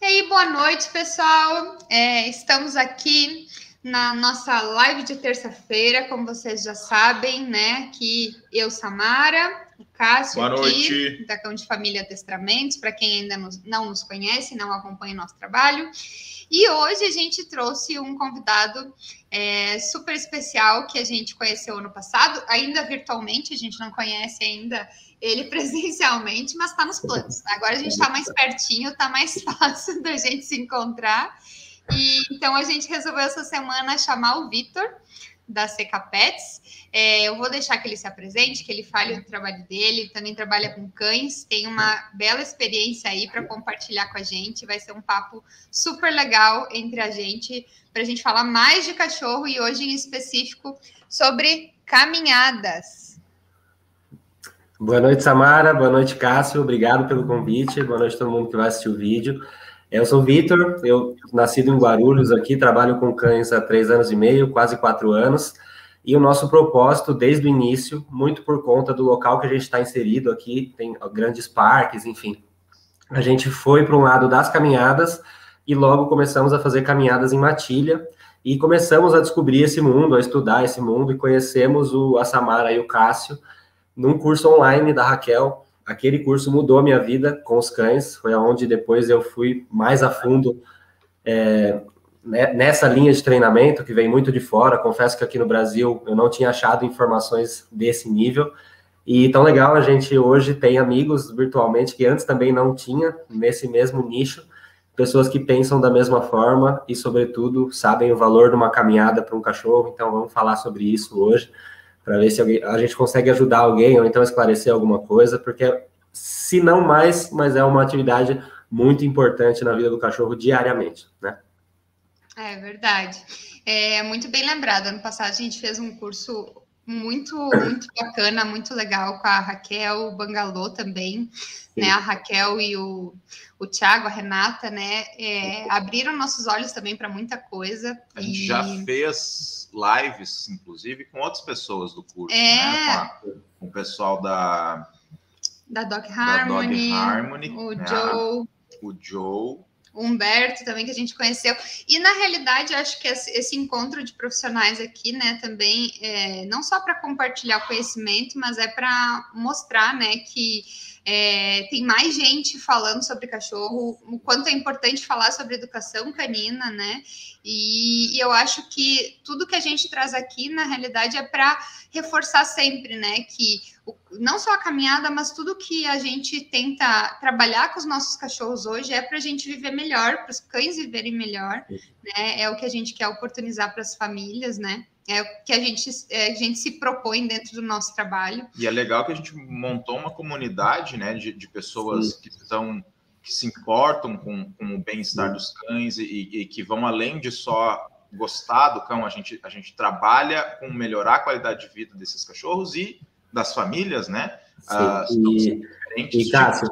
E aí, boa noite, pessoal. É, estamos aqui na nossa live de terça-feira, como vocês já sabem, né? Que eu, Samara, Cássio boa aqui, da Cão de Família Adestramentos, para quem ainda nos, não nos conhece, não acompanha o nosso trabalho. E hoje a gente trouxe um convidado é, super especial que a gente conheceu ano passado, ainda virtualmente, a gente não conhece ainda ele presencialmente, mas está nos planos. Agora a gente está mais pertinho, está mais fácil da gente se encontrar. E então a gente resolveu essa semana chamar o Vitor da Seca Pets. É, eu vou deixar que ele se apresente, que ele fale do trabalho dele. Ele também trabalha com cães, tem uma bela experiência aí para compartilhar com a gente. Vai ser um papo super legal entre a gente, para a gente falar mais de cachorro e hoje em específico sobre caminhadas. Boa noite, Samara. Boa noite, Cássio. Obrigado pelo convite. Boa noite a todo mundo que vai assistir o vídeo. Eu sou Vitor, eu nascido em Guarulhos aqui, trabalho com cães há três anos e meio, quase quatro anos. E o nosso propósito, desde o início, muito por conta do local que a gente está inserido aqui, tem grandes parques, enfim. A gente foi para um lado das caminhadas e logo começamos a fazer caminhadas em matilha e começamos a descobrir esse mundo, a estudar esse mundo e conhecemos o a Samara e o Cássio num curso online da Raquel. Aquele curso mudou a minha vida com os cães, foi aonde depois eu fui mais a fundo é, né, nessa linha de treinamento que vem muito de fora. Confesso que aqui no Brasil eu não tinha achado informações desse nível. E tão legal a gente hoje tem amigos virtualmente que antes também não tinha nesse mesmo nicho, pessoas que pensam da mesma forma e, sobretudo, sabem o valor de uma caminhada para um cachorro. Então, vamos falar sobre isso hoje para ver se alguém, a gente consegue ajudar alguém ou então esclarecer alguma coisa, porque se não mais, mas é uma atividade muito importante na vida do cachorro diariamente, né? É verdade. É muito bem lembrado. Ano passado a gente fez um curso muito, muito bacana, muito legal com a Raquel, o Bangalô também, Sim. né? A Raquel e o, o Thiago, a Renata, né? É, abriram nossos olhos também para muita coisa. A gente e... já fez lives, inclusive, com outras pessoas do curso, é... né? Com, a, com, o pessoal da da Dog Harmony, da Dog Harmony o né? Joe, o Joe Humberto também, que a gente conheceu. E na realidade, acho que esse encontro de profissionais aqui, né, também, é, não só para compartilhar o conhecimento, mas é para mostrar, né, que é, tem mais gente falando sobre cachorro, o quanto é importante falar sobre educação canina, né? E, e eu acho que tudo que a gente traz aqui, na realidade, é para reforçar sempre, né? Que o, não só a caminhada, mas tudo que a gente tenta trabalhar com os nossos cachorros hoje é para a gente viver melhor, para os cães viverem melhor, né? É o que a gente quer oportunizar para as famílias, né? é o que a gente, é, a gente se propõe dentro do nosso trabalho. E é legal que a gente montou uma comunidade né, de, de pessoas Sim. que estão que se importam com, com o bem-estar dos cães e, e, que vão além de só gostar do cão, a gente, a gente trabalha com melhorar a qualidade de vida desses cachorros e das famílias, né? Sim, uh, e, e Cássio,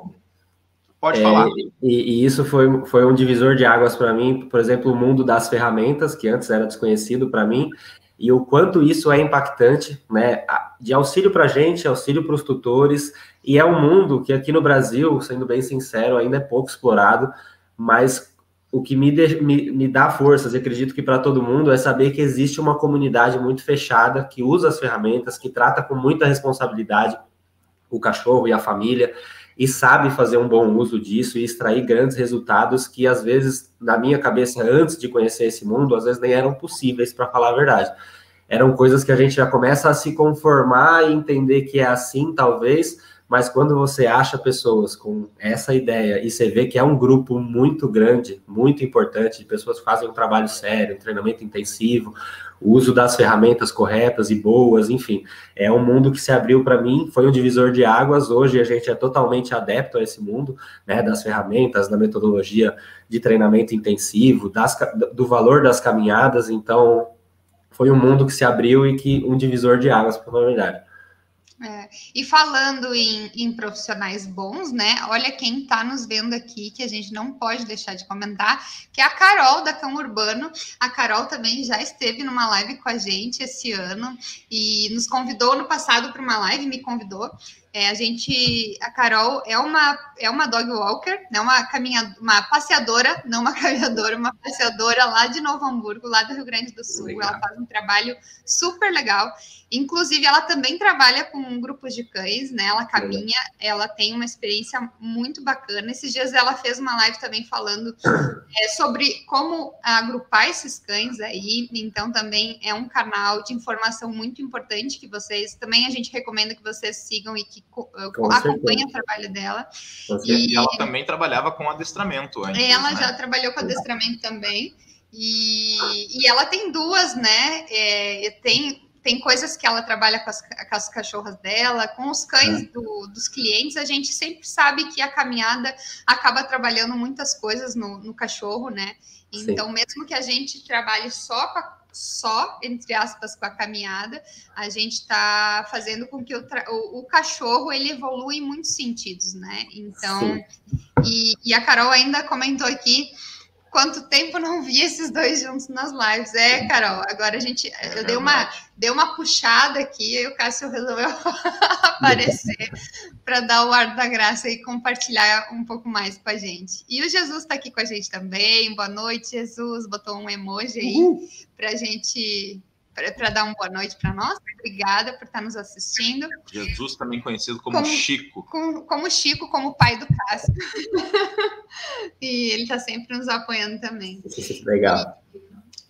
Pode é, falar. E, e, isso foi, foi um divisor de águas para mim, por exemplo, o mundo das ferramentas, que antes era desconhecido para mim, e o quanto isso é impactante, né? De auxílio para a gente, auxílio para os tutores, e é um mundo que aqui no Brasil, sendo bem sincero, ainda é pouco explorado, mas o que me, de, me, me dá forças, e acredito que para todo mundo, é saber que existe uma comunidade muito fechada, que usa as ferramentas, que trata com muita responsabilidade o cachorro e a família, e sabe fazer um bom uso disso e extrair grandes resultados que às vezes na minha cabeça antes de conhecer esse mundo, às vezes nem eram possíveis para falar a verdade. Eram coisas que a gente já começa a se conformar e entender que é assim, talvez, mas quando você acha pessoas com essa ideia e você vê que é um grupo muito grande, muito importante, de pessoas que fazem um trabalho sério, um treinamento intensivo, uso das ferramentas corretas e boas, enfim, é um mundo que se abriu para mim, foi um divisor de águas. Hoje a gente é totalmente adepto a esse mundo, né, das ferramentas, da metodologia de treinamento intensivo, das, do valor das caminhadas. Então, foi um mundo que se abriu e que um divisor de águas, para a verdade. É. E falando em, em, profissionais bons, né? Olha quem está nos vendo aqui, que a gente não pode deixar de comentar, que é a Carol da Cão Urbano. A Carol também já esteve numa live com a gente esse ano e nos convidou no passado para uma live, me convidou. É, a gente, a Carol é uma é uma dog walker, né? Uma caminhadora, uma passeadora, não uma caminhadora, uma passeadora lá de Novo Hamburgo, lá do Rio Grande do Sul. Legal. Ela faz um trabalho super legal. Inclusive, ela também trabalha com grupos de cães, né? Ela caminha, ela tem uma experiência muito bacana. Esses dias ela fez uma live também falando é, sobre como agrupar esses cães aí. Então, também é um canal de informação muito importante que vocês também a gente recomenda que vocês sigam e que acompanhem o trabalho dela. E, e, ela também trabalhava com adestramento antes. Ela né? já trabalhou com adestramento também. E, e ela tem duas, né? É, tem tem coisas que ela trabalha com as, com as cachorras dela, com os cães é. do, dos clientes, a gente sempre sabe que a caminhada acaba trabalhando muitas coisas no, no cachorro, né? Então, Sim. mesmo que a gente trabalhe só a, só, entre aspas, com a caminhada, a gente está fazendo com que o, o, o, cachorro ele evolua em muitos sentidos, né? Então, e, e, a Carol ainda comentou aqui quanto tempo não vi esses dois juntos nas lives. É, Carol, agora a gente. É eu dei uma, dei uma puxada aqui e o Cássio resolveu aparecer para dar o ar da graça e compartilhar um pouco mais com a gente. E o Jesus está aqui com a gente também. Boa noite, Jesus. Botou um emoji aí para a gente para dar uma boa noite para nós. Obrigada por estar nos assistindo. Jesus, também conhecido como, como Chico. Como, como, Chico, como pai do Cássio. e ele está sempre nos apoiando também. Legal.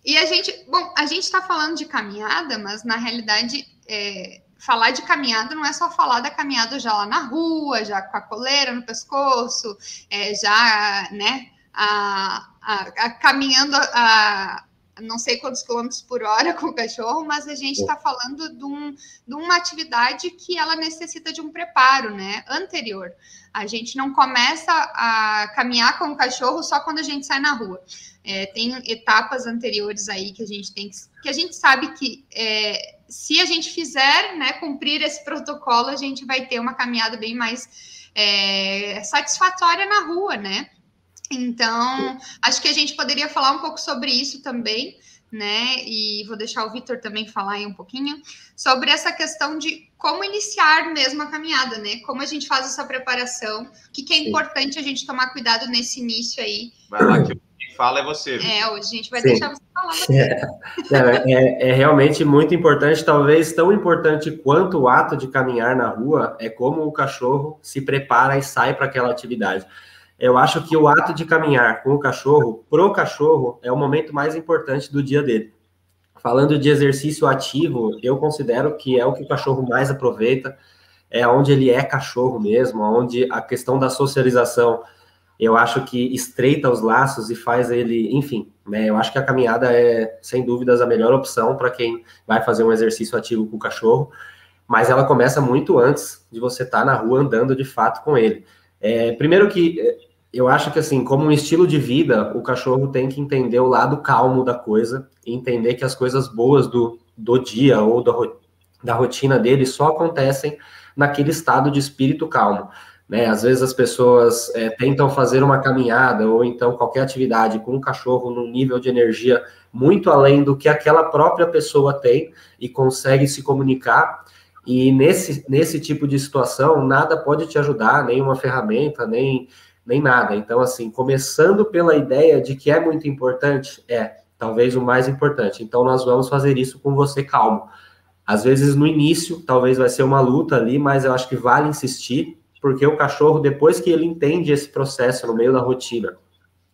E, e a gente, bom, a gente está falando de caminhada, mas na realidade, é, falar de caminhada não é só falar da caminhada já lá na rua, já com a coleira no pescoço, é, já, né, a, a, a caminhando a não sei quantos quilômetros por hora com o cachorro, mas a gente está falando de, um, de, uma atividade que ela necessita de um preparo, né? Anterior. A gente não começa a caminhar com o cachorro só quando a gente sai na rua. É, tem etapas anteriores aí que a gente tem que, que a gente sabe que é, se a gente fizer, né, cumprir esse protocolo, a gente vai ter uma caminhada bem mais é, satisfatória na rua, né? Então, acho que a gente poderia falar um pouco sobre isso também, né? E vou deixar o Vitor também falar aí um pouquinho sobre essa questão de como iniciar mesmo a caminhada, né? Como a gente faz essa preparação, o que, que é importante a gente tomar cuidado nesse início aí. Vai lá que quem fala é você. Viu? É, hoje a gente vai Sim. deixar você falar. É, é, é realmente muito importante, talvez tão importante quanto o ato de caminhar na rua, é como o cachorro se prepara e sai para aquela atividade. Eu acho que o ato de caminhar com o cachorro, pro cachorro, é o momento mais importante do dia dele. Falando de exercício ativo, eu considero que é o que o cachorro mais aproveita, é onde ele é cachorro mesmo, onde a questão da socialização, eu acho que estreita os laços e faz ele, enfim, né? Eu acho que a caminhada é, sem dúvidas, a melhor opção para quem vai fazer um exercício ativo com o cachorro, mas ela começa muito antes de você estar tá na rua andando de fato com ele. É, primeiro que eu acho que assim, como um estilo de vida, o cachorro tem que entender o lado calmo da coisa, entender que as coisas boas do, do dia ou do, da rotina dele só acontecem naquele estado de espírito calmo. Né? Às vezes as pessoas é, tentam fazer uma caminhada ou então qualquer atividade com um cachorro num nível de energia muito além do que aquela própria pessoa tem e consegue se comunicar. E nesse, nesse tipo de situação, nada pode te ajudar, nem uma ferramenta, nem nem nada. Então, assim, começando pela ideia de que é muito importante, é talvez o mais importante. Então, nós vamos fazer isso com você calmo. Às vezes, no início, talvez vai ser uma luta ali, mas eu acho que vale insistir, porque o cachorro, depois que ele entende esse processo no meio da rotina,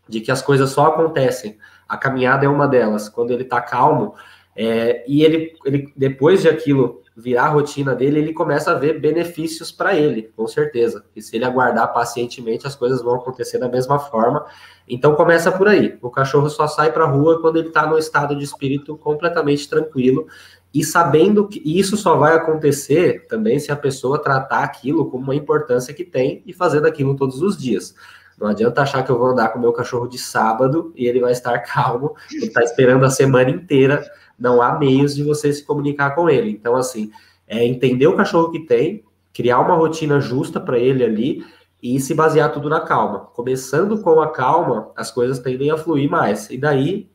de que as coisas só acontecem, a caminhada é uma delas, quando ele está calmo, é, e ele, ele, depois de aquilo virar a rotina dele, ele começa a ver benefícios para ele, com certeza. E se ele aguardar pacientemente, as coisas vão acontecer da mesma forma. Então começa por aí. O cachorro só sai para a rua quando ele está no estado de espírito completamente tranquilo e sabendo que isso só vai acontecer também se a pessoa tratar aquilo como uma importância que tem e fazer daquilo todos os dias. Não adianta achar que eu vou andar com meu cachorro de sábado e ele vai estar calmo, ele está esperando a semana inteira não há meios de você se comunicar com ele. Então, assim, é entender o cachorro que tem, criar uma rotina justa para ele ali e se basear tudo na calma. Começando com a calma, as coisas tendem a fluir mais. E daí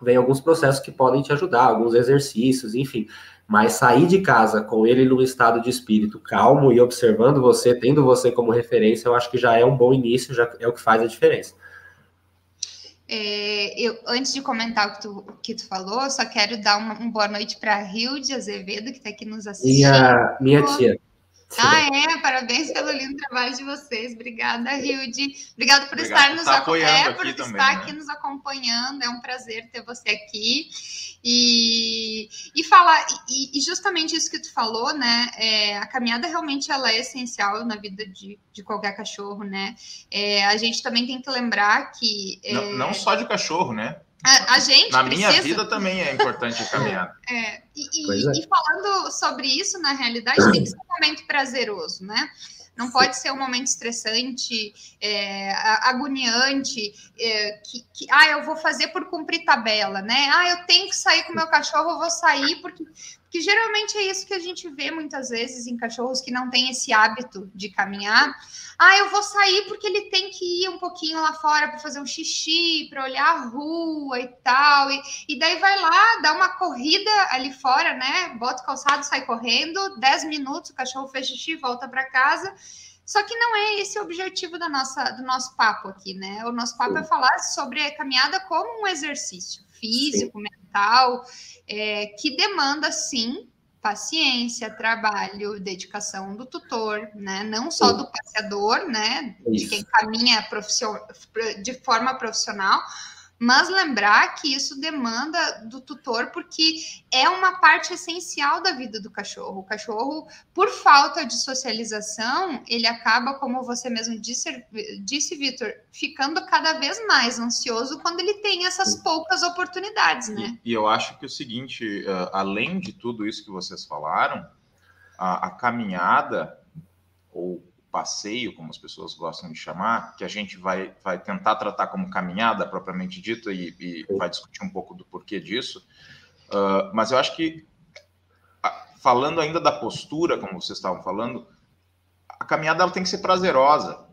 vem alguns processos que podem te ajudar, alguns exercícios, enfim. Mas sair de casa com ele num estado de espírito calmo e observando você, tendo você como referência, eu acho que já é um bom início, já é o que faz a diferença. É, eu, antes de comentar o que tu, que tu falou, só quero dar uma, uma boa noite para a Rio de Azevedo, que está aqui nos assistindo. Minha, minha tia. Ah, é? Parabéns pelo lindo trabalho de vocês. Obrigada, Hilde. Obrigada por Obrigado estar nos tá acompanhando. É, por estar também, aqui né? nos acompanhando. É um prazer ter você aqui. E, e falar, e, e justamente isso que tu falou, né? É, a caminhada realmente ela é essencial na vida de, de qualquer cachorro, né? É, a gente também tem que lembrar que. Não, é, não só de cachorro, né? A, a, gente Na precisa... minha vida também é importante a caminhada. É, e, e, é. e, falando sobre isso, na realidade, tem que ser um momento prazeroso, né? Não pode ser um momento estressante, é, agoniante, é, que, que, ah, eu vou fazer por cumprir tabela, né? Ah, eu tenho que sair com meu cachorro, eu vou sair porque que geralmente é isso que a gente vê muitas vezes em cachorros que não têm esse hábito de caminhar. Ah, eu vou sair porque ele tem que ir um pouquinho lá fora para fazer um xixi, para olhar a rua e tal. E, e daí vai lá, dá uma corrida ali fora, né? Bota o calçado, sai correndo, 10 minutos, o cachorro fez xixi, volta para casa. Só que não é esse o objetivo da nossa, do nosso papo aqui, né? O nosso papo é falar sobre a caminhada como um exercício físico, Sim. Mental é, que demanda, sim, paciência, trabalho, dedicação do tutor, né? Não só do passeador, né? De quem caminha de forma profissional, mas lembrar que isso demanda do tutor, porque é uma parte essencial da vida do cachorro. O cachorro, por falta de socialização, ele acaba, como você mesmo disse, disse Vitor, ficando cada vez mais ansioso quando ele tem essas poucas oportunidades, né? E, e eu acho que o seguinte, uh, além de tudo isso que vocês falaram, a, a caminhada ou passeio, como as pessoas gostam de chamar, que a gente vai, vai tentar tratar como caminhada propriamente dita e, e vai discutir um pouco do porquê disso. Uh, mas eu acho que, falando ainda da postura, como vocês estavam falando, a caminhada ela tem que ser prazerosa,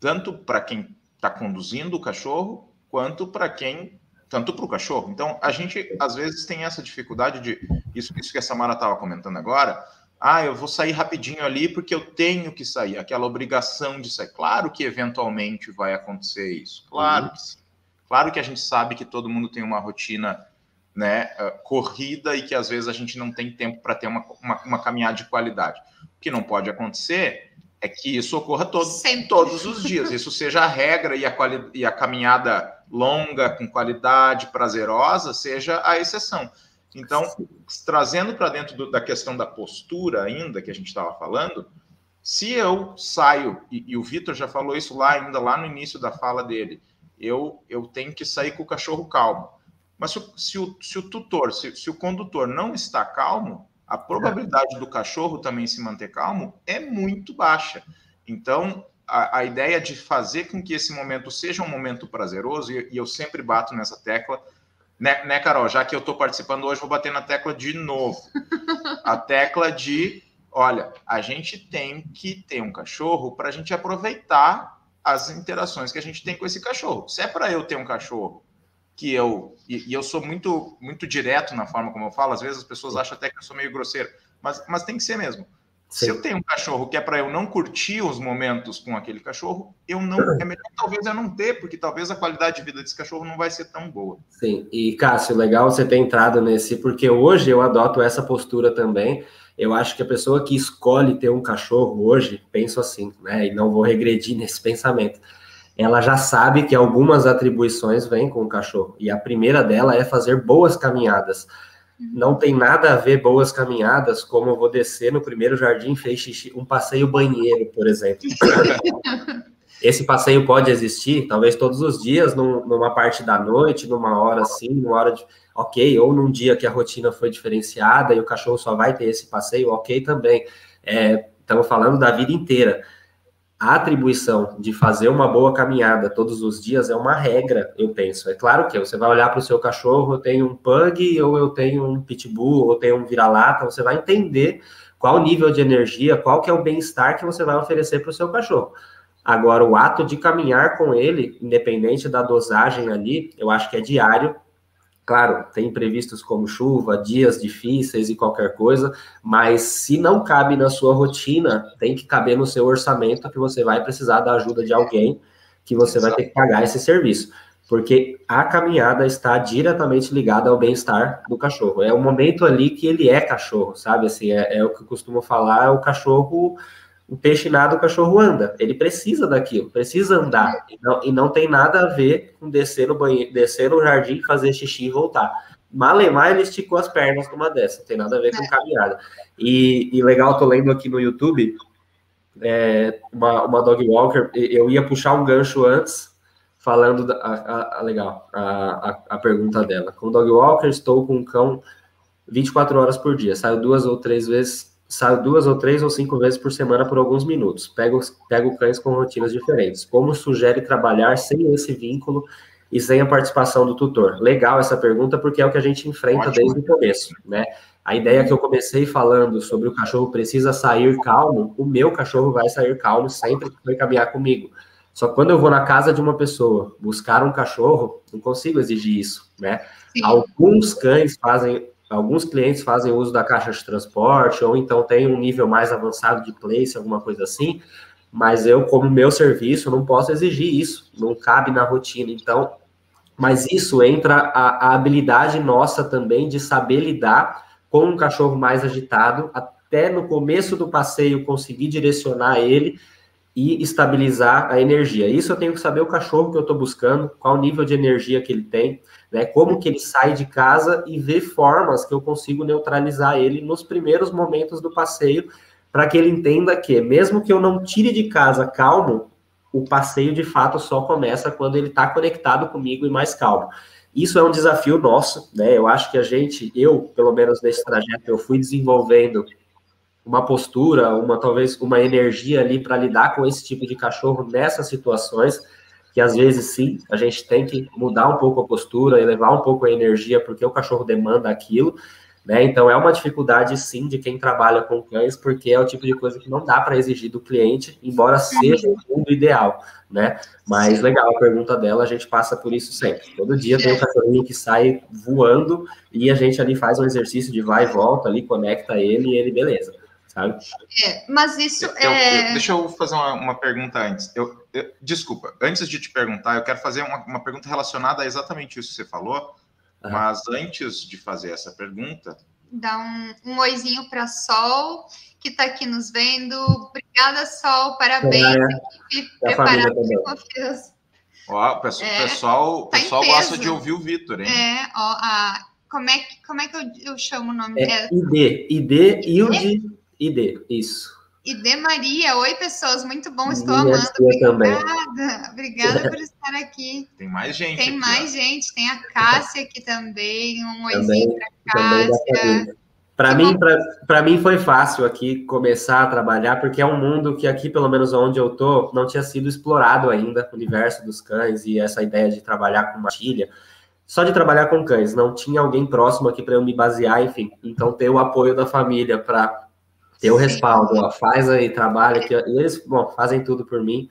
tanto para quem está conduzindo o cachorro, quanto para quem tanto para o cachorro. Então, a gente às vezes tem essa dificuldade de isso, isso que a Samara estava comentando agora, ah, eu vou sair rapidinho ali porque eu tenho que sair, aquela obrigação de sair. Claro que eventualmente vai acontecer isso, claro uhum. que sim. Claro que a gente sabe que todo mundo tem uma rotina né, uh, corrida e que às vezes a gente não tem tempo para ter uma, uma, uma, caminhada de qualidade. O que não pode acontecer é que isso ocorra todo, todos os dias, isso seja a regra e a, e a caminhada longa, com qualidade, prazerosa, seja a exceção. Então, trazendo para dentro do, da questão da postura ainda que a gente estava falando, se eu saio, e, e o Vitor já falou isso lá ainda lá no início da fala dele, eu, eu tenho que sair com o cachorro calmo. Mas se, se, o, se o tutor, se, se o condutor não está calmo, a probabilidade do cachorro também se manter calmo é muito baixa. Então, a, a ideia de fazer com que esse momento seja um momento prazeroso, e, e eu sempre bato nessa tecla, né, né, Carol? Já que eu estou participando hoje, vou bater na tecla de novo. A tecla de, olha, a gente tem que ter um cachorro para a gente aproveitar as interações que a gente tem com esse cachorro. Se é para eu ter um cachorro que eu e, e, eu sou muito muito direto na forma como eu falo, às vezes as pessoas acham até que eu sou meio grosseiro, mas, mas tem que ser mesmo. Sim. Se eu tenho um cachorro que é para eu não curtir os momentos com aquele cachorro, eu não é melhor talvez eu não ter, porque talvez a qualidade de vida desse cachorro não vai ser tão boa. Sim. E Cássio, legal você ter entrado nesse, porque hoje eu adoto essa postura também. Eu acho que a pessoa que escolhe ter um cachorro hoje, penso assim, né? E não vou regredir nesse pensamento. Ela já sabe que algumas atribuições vêm com o cachorro. E a primeira dela é fazer boas caminhadas não tem nada a ver boas caminhadas, como eu vou descer no primeiro jardim, fez xixi, um passeio banheiro, por exemplo. Esse passeio pode existir, talvez todos os dias, num, numa parte da noite, numa hora assim, numa hora de. Ok, ou num dia que a rotina foi diferenciada e o cachorro só vai ter esse passeio, ok também. É, estamos falando da vida inteira a atribuição de fazer uma boa caminhada todos os dias é uma regra, eu penso. É claro que você vai olhar para o seu cachorro, eu tenho um pug, ou eu tenho um pitbull, ou eu tenho um vira-lata, você vai entender qual o nível de energia, qual que é o bem-estar que você vai oferecer para o seu cachorro. Agora, o ato de caminhar com ele, independente da dosagem ali, eu acho que é diário, Claro, tem imprevistos como chuva, dias difíceis e qualquer coisa, mas se não cabe na sua rotina, tem que caber no seu orçamento que você vai precisar da ajuda de alguém que você vai ter que pagar esse serviço. Porque a caminhada está diretamente ligada ao bem-estar do cachorro. É o momento ali que ele é cachorro, sabe? Assim, é, é o que eu costumo falar, o cachorro o peixe nada, o cachorro anda. Ele precisa daquilo, precisa andar. E não, e não tem nada a ver com descer no banheiro, descer no jardim, fazer xixi e voltar. Malemar, ele esticou as pernas numa dessa, não tem nada a ver com é. caminhada. E, e legal, tô lendo aqui no YouTube, é, uma, uma dog walker, eu ia puxar um gancho antes, falando, da, a, a, legal, a, a pergunta dela. Com dog walker, estou com um cão 24 horas por dia, saio duas ou três vezes Saio duas ou três ou cinco vezes por semana por alguns minutos. Pego, pego cães com rotinas diferentes. Como sugere trabalhar sem esse vínculo e sem a participação do tutor? Legal essa pergunta, porque é o que a gente enfrenta Ótimo. desde o começo, né? A ideia que eu comecei falando sobre o cachorro precisa sair calmo, o meu cachorro vai sair calmo sempre que for caminhar comigo. Só que quando eu vou na casa de uma pessoa buscar um cachorro, não consigo exigir isso, né? Sim. Alguns cães fazem Alguns clientes fazem uso da caixa de transporte, ou então tem um nível mais avançado de place, alguma coisa assim, mas eu, como meu serviço, não posso exigir isso, não cabe na rotina. Então, mas isso entra a, a habilidade nossa também de saber lidar com um cachorro mais agitado, até no começo do passeio conseguir direcionar ele e estabilizar a energia. Isso eu tenho que saber o cachorro que eu estou buscando, qual nível de energia que ele tem, né? Como que ele sai de casa e ver formas que eu consigo neutralizar ele nos primeiros momentos do passeio, para que ele entenda que, mesmo que eu não tire de casa calmo, o passeio de fato só começa quando ele está conectado comigo e mais calmo. Isso é um desafio nosso, né? Eu acho que a gente, eu, pelo menos nesse trajeto, eu fui desenvolvendo uma postura, uma talvez uma energia ali para lidar com esse tipo de cachorro nessas situações, que às vezes sim, a gente tem que mudar um pouco a postura, elevar um pouco a energia, porque o cachorro demanda aquilo, né? Então é uma dificuldade sim de quem trabalha com cães, porque é o tipo de coisa que não dá para exigir do cliente, embora seja o mundo ideal, né? Mas legal a pergunta dela, a gente passa por isso sempre. Todo dia tem um cachorrinho que sai voando e a gente ali faz um exercício de vai e volta ali, conecta ele e ele beleza sabe? É, mas isso eu, é. Eu, deixa eu fazer uma, uma pergunta antes. Eu, desculpa, antes de te perguntar, eu quero fazer uma, uma, pergunta relacionada a exatamente isso que você falou. Mas antes de fazer essa pergunta. Dá um, um oizinho para Sol, que está aqui nos vendo. Obrigada, Sol, parabéns. É, equipe preparada com confiança. Ó, o pessoal, é, pessoal, tá pessoal gosta de ouvir o Vitor, hein? É, ó, a, como é que, como é que eu, eu chamo o nome é dela? ID, ID, Ilde ID, isso. ID Maria, oi pessoas, muito bom, estou Minha amando. Obrigada, também. obrigada por estar aqui. Tem mais gente. Tem aqui, mais ó. gente, tem a Cássia aqui também, um oizinho para Cássia. Para mim, para mim foi fácil aqui começar a trabalhar, porque é um mundo que aqui, pelo menos onde eu tô, não tinha sido explorado ainda, o universo dos cães e essa ideia de trabalhar com matilha. Só de trabalhar com cães, não tinha alguém próximo aqui para eu me basear, enfim. Então, ter o apoio da família para o respaldo, ó, faz aí, trabalha aqui, e eles, bom, fazem tudo por mim,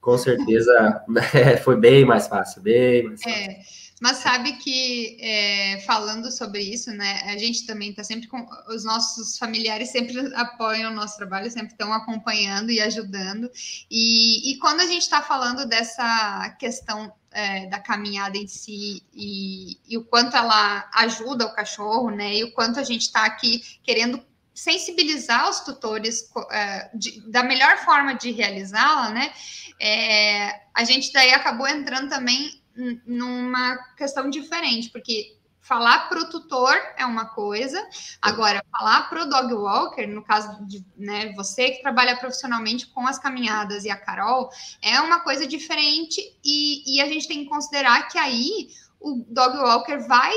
com certeza né, foi bem mais fácil, bem mais fácil. É, mas sabe que, é, falando sobre isso, né, a gente também está sempre com, os nossos familiares sempre apoiam o nosso trabalho, sempre estão acompanhando e ajudando, e, e quando a gente está falando dessa questão é, da caminhada em si e, e, o quanto ela ajuda o cachorro, né? E o quanto a gente está aqui querendo sensibilizar os tutores é, de, da melhor forma de realizá-la, né? É, a gente daí acabou entrando também numa questão diferente, porque falar para o tutor é uma coisa, agora falar para o dog walker, no caso de né, você que trabalha profissionalmente com as caminhadas e a Carol, é uma coisa diferente e, e a gente tem que considerar que aí o dog walker vai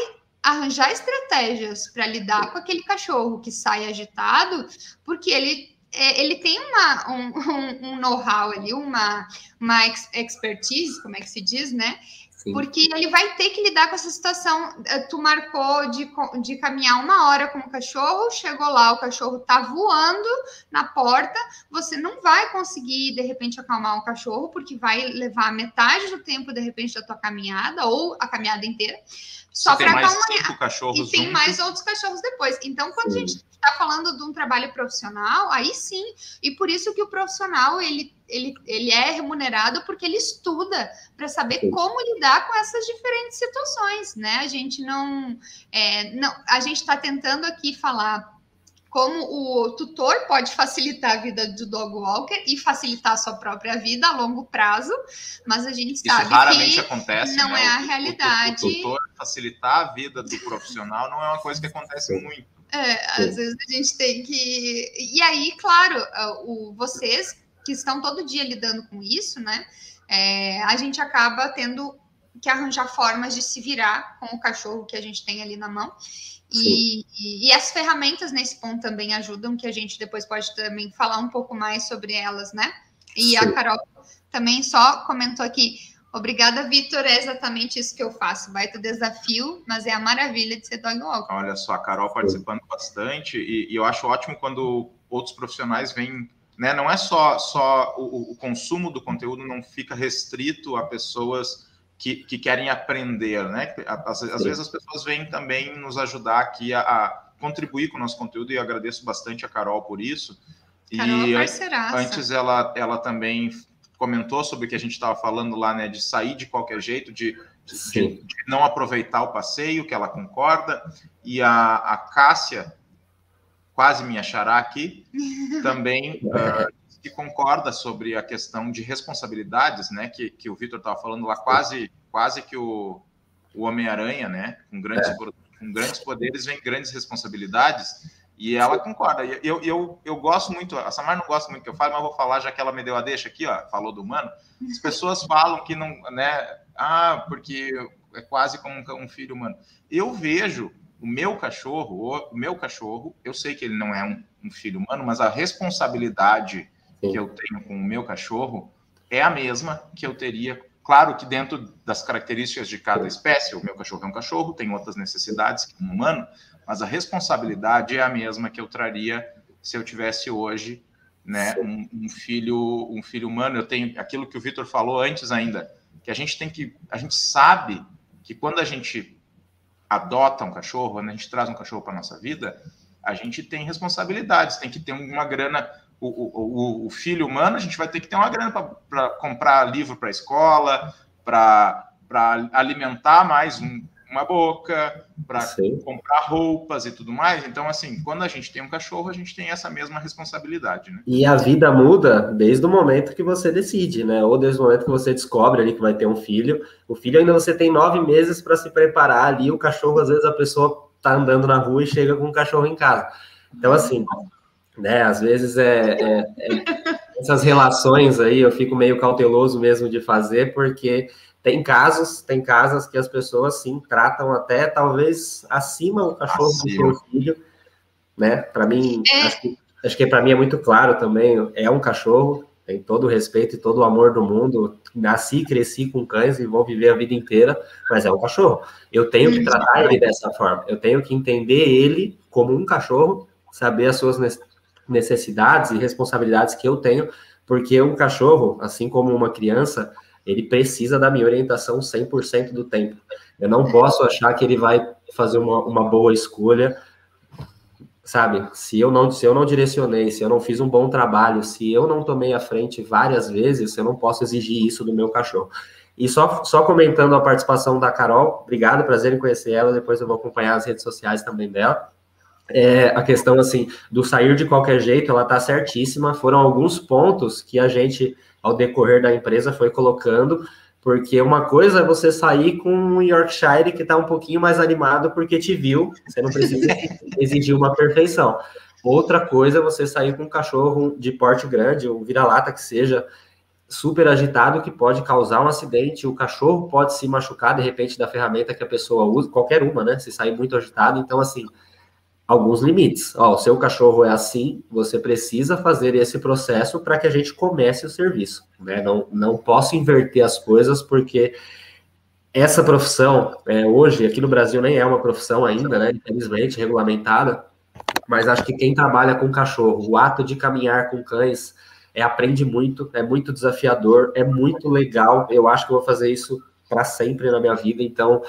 arranjar estratégias para lidar com aquele cachorro que sai agitado, porque ele é, ele tem uma, um, um, um know-how ali, uma, uma expertise, como é que se diz, né? Porque ele vai ter que lidar com essa situação. Eh, tu marcou de, de caminhar uma hora com o cachorro, chegou lá, o cachorro tá voando na porta, você não vai conseguir, de repente, acalmar o cachorro, porque vai levar metade do tempo, de repente, da tua caminhada, ou a caminhada inteira. Só para acalmar. E tem mais outros cachorros depois. Então, quando sim. a gente está falando de um trabalho profissional, aí sim. E por isso que o profissional ele, ele, ele é remunerado porque ele estuda para saber sim. como lidar com essas diferentes situações, né? A gente não, é, não a gente está tentando aqui falar como o tutor pode facilitar a vida do dog walker e facilitar a sua própria vida a longo prazo, mas a gente sabe Isso raramente que acontece, não né? é a realidade. O, o, tutor facilitar a vida do profissional não é uma coisa que acontece muito. É, às vezes a gente tem que. E aí, claro, o, vocês que estão todo dia lidando com isso, né? É, a gente acaba tendo que arranjar formas de se virar com o cachorro que a gente tem ali na mão. E, e, e, as ferramentas nesse ponto também ajudam, que a gente depois pode também falar um pouco mais sobre elas, né? E Sim. a Carol também só comentou aqui. Obrigada, Vitor. É exatamente isso que eu faço. Vai ter desafio, mas é a maravilha de ser dog walker. Olha só, a Carol participando bastante, e, e eu acho ótimo quando outros profissionais vêm né? Não é só, só o, o, consumo do conteúdo não fica restrito a pessoas que, que querem aprender, né? Às, às vezes as pessoas vêm também nos ajudar aqui a, a, contribuir com o nosso conteúdo e agradeço bastante a Carol por isso. Carol e é antes ela, ela também comentou sobre o que a gente estava falando lá, né, de sair de qualquer jeito, de, de, de, não aproveitar o passeio, que ela concorda, e a, a Cássia, quase me achará aqui, também uh, que concorda sobre a questão de responsabilidades, né, que, que o Vitor estava falando lá, quase, quase que o, o Homem-Aranha, né, com grandes, é. com grandes poderes vem grandes responsabilidades, e ela concorda. Eu, eu, eu gosto muito, a Samar não gosta muito que eu fale, mas eu vou falar, já que ela me deu a deixa aqui, ó, falou do humano. As pessoas falam que não, né? Ah, porque é quase como um filho humano. Eu vejo o meu cachorro, o meu cachorro, eu sei que ele não é um, um filho humano, mas a responsabilidade Sim. que eu tenho com o meu cachorro é a mesma que eu teria. Claro que dentro das características de cada espécie, o meu cachorro é um cachorro, tem outras necessidades que um humano, mas a responsabilidade é a mesma que eu traria se eu tivesse hoje né, um, um, filho um filho humano. Eu tenho aquilo que o Vitor falou antes ainda, que a gente tem que a gente sabe que quando a gente adota um cachorro, quando a gente traz um cachorro para nossa vida, a gente tem responsabilidades, tem que ter uma grana. O, o, o filho humano, a gente vai ter que ter uma grana para comprar livro para a escola, para alimentar mais um, uma boca, para comprar roupas e tudo mais. Então, assim, quando a gente tem um cachorro, a gente tem essa mesma responsabilidade, né? E a vida muda desde o momento que você decide, né? Ou desde o momento que você descobre ali que vai ter um filho. O filho ainda você tem nove meses para se preparar ali. O cachorro, às vezes, a pessoa tá andando na rua e chega com um cachorro em casa. Então, assim, né? Às vezes é, é, é essas relações aí eu fico meio cauteloso mesmo de fazer, porque tem casos, tem casas que as pessoas sim tratam até talvez acima o cachorro do seu filho, né? Para mim, é. acho que, acho que para mim é muito claro também, é um cachorro, tem todo o respeito e todo o amor do mundo. Nasci, cresci com cães e vou viver a vida inteira, mas é um cachorro. Eu tenho que tratar ele dessa forma. Eu tenho que entender ele como um cachorro, saber as suas necessidades e responsabilidades que eu tenho, porque um cachorro, assim como uma criança, ele precisa da minha orientação 100% do tempo. Eu não posso achar que ele vai fazer uma, uma boa escolha, sabe? Se eu não se eu não direcionei, se eu não fiz um bom trabalho, se eu não tomei a frente várias vezes, eu não posso exigir isso do meu cachorro. E só, só comentando a participação da Carol, obrigado, prazer em conhecer ela, depois eu vou acompanhar as redes sociais também dela. É, a questão, assim, do sair de qualquer jeito, ela tá certíssima, foram alguns pontos que a gente ao decorrer da empresa foi colocando, porque uma coisa é você sair com um Yorkshire que está um pouquinho mais animado porque te viu, você não precisa exigir uma perfeição. Outra coisa é você sair com um cachorro de porte grande, um vira-lata que seja super agitado, que pode causar um acidente, o cachorro pode se machucar de repente da ferramenta que a pessoa usa, qualquer uma, né? Se sair muito agitado, então assim, alguns limites. Ó, o seu cachorro é assim, você precisa fazer esse processo para que a gente comece o serviço. Né? Não, não posso inverter as coisas porque essa profissão, é, hoje, aqui no Brasil nem é uma profissão ainda, né? Infelizmente, regulamentada, mas acho que quem trabalha com cachorro, o ato de caminhar com cães, é, aprende muito, é muito desafiador, é muito legal. Eu acho que eu vou fazer isso para sempre na minha vida, então,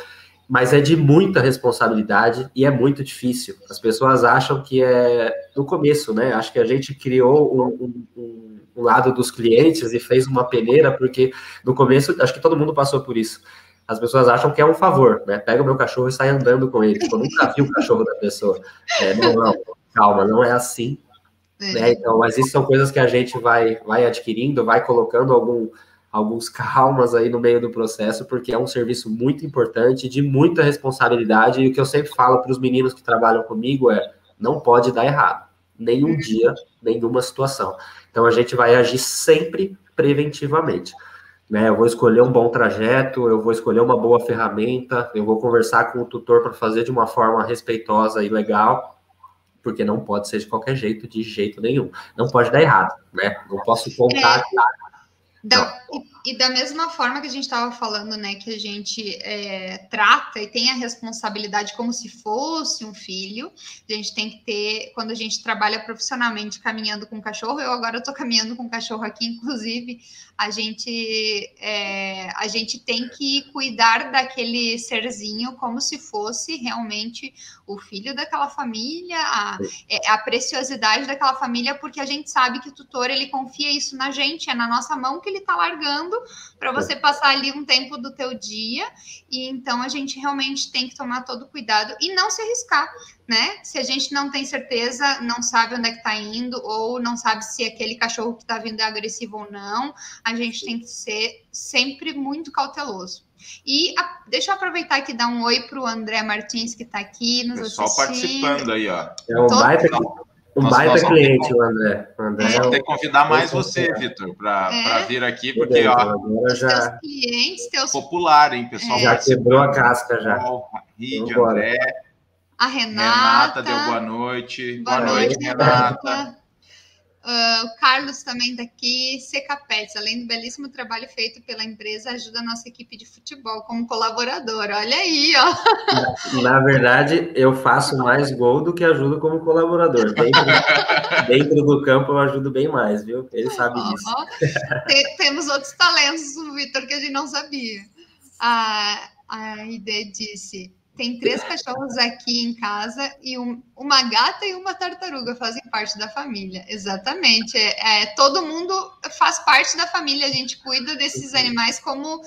mas é de muita responsabilidade e é muito difícil. As pessoas acham que é no começo, né? Acho que a gente criou um, um, um lado dos clientes e fez uma peneira, porque no começo, acho que todo mundo passou por isso as pessoas acham que é um favor, né? Pega o meu cachorro e sai andando com ele. Tipo, eu nunca vi o cachorro da pessoa. É, não, não, calma, não é assim. É. Né? Então, mas isso são coisas que a gente vai, vai adquirindo, vai colocando algum, alguns calmas aí no meio do processo, porque é um serviço muito importante, de muita responsabilidade. E o que eu sempre falo para os meninos que trabalham comigo é: não pode dar errado. Nenhum uhum. dia, nenhuma situação. Então, a gente vai agir sempre preventivamente né? Eu vou escolher um bom trajeto, eu vou escolher uma boa ferramenta, eu vou conversar com o tutor para fazer de uma forma respeitosa e legal, porque não pode ser de qualquer jeito, de jeito nenhum. Não pode dar errado, né? Não posso contar. É. Da, e, da mesma forma que a gente estava falando, né, que a gente é, trata e tem a responsabilidade como se fosse um filho, a gente tem que ter, quando a gente trabalha profissionalmente caminhando com cachorro, eu agora estou caminhando com cachorro aqui, inclusive, a gente, é, a gente tem que cuidar daquele serzinho como se fosse realmente o filho daquela família, a, é, a preciosidade daquela família, porque a gente sabe que o tutor, ele confia isso na gente, é na nossa mão que ele está largando para você passar ali um tempo do teu dia. E então a gente realmente tem que tomar todo cuidado e não se arriscar, né? Se a gente não tem certeza, não sabe onde é que está indo, ou não sabe se aquele cachorro que está vindo é agressivo ou não, a gente tem que ser sempre muito cauteloso. E a, deixa eu aproveitar aqui e dar um oi para o André Martins, que está aqui nos Pessoal assistindo. participando aí, ó. É um baita, um Nossa, baita cliente, o André. O André é, ter que convidar mais você, Vitor, para é. vir aqui, porque, ó, agora já... teus clientes, teus... popular, hein, pessoal? É. Já quebrou a casca, já. Ride, André. A Renata. Renata deu boa noite. Boa, boa noite, noite, Renata. Renata. Uh, o Carlos também daqui, Seca Pets, além do belíssimo trabalho feito pela empresa, ajuda a nossa equipe de futebol como colaborador. Olha aí, ó. Na, verdade, eu faço mais gol do que ajudo como colaborador. Dentro, dentro do campo eu ajudo bem mais, viu? Ele sabe oh, disso. Tem, temos outros talentos do Vitor que a gente não sabia. A, a Ide disse: tem três cachorros aqui em casa e um, uma gata e uma tartaruga fazem parte da família. Exatamente. É, é, todo mundo faz parte da família. A gente cuida desses animais como.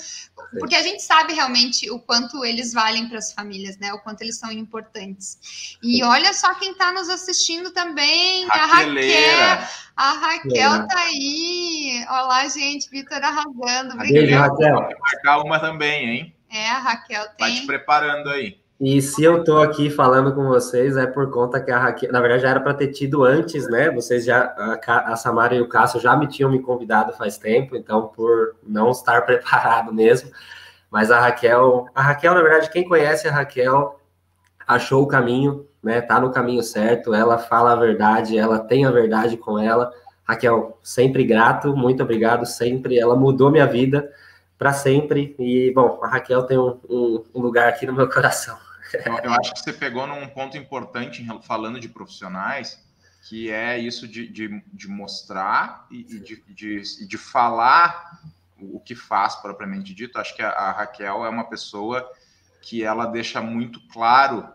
Porque a gente sabe realmente o quanto eles valem para as famílias, né? O quanto eles são importantes. E olha só quem está nos assistindo também, a Raquel. A Raquel tá aí. Olá, gente. Vitor arrasando. Obrigada. Beijo, Raquel. marcar uma também, hein? É, a Raquel tem. Vai te preparando aí. E se eu tô aqui falando com vocês, é por conta que a Raquel, na verdade, já era para ter tido antes, né? Vocês já, a, a Samara e o Cássio já me tinham me convidado faz tempo, então, por não estar preparado mesmo. Mas a Raquel, a Raquel, na verdade, quem conhece a Raquel achou o caminho, né? Tá no caminho certo, ela fala a verdade, ela tem a verdade com ela. Raquel, sempre grato, muito obrigado, sempre. Ela mudou minha vida para sempre. E, bom, a Raquel tem um, um, um lugar aqui no meu coração. Eu, eu, acho que você pegou num ponto importante falando de profissionais, que é isso de, de, de mostrar e, de, de, de, falar o que faz propriamente dito. Acho que a, a Raquel é uma pessoa que ela deixa muito claro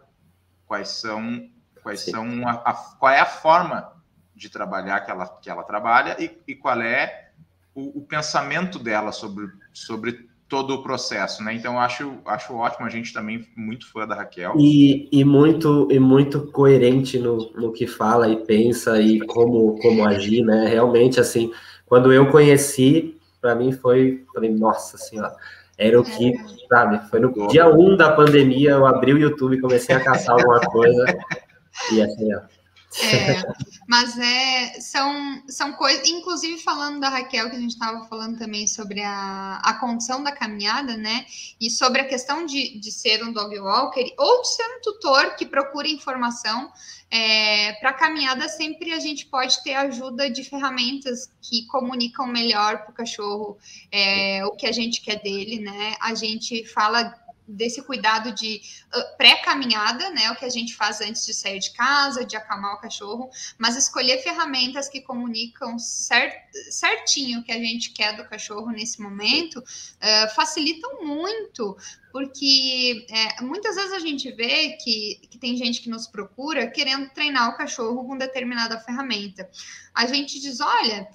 quais são quais Sim. são a, a, qual é a forma de trabalhar que ela, que ela trabalha e, e qual é o, o pensamento dela sobre, sobre todo o processo, né? Então acho acho ótimo a gente também muito fã da Raquel e, e muito e muito coerente no, no que fala e pensa e como como agir, né? Realmente assim, quando eu conheci, para mim foi, falei, nossa senhora, era o que, sabe? Foi no dia 1 um da pandemia, eu abri o YouTube, comecei a caçar alguma coisa e assim, ó, É, mas é, são, são coisas, inclusive falando da Raquel, que a gente estava falando também sobre a, a condição da caminhada, né? E sobre a questão de, de ser um dog walker ou de ser um tutor que procura informação. É, para caminhada, sempre a gente pode ter ajuda de ferramentas que comunicam melhor para o cachorro é, o que a gente quer dele, né? A gente fala desse cuidado de uh, pré-caminhada, né? O que a gente faz antes de sair de casa, de acalmar o cachorro, mas escolher ferramentas que comunicam cert, certinho o que a gente quer do cachorro nesse momento uh, facilitam muito, porque é, muitas vezes a gente vê que, que tem gente que nos procura querendo treinar o cachorro com determinada ferramenta. A gente diz, olha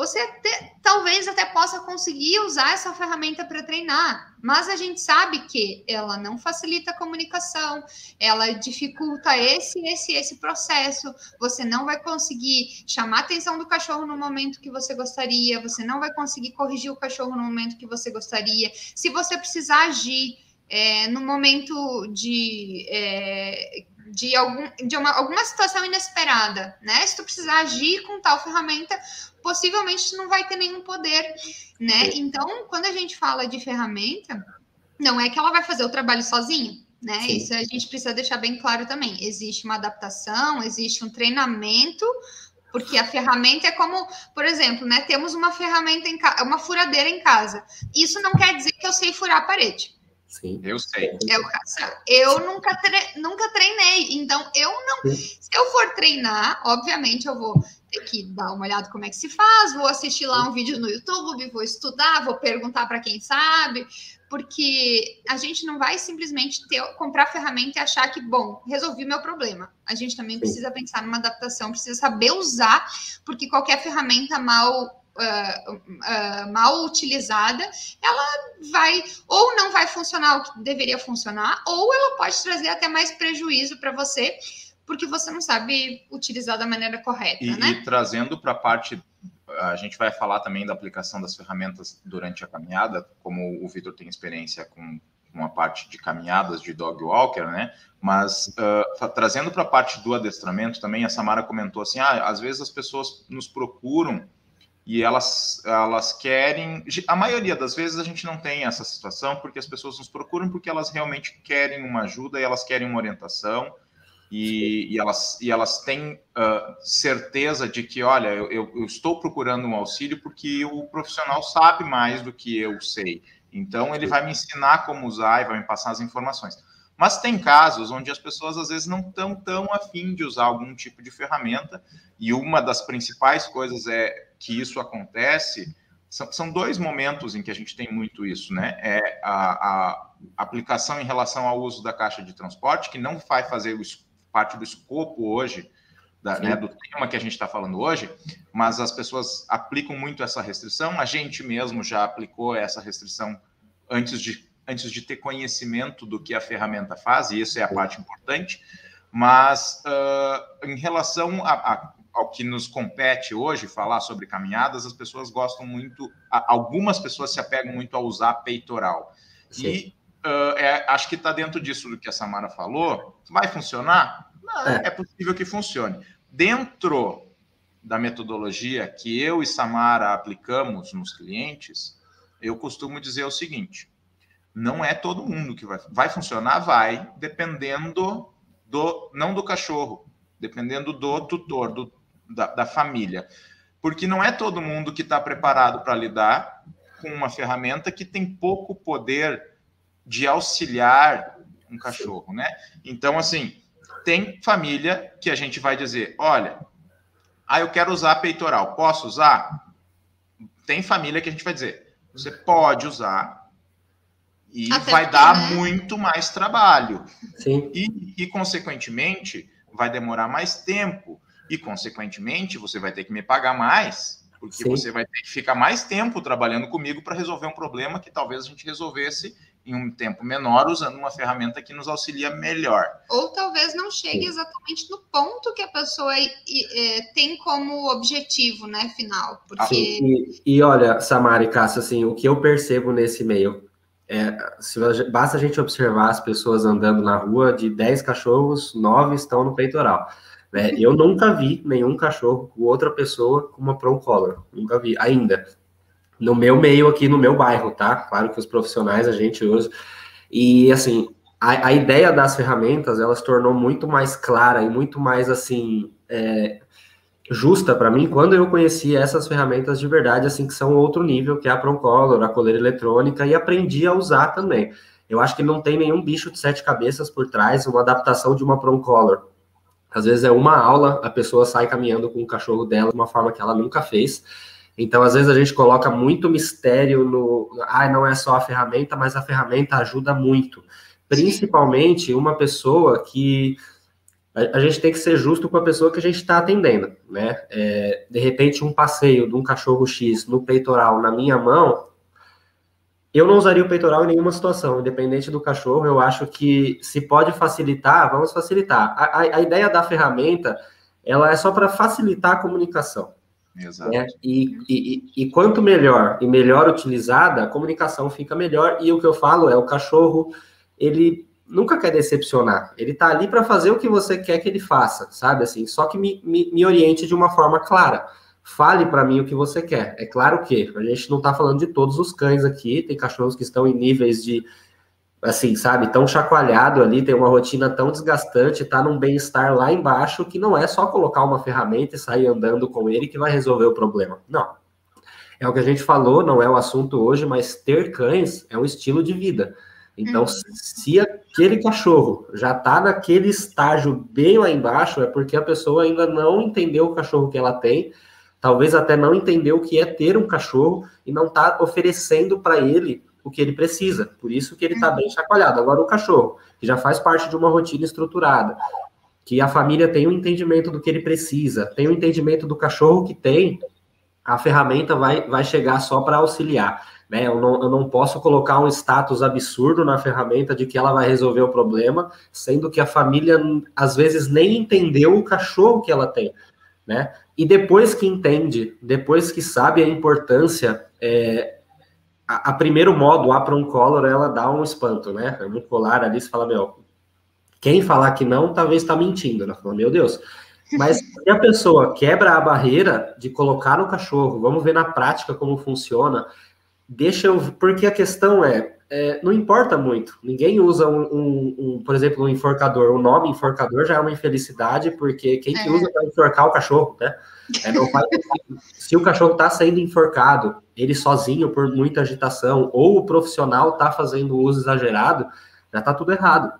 você até, talvez até possa conseguir usar essa ferramenta para treinar, mas a gente sabe que ela não facilita a comunicação, ela dificulta esse, esse, esse processo. Você não vai conseguir chamar a atenção do cachorro no momento que você gostaria, você não vai conseguir corrigir o cachorro no momento que você gostaria. Se você precisar agir é, no momento de, é, de, algum, de uma, alguma situação inesperada, né? Se tu precisar agir com tal ferramenta, possivelmente não vai ter nenhum poder, né? Então, quando a gente fala de ferramenta, não é que ela vai fazer o trabalho sozinha, né? Sim. Isso a gente precisa deixar bem claro também. Existe uma adaptação, existe um treinamento, porque a ferramenta é como, por exemplo, né? Temos uma ferramenta em casa, uma furadeira em casa. Isso não quer dizer que eu sei furar a parede. Sim. Eu sei. Eu, eu nunca, tre nunca treinei, então eu não. Se eu for treinar, obviamente eu vou ter que dar uma olhada como é que se faz, vou assistir lá um vídeo no YouTube, vou estudar, vou perguntar para quem sabe, porque a gente não vai simplesmente ter, comprar ferramenta e achar que, bom, resolvi meu problema. A gente também precisa pensar numa adaptação, precisa saber usar, porque qualquer ferramenta mal Uh, uh, mal utilizada, ela vai ou não vai funcionar o que deveria funcionar, ou ela pode trazer até mais prejuízo para você, porque você não sabe utilizar da maneira correta, e, né? E trazendo para a parte, a gente vai falar também da aplicação das ferramentas durante a caminhada, como o Vitor tem experiência com uma parte de caminhadas de dog walker, né? Mas uh, trazendo para a parte do adestramento também, a Samara comentou assim, ah, às vezes as pessoas nos procuram e elas, elas querem. A maioria das vezes a gente não tem essa situação porque as pessoas nos procuram porque elas realmente querem uma ajuda e elas querem uma orientação e, e, elas, e elas têm uh, certeza de que, olha, eu, eu, estou procurando um auxílio porque o profissional sabe mais do que eu sei. Então, ele vai me ensinar como usar e vai me passar as informações. Mas tem casos onde as pessoas às vezes não estão tão afim de usar algum tipo de ferramenta, e uma das principais coisas é que isso acontece. São, são dois momentos em que a gente tem muito isso, né? É a, a aplicação em relação ao uso da caixa de transporte, que não vai fazer o parte do escopo hoje, da, né, do tema que a gente está falando hoje, mas as pessoas aplicam muito essa restrição. A gente mesmo já aplicou essa restrição antes de, antes de ter conhecimento do que a ferramenta faz, e isso é a parte importante. Mas uh, em relação a, a, ao que nos compete hoje, falar sobre caminhadas, as pessoas gostam muito, algumas pessoas se apegam muito a usar peitoral. Sim. E uh, é, acho que está dentro disso do que a Samara falou. Vai funcionar? Não, é. é possível que funcione. Dentro da metodologia que eu e Samara aplicamos nos clientes, eu costumo dizer o seguinte: não é todo mundo que vai. Vai funcionar? Vai, dependendo do. não do cachorro, dependendo do tutor, do, da, da família. Porque não é todo mundo que está preparado para lidar com uma ferramenta que tem pouco poder de auxiliar um cachorro, né? Então, assim, tem família que a gente vai dizer, olha, ah, eu quero usar peitoral, posso usar? Tem família que a gente vai dizer, você pode usar e Até vai dar né? muito mais trabalho. Sim. E, e, consequentemente, vai demorar mais tempo. E, consequentemente, você vai ter que me pagar mais, porque Sim. você vai ter que ficar mais tempo trabalhando comigo para resolver um problema que talvez a gente resolvesse em um tempo menor, usando uma ferramenta que nos auxilia melhor. Ou talvez não chegue exatamente no ponto que a pessoa é, tem como objetivo, né, final. Porque... E, e, olha, Samara e Cássio, assim, o que eu percebo nesse meio, é, se, basta a gente observar as pessoas andando na rua, de 10 cachorros, 9 estão no peitoral. Né? Eu nunca vi nenhum cachorro com outra pessoa com uma Prong Collar, nunca vi, ainda. No meu meio aqui, no meu bairro, tá? Claro que os profissionais a gente usa. E, assim, a, a ideia das ferramentas, ela se tornou muito mais clara e muito mais, assim, é, justa para mim quando eu conheci essas ferramentas de verdade, assim, que são outro nível, que é a Procolor, a coleira eletrônica, e aprendi a usar também. Eu acho que não tem nenhum bicho de sete cabeças por trás, uma adaptação de uma Procolor. Às vezes é uma aula, a pessoa sai caminhando com o cachorro dela de uma forma que ela nunca fez. Então, às vezes, a gente coloca muito mistério no. Ah, não é só a ferramenta, mas a ferramenta ajuda muito. Principalmente uma pessoa que a, gente tem que ser justo com a pessoa que a gente está atendendo, né? É, de repente, um passeio de um cachorro X no peitoral na minha mão, eu não usaria o peitoral em nenhuma situação, independente do cachorro. Eu acho que se pode facilitar, vamos facilitar. A, a, a ideia da ferramenta, ela é só para facilitar a comunicação. Exato. Né? E, e, e, quanto melhor e melhor utilizada, a comunicação fica melhor. E o que eu falo é o cachorro, ele nunca quer decepcionar. Ele tá ali para fazer o que você quer que ele faça, sabe? Assim, só que me, me, me oriente de uma forma clara. Fale para mim o que você quer. É claro que a gente não está falando de todos os cães aqui, tem cachorros que estão em níveis de, assim, sabe, tão chacoalhado ali, tem uma rotina tão desgastante, tá num bem-estar lá embaixo, que não é só colocar uma ferramenta e sair andando com ele que vai resolver o problema. Não. É o que a gente falou, não é o assunto hoje, mas ter cães é um estilo de vida. Então, uhum. se aquele cachorro já está naquele estágio bem lá embaixo, é porque a pessoa ainda não entendeu o cachorro que ela tem, talvez até não entendeu o que é ter um cachorro e não está oferecendo para ele o que ele precisa. Por isso que ele está bem chacoalhado. Agora, o cachorro, que já faz parte de uma rotina estruturada, que a família tem um entendimento do que ele precisa, tem um entendimento do cachorro que tem, a ferramenta vai, vai chegar só para auxiliar. Né? Eu, não, eu não posso colocar um status absurdo na ferramenta de que ela vai resolver o problema, sendo que a família às vezes nem entendeu o cachorro que ela tem. Né? E depois que entende, depois que sabe a importância, é, a, a, primeiro modo, a Pron Color, ela dá um espanto, né? É muito colar ali, você fala, meu, quem falar que não, talvez está mentindo. Ela né? fala, meu Deus. Mas se a pessoa quebra a barreira de colocar no cachorro, vamos ver na prática como funciona, deixa eu. Porque a questão é, é não importa muito. Ninguém usa um, um, um, por exemplo, um enforcador. O nome enforcador já é uma infelicidade, porque quem que é. usa para enforcar o cachorro, né? É, faz, se o cachorro está sendo enforcado, ele sozinho por muita agitação, ou o profissional está fazendo uso exagerado, já está tudo errado.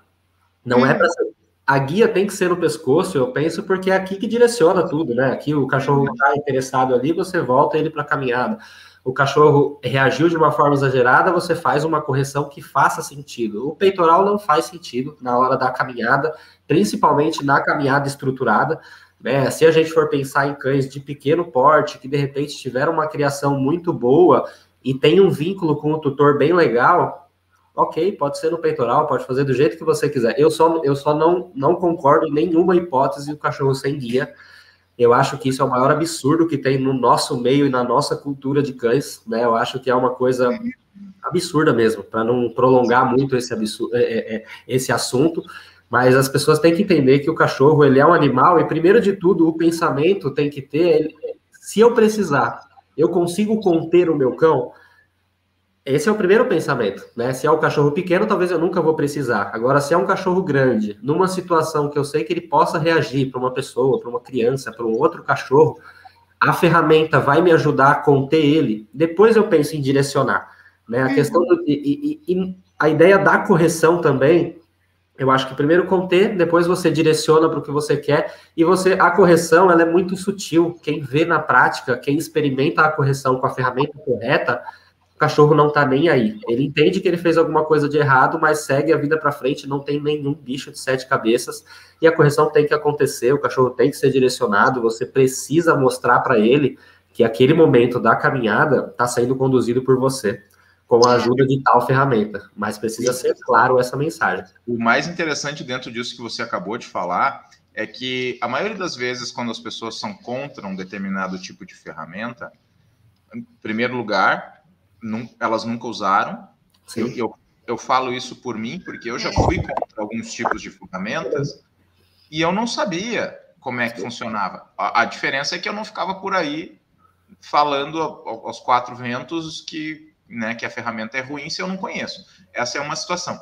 Não é para ser. A guia tem que ser no pescoço, eu penso, porque é aqui que direciona tudo, né? Aqui o cachorro está interessado ali, você volta ele para a caminhada o cachorro reagiu de uma forma exagerada, você faz uma correção que faça sentido. O peitoral não faz sentido na hora da caminhada, principalmente na caminhada estruturada. Né? Se a gente for pensar em cães de pequeno porte, que de repente tiveram uma criação muito boa e tem um vínculo com o tutor bem legal, ok, pode ser no peitoral, pode fazer do jeito que você quiser. Eu só, eu só não, não concordo em nenhuma hipótese o cachorro sem guia eu acho que isso é o maior absurdo que tem no nosso meio e na nossa cultura de cães, né? Eu acho que é uma coisa absurda mesmo, para não prolongar muito esse, absurdo, é, é, é, esse assunto, mas as pessoas têm que entender que o cachorro ele é um animal e primeiro de tudo o pensamento tem que ter, ele, se eu precisar, eu consigo conter o meu cão, esse é o primeiro pensamento, né? Se é um cachorro pequeno, talvez eu nunca vou precisar. Agora, se é um cachorro grande, numa situação que eu sei que ele possa reagir para uma pessoa, para uma criança, para um outro cachorro, a ferramenta vai me ajudar a conter ele. Depois eu penso em direcionar, né? A uhum. questão do, e, e, e a ideia da correção também, eu acho que primeiro conter, depois você direciona para o que você quer e você a correção ela é muito sutil. Quem vê na prática, quem experimenta a correção com a ferramenta correta cachorro não tá nem aí. Ele entende que ele fez alguma coisa de errado, mas segue a vida para frente, não tem nenhum bicho de sete cabeças e a correção tem que acontecer, o cachorro tem que ser direcionado, você precisa mostrar para ele que aquele momento da caminhada está sendo conduzido por você com a ajuda de tal ferramenta, mas precisa ser claro essa mensagem. O mais interessante dentro disso que você acabou de falar é que a maioria das vezes quando as pessoas são contra um determinado tipo de ferramenta, em primeiro lugar, elas nunca usaram. Eu, eu, eu, falo isso por mim, porque eu já fui contra alguns tipos de ferramentas e eu não sabia como é que funcionava. A, a, diferença é que eu não ficava por aí falando aos quatro ventos que, né, que a ferramenta é ruim se eu não conheço. Essa é uma situação.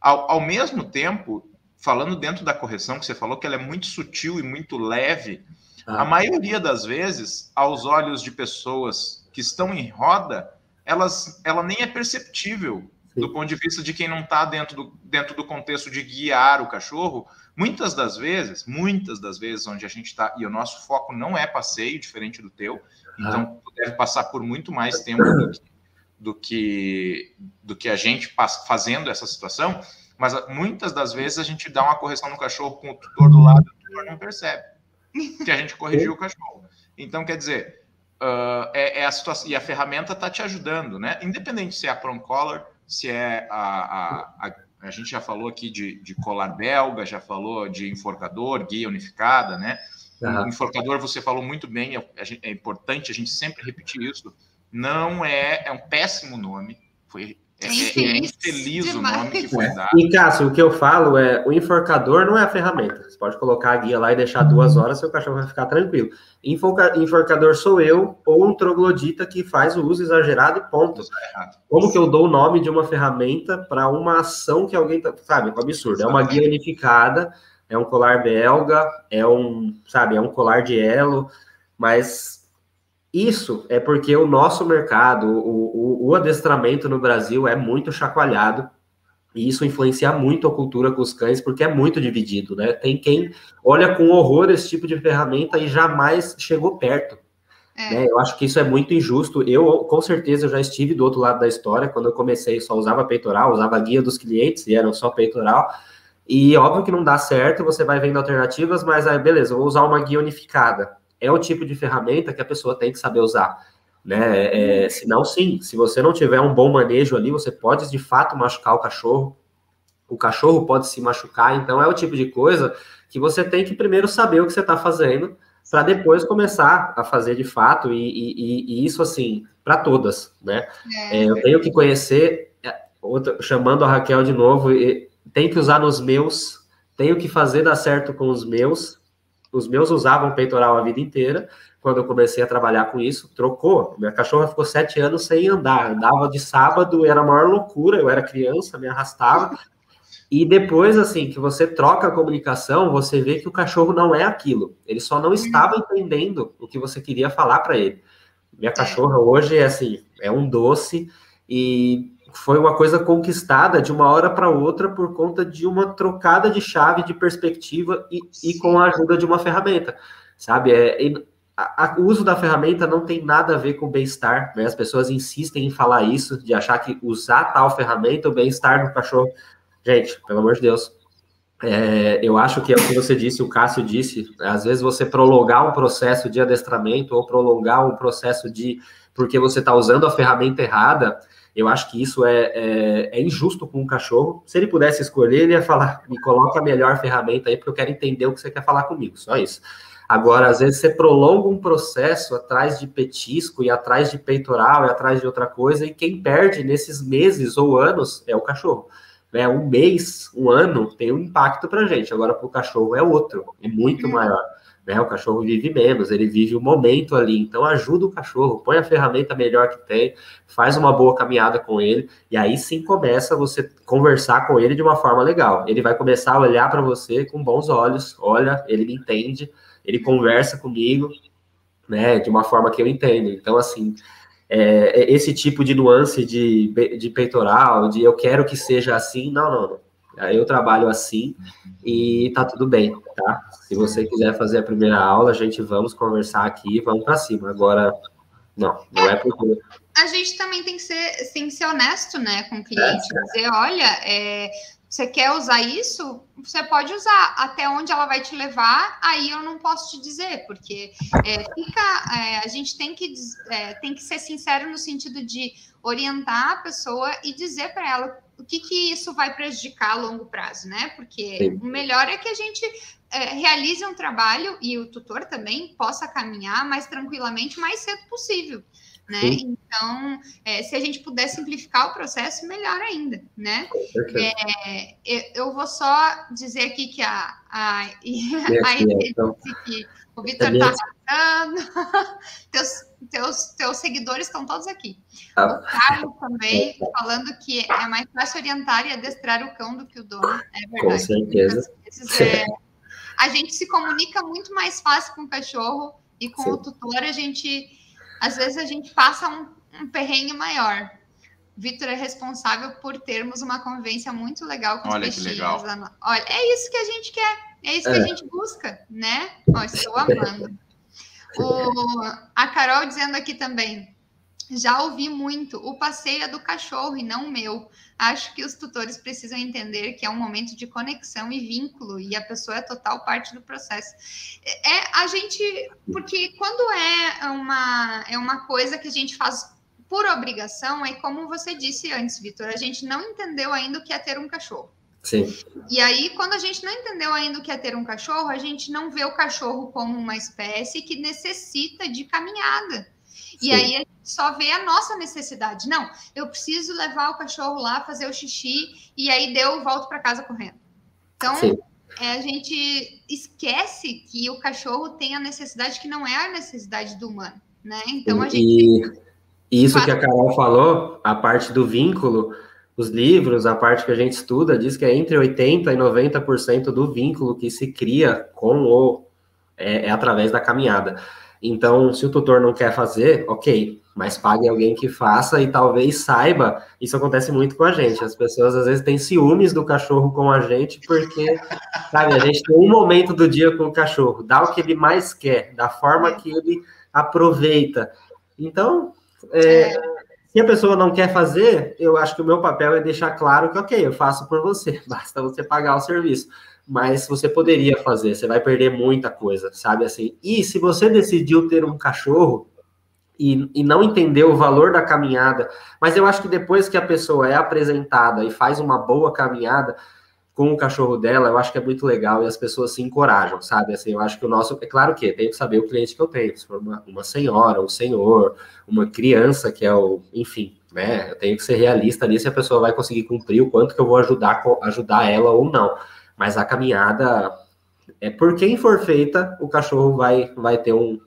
Ao, ao mesmo tempo, falando dentro da correção que você falou, que ela é muito sutil e muito leve, ah. a maioria das vezes, aos olhos de pessoas que estão em roda, elas, ela nem é perceptível Sim. do ponto de vista de quem não está dentro do, dentro do contexto de guiar o cachorro, Muitas das vezes, muitas das vezes onde a gente está, e o nosso foco não é passeio, diferente do teu, então ah. deve passar por muito mais tempo do que, do que, do que a gente passa, fazendo essa situação, mas muitas das vezes a gente dá uma correção no cachorro com o tutor do lado e o tutor não percebe que a gente corrigiu o cachorro. Então, quer dizer, uh, é, é, a situação, e a ferramenta está te ajudando, né? Independente se é a Prong Collar, se é a, a, a a gente já falou aqui de, de colar belga, já falou de enforcador, guia unificada, né? Uhum. Enforcador, você falou muito bem, é, é, importante a gente sempre repetir isso. Não é, é um péssimo nome, foi é, é, infeliz o nome que foi é. dado. E, Cássio, o que eu falo é: o enforcador não é a ferramenta. Você pode colocar a guia lá e deixar duas horas, seu cachorro vai ficar tranquilo. enforcador sou eu ou um troglodita que faz o uso exagerado e ponto. Como que eu dou o nome de uma ferramenta para uma ação que alguém tá. Sabe, é um absurdo. É uma guia unificada, é um colar belga, é um, sabe, é um colar de elo, mas isso é porque o nosso mercado, o, o, o, adestramento no Brasil é muito chacoalhado e isso influencia muito a cultura com os cães, porque é muito dividido, né? Tem quem olha com horror esse tipo de ferramenta e jamais chegou perto. É. Né? Eu acho que isso é muito injusto. Eu, com certeza, eu já estive do outro lado da história. Quando eu comecei, só usava peitoral, usava guia dos clientes e eram só peitoral. E óbvio que não dá certo, você vai vendo alternativas, mas aí, beleza, vou usar uma guia unificada é o tipo de ferramenta que a pessoa tem que saber usar. Né? É, se não, sim, se você não tiver um bom manejo ali, você pode de fato machucar o cachorro. O cachorro pode se machucar, então é o tipo de coisa que você tem que primeiro saber o que você está fazendo para depois começar a fazer de fato, e, e, e isso assim, para todas, né? É. É, eu tenho que conhecer, é, outra, chamando a Raquel de novo, tem que usar nos meus, tenho que fazer dar certo com os meus, os meus usavam peitoral a vida inteira. Quando eu comecei a trabalhar com isso, trocou. Minha cachorra ficou sete anos sem andar. Andava de sábado, era a maior loucura. Eu era criança, me arrastava. E depois, assim, que você troca a comunicação, você vê que o cachorro não é aquilo. Ele só não estava entendendo o que você queria falar para ele. Minha cachorra hoje é assim, é um doce e foi uma coisa conquistada de uma hora para outra por conta de uma trocada de chave de perspectiva e, e com a ajuda de uma ferramenta, sabe? É, a, a, o uso da ferramenta não tem nada a ver com bem-estar, né? As pessoas insistem em falar isso, de achar que usar tal ferramenta, o bem-estar do cachorro. Gente, pelo amor de Deus. É, eu acho que é o que você disse, o Cássio disse, às vezes você prolongar um processo de adestramento ou prolongar um processo de porque você está usando a ferramenta errada, eu acho que isso é, é, é, injusto com o cachorro. Se ele pudesse escolher, ele ia falar: me coloca a melhor ferramenta aí, porque eu quero entender o que você quer falar comigo. Só isso. Agora, às vezes, você prolonga um processo atrás de petisco e atrás de peitoral e atrás de outra coisa, e quem perde nesses meses ou anos é o cachorro. Né? Um mês, um ano, tem um impacto para gente. Agora, para o cachorro é outro, é muito maior. Né? O cachorro vive menos, ele vive o momento ali. Então ajuda o cachorro, põe a ferramenta melhor que tem, faz uma boa caminhada com ele, e aí sim começa você conversar com ele de uma forma legal. Ele vai começar a olhar para você com bons olhos, olha, ele me entende, ele conversa comigo, né, de uma forma que eu entendo. Então, assim, é, é esse tipo de nuance de, de peitoral, de eu quero que seja assim, não, não, não. Eu trabalho assim e tá tudo bem, tá? Se você quiser fazer a primeira aula, a gente vamos conversar aqui, vamos para cima. Agora, não, não é, é porque. A gente também tem que ser, tem que ser honesto, né, com o cliente. É, dizer, olha, é, você quer usar isso? Você pode usar. Até onde ela vai te levar, aí eu não posso te dizer, porque é, fica, é, a gente tem que, é, tem que ser sincero no sentido de orientar a pessoa e dizer para ela o que, que isso vai prejudicar a longo prazo, né? Porque Sim. o melhor é que a gente é, realize um trabalho e o tutor também possa caminhar mais tranquilamente, mais cedo possível. né? Sim. Então, é, se a gente puder simplificar o processo, melhor ainda, né? É, eu vou só dizer aqui que a, a, a, então. que o Vitor está teus, teus, teus seguidores estão todos aqui. Ah. O Carlos também falando que é mais fácil orientar e adestrar o cão do que o dono. É verdade. Com certeza. Vezes, é, a gente se comunica muito mais fácil com o cachorro e com Sim. o tutor a gente, às vezes a gente passa um, um perrengue maior. Vitor é responsável por termos uma convivência muito legal com Olha os peixinhos. Legal. Olha, é isso que a gente quer, é isso que é. a gente busca, né? Ó, estou amando. O, a Carol dizendo aqui também, já ouvi muito, o passeio é do cachorro e não o meu. Acho que os tutores precisam entender que é um momento de conexão e vínculo e a pessoa é total parte do processo. É a gente, porque quando é uma é uma coisa que a gente faz por obrigação, é como você disse antes, Vitor, a gente não entendeu ainda o que é ter um cachorro. Sim. E aí, quando a gente não entendeu ainda o que é ter um cachorro, a gente não vê o cachorro como uma espécie que necessita de caminhada. Sim. E aí a gente só vê a nossa necessidade. Não, eu preciso levar o cachorro lá, fazer o xixi, e aí deu, volto para casa correndo. Então, é, a gente esquece que o cachorro tem a necessidade que não é a necessidade do humano, né? Então a gente. E isso que a Carol falou, a parte do vínculo, os livros, a parte que a gente estuda, diz que é entre 80% e 90% do vínculo que se cria com o. É, é através da caminhada. Então, se o tutor não quer fazer, ok, mas pague alguém que faça e talvez saiba. Isso acontece muito com a gente. As pessoas às vezes têm ciúmes do cachorro com a gente, porque, sabe, a gente tem um momento do dia com o cachorro, dá o que ele mais quer, da forma que ele aproveita. Então, é, se a pessoa não quer fazer, eu acho que o meu papel é deixar claro que, ok, eu faço por você, basta você pagar o serviço mas você poderia fazer, você vai perder muita coisa, sabe assim? E se você decidiu ter um cachorro e, e não entendeu o valor da caminhada, mas eu acho que depois que a pessoa é apresentada e faz uma boa caminhada com o cachorro dela, eu acho que é muito legal e as pessoas se encorajam, sabe? Assim, eu acho que o nosso, é claro que tem que saber o cliente que eu tenho, se for uma, uma senhora, um senhor, uma criança que é o, enfim, né? Eu tenho que ser realista ali se a pessoa vai conseguir cumprir o quanto que eu vou ajudar ajudar ela ou não. Mas a caminhada, é por quem for feita, o cachorro vai, vai ter um,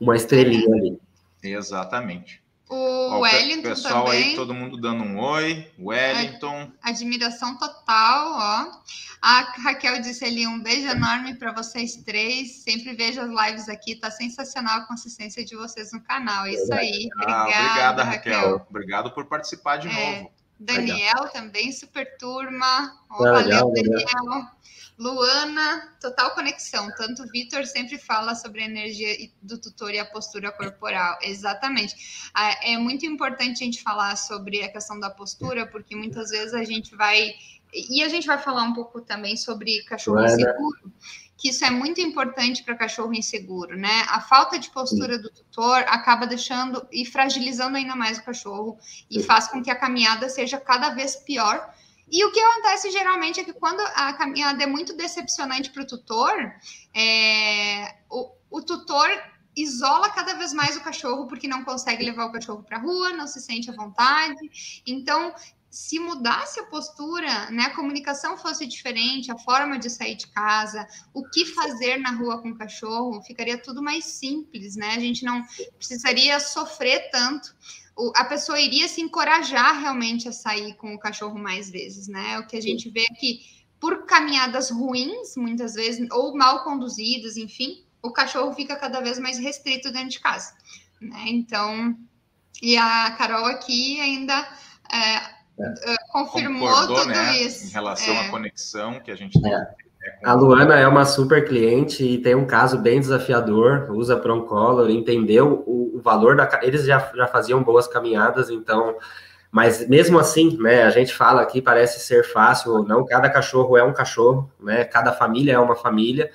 uma estrelinha ali. Exatamente. O Ó, Wellington pessoal também. aí, todo mundo dando um oi. Wellington. Admiração total, ó. A Raquel disse ali um beijo enorme para vocês três. Sempre vejo as lives aqui, tá sensacional a consistência de vocês no canal. É isso aí. Ah, obrigada, obrigada Raquel. Raquel. Obrigado por participar de é. novo. Daniel legal. também, super turma. Oh, valeu, Daniel. Luana, total conexão. Tanto o Vitor sempre fala sobre a energia do tutor e a postura corporal. Exatamente. Ah, é muito importante a gente falar sobre a questão da postura, porque muitas vezes a gente vai. E a gente vai falar um pouco também sobre cachorro Luana. seguro que isso é muito importante para cachorro inseguro, né? A falta de postura do tutor acaba deixando e fragilizando ainda mais o cachorro e faz com que a caminhada seja cada vez pior. E o que acontece geralmente é que quando a caminhada é muito decepcionante para o tutor, é, o, o tutor isola cada vez mais o cachorro porque não consegue levar o cachorro para a rua, não se sente à vontade. Então, se mudasse a postura, né, a comunicação fosse diferente, a forma de sair de casa, o que fazer na rua com o cachorro, ficaria tudo mais simples, né? A gente não precisaria sofrer tanto. A pessoa iria se encorajar realmente a sair com o cachorro mais vezes, né? O que a gente vê é que por caminhadas ruins, muitas vezes, ou mal conduzidas, enfim, o cachorro fica cada vez mais restrito dentro de casa, né? Então, e a Carol aqui ainda é, é. confirmou Concordou, tudo né, isso. Em relação é. à conexão que a gente tem. A Luana é uma super cliente e tem um caso bem desafiador, usa Proncolor, entendeu o, o valor da. Eles já, já faziam boas caminhadas, então. Mas mesmo assim, né, a gente fala aqui, parece ser fácil ou não, cada cachorro é um cachorro, né? Cada família é uma família,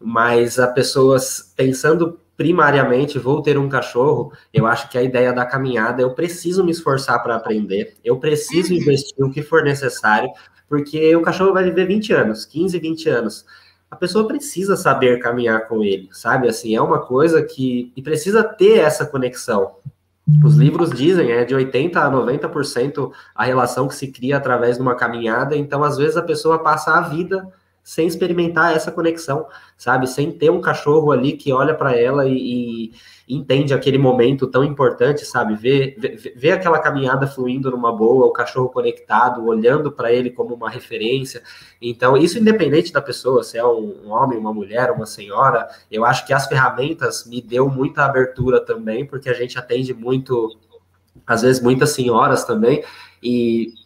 mas a pessoas pensando primariamente vou ter um cachorro, eu acho que a ideia da caminhada, eu preciso me esforçar para aprender, eu preciso uhum. investir o que for necessário, porque o cachorro vai viver 20 anos, 15, 20 anos. A pessoa precisa saber caminhar com ele, sabe? Assim, é uma coisa que e precisa ter essa conexão. Os livros dizem é de 80 a 90% a relação que se cria através de uma caminhada, então às vezes a pessoa passa a vida sem experimentar essa conexão, sabe? Sem ter um cachorro ali que olha para ela e, e, entende aquele momento tão importante, sabe? Ver, ver, ver aquela caminhada fluindo numa boa, o cachorro conectado, olhando para ele como uma referência. Então, isso independente da pessoa, se é um, um homem, uma mulher, uma senhora, eu acho que as ferramentas me deu muita abertura também, porque a gente atende muito, às vezes, muitas senhoras também, e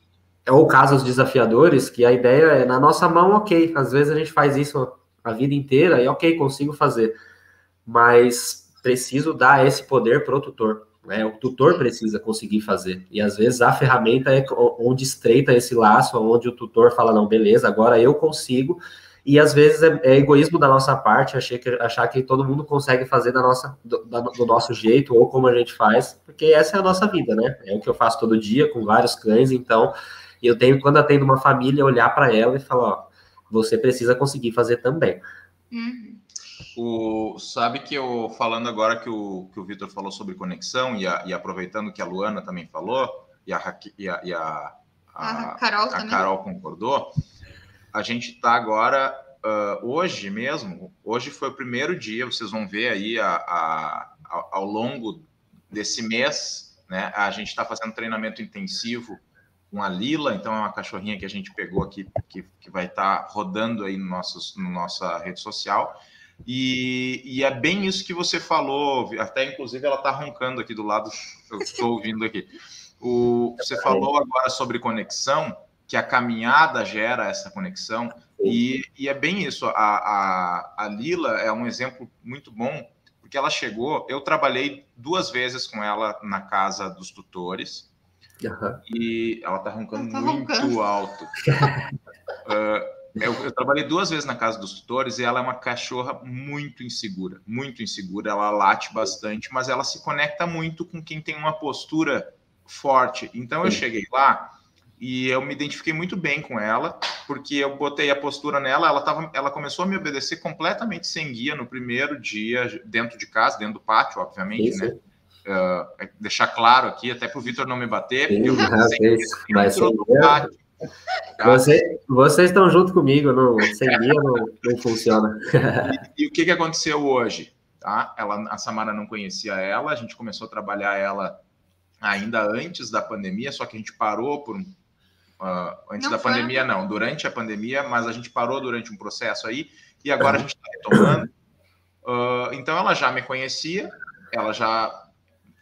ou casos desafiadores, que a ideia é na nossa mão, ok. Às vezes a gente faz isso a vida inteira e ok, consigo fazer. Mas preciso dar esse poder para o tutor. Né? O tutor precisa conseguir fazer. E às vezes a ferramenta é onde estreita esse laço, onde o tutor fala, não, beleza, agora eu consigo. E às vezes é, é egoísmo da nossa parte achar que, achar que todo mundo consegue fazer da nossa, do, da, do nosso jeito ou como a gente faz, porque essa é a nossa vida, né? É o que eu faço todo dia com vários cães, então e eu tenho, quando atendo uma família, olhar para ela e falar, ó, você precisa conseguir fazer também. Uhum. O, sabe que eu, falando agora que o, que o Vitor falou sobre conexão, e, a, e, aproveitando que a Luana também falou, e a, e a, e a, a, Carol, a Carol concordou, a gente está agora, uh, hoje mesmo, hoje foi o primeiro dia, vocês vão ver aí ao longo desse mês, né, a gente está fazendo treinamento intensivo com a Lila, então é uma cachorrinha que a gente pegou aqui, que, que vai estar tá rodando aí no, nossos, no nossa rede social. E, e, é bem isso que você falou, até inclusive ela está roncando aqui do lado, eu estou ouvindo aqui. O, você falou agora sobre conexão, que a caminhada gera essa conexão, e, e é bem isso. A, a, a Lila é um exemplo muito bom, porque ela chegou, eu trabalhei duas vezes com ela na casa dos tutores, Uhum. E ela tá roncando tá muito roncando. alto. uh, eu, eu, trabalhei duas vezes na casa dos tutores e ela é uma cachorra muito insegura, muito insegura. Ela late bastante, mas ela se conecta muito com quem tem uma postura forte. Então eu cheguei lá e eu me identifiquei muito bem com ela, porque eu botei a postura nela, ela, tava, ela começou a me obedecer completamente sem guia no primeiro dia, dentro de casa, dentro do pátio, obviamente, Isso. né? Uh, deixar claro aqui, até para o Vitor não me bater, Sim, porque eu vai ser tá? Você, vocês estão junto comigo, não, sem guia não, não funciona. E, e, o que, que aconteceu hoje? Tá? Ela, a Samara não conhecia ela, a gente começou a trabalhar ela ainda antes da pandemia, só que a gente parou por um. Uh, antes não da foi. pandemia, não, durante a pandemia, mas a gente parou durante um processo aí, e agora a gente está retomando. Uh, então ela já me conhecia, ela já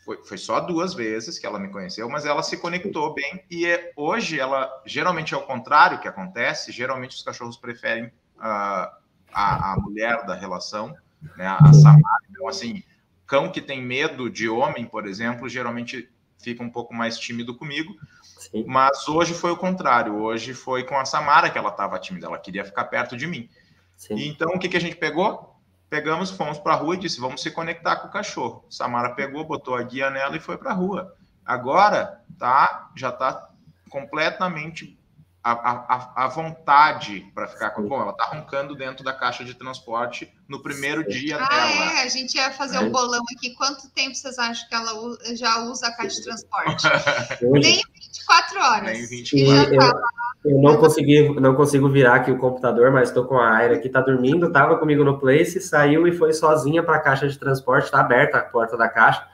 foi, foi só duas vezes que ela me conheceu, mas ela se conectou bem. E é, hoje ela, geralmente é o contrário que acontece, geralmente os cachorros preferem uh, a, a mulher da relação, né, a Samara. Então, assim, cão que tem medo de homem, por exemplo, geralmente fica um pouco mais tímido comigo. Sim. Mas hoje foi o contrário. Hoje foi com a Samara que ela estava tímida. Ela queria ficar perto de mim. Sim. Então, o que, que a gente pegou? Pegamos, fomos para a rua e disse: vamos se conectar com o cachorro. Samara pegou, botou a guia nela e foi para a rua. Agora, tá, já está completamente à, à, à vontade para ficar com. Bom, ela está roncando dentro da caixa de transporte no primeiro dia ah, dela. É, a gente ia fazer um bolão aqui. Quanto tempo vocês acham que ela já usa a caixa de transporte? Nem 24 horas. Nem 24 horas. Eu não consegui, não consigo virar aqui o computador, mas estou com a Aira aqui, tá dormindo, estava comigo no Place, saiu e foi sozinha para a caixa de transporte, está aberta a porta da caixa,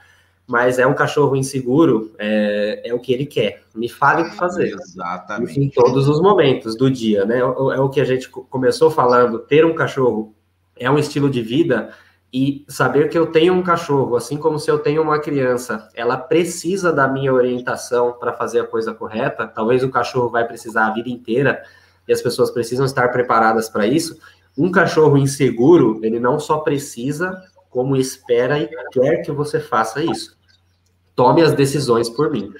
mas é um cachorro inseguro, é, é o que ele quer. Me fale o que fazer. Exatamente. Em todos os momentos do dia, né? É, é o que a gente começou falando, ter um cachorro é um estilo de vida e saber que eu tenho um cachorro, assim como se eu tenho uma criança, ela precisa da minha orientação para fazer a coisa correta. Talvez o cachorro vai precisar a vida inteira e as pessoas precisam estar preparadas para isso. Um cachorro inseguro, ele não só precisa, como espera e quer que você faça isso. Tome as decisões por mim.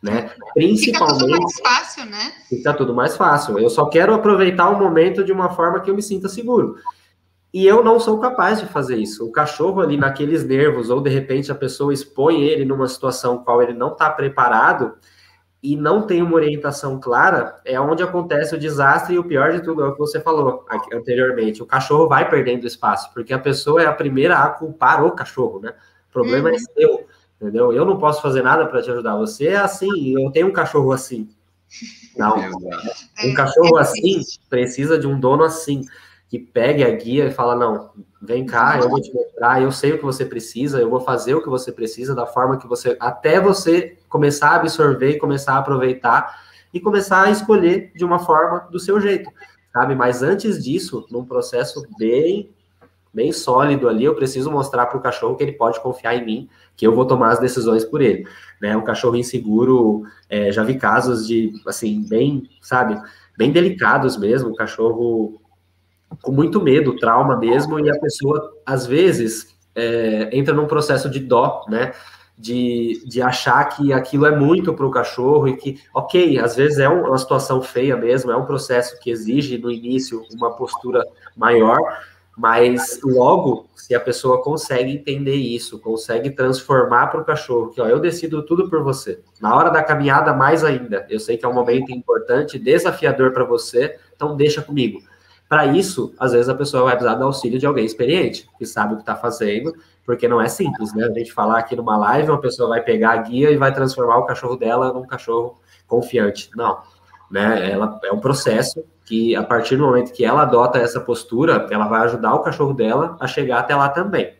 Né? Principalmente. Fica tudo mais fácil, né? Fica tudo mais fácil. Eu só quero aproveitar o momento de uma forma que eu me sinta seguro. E eu não sou capaz de fazer isso. O cachorro ali naqueles nervos, ou de repente a pessoa expõe ele numa situação qual ele não está preparado e não tem uma orientação clara, é onde acontece o desastre e o pior de tudo é o que você falou anteriormente. O cachorro vai perdendo espaço, porque a pessoa é a primeira a culpar o cachorro, né? O problema é uhum. é seu. entendeu? Eu não posso fazer nada para te ajudar. Você é assim, eu tenho um cachorro assim. Não. Um cachorro assim precisa de um dono assim, que pegue a guia e fala: não, vem cá, eu vou te mostrar, eu sei o que você precisa, eu vou fazer o que você precisa da forma que você. Até você começar a absorver começar a aproveitar e começar a escolher de uma forma do seu jeito, sabe? Mas antes disso, num processo bem bem sólido ali, eu preciso mostrar para o cachorro que ele pode confiar em mim, que eu vou tomar as decisões por ele. Né? Um cachorro inseguro, é, já vi casos de, assim, bem, sabe, bem delicados mesmo, um cachorro com muito medo, trauma mesmo, e a pessoa, às vezes, é, entra num processo de dó, né? De, de achar que aquilo é muito para o cachorro e que, ok, às vezes é uma situação feia mesmo, é um processo que exige no início uma postura maior, mas logo, se a pessoa consegue entender isso, consegue transformar para o cachorro, que ó, eu decido tudo por você. Na hora da caminhada, mais ainda. Eu sei que é um momento importante, desafiador para você, então deixa comigo. Para isso, às vezes a pessoa vai precisar do auxílio de alguém experiente, que sabe o que está fazendo, porque não é simples, né? A gente falar aqui numa live, uma pessoa vai pegar a guia e vai transformar o cachorro dela num cachorro confiante. Não né? Ela é um processo que a partir do momento que ela adota essa postura, ela vai ajudar o cachorro dela a chegar até lá também.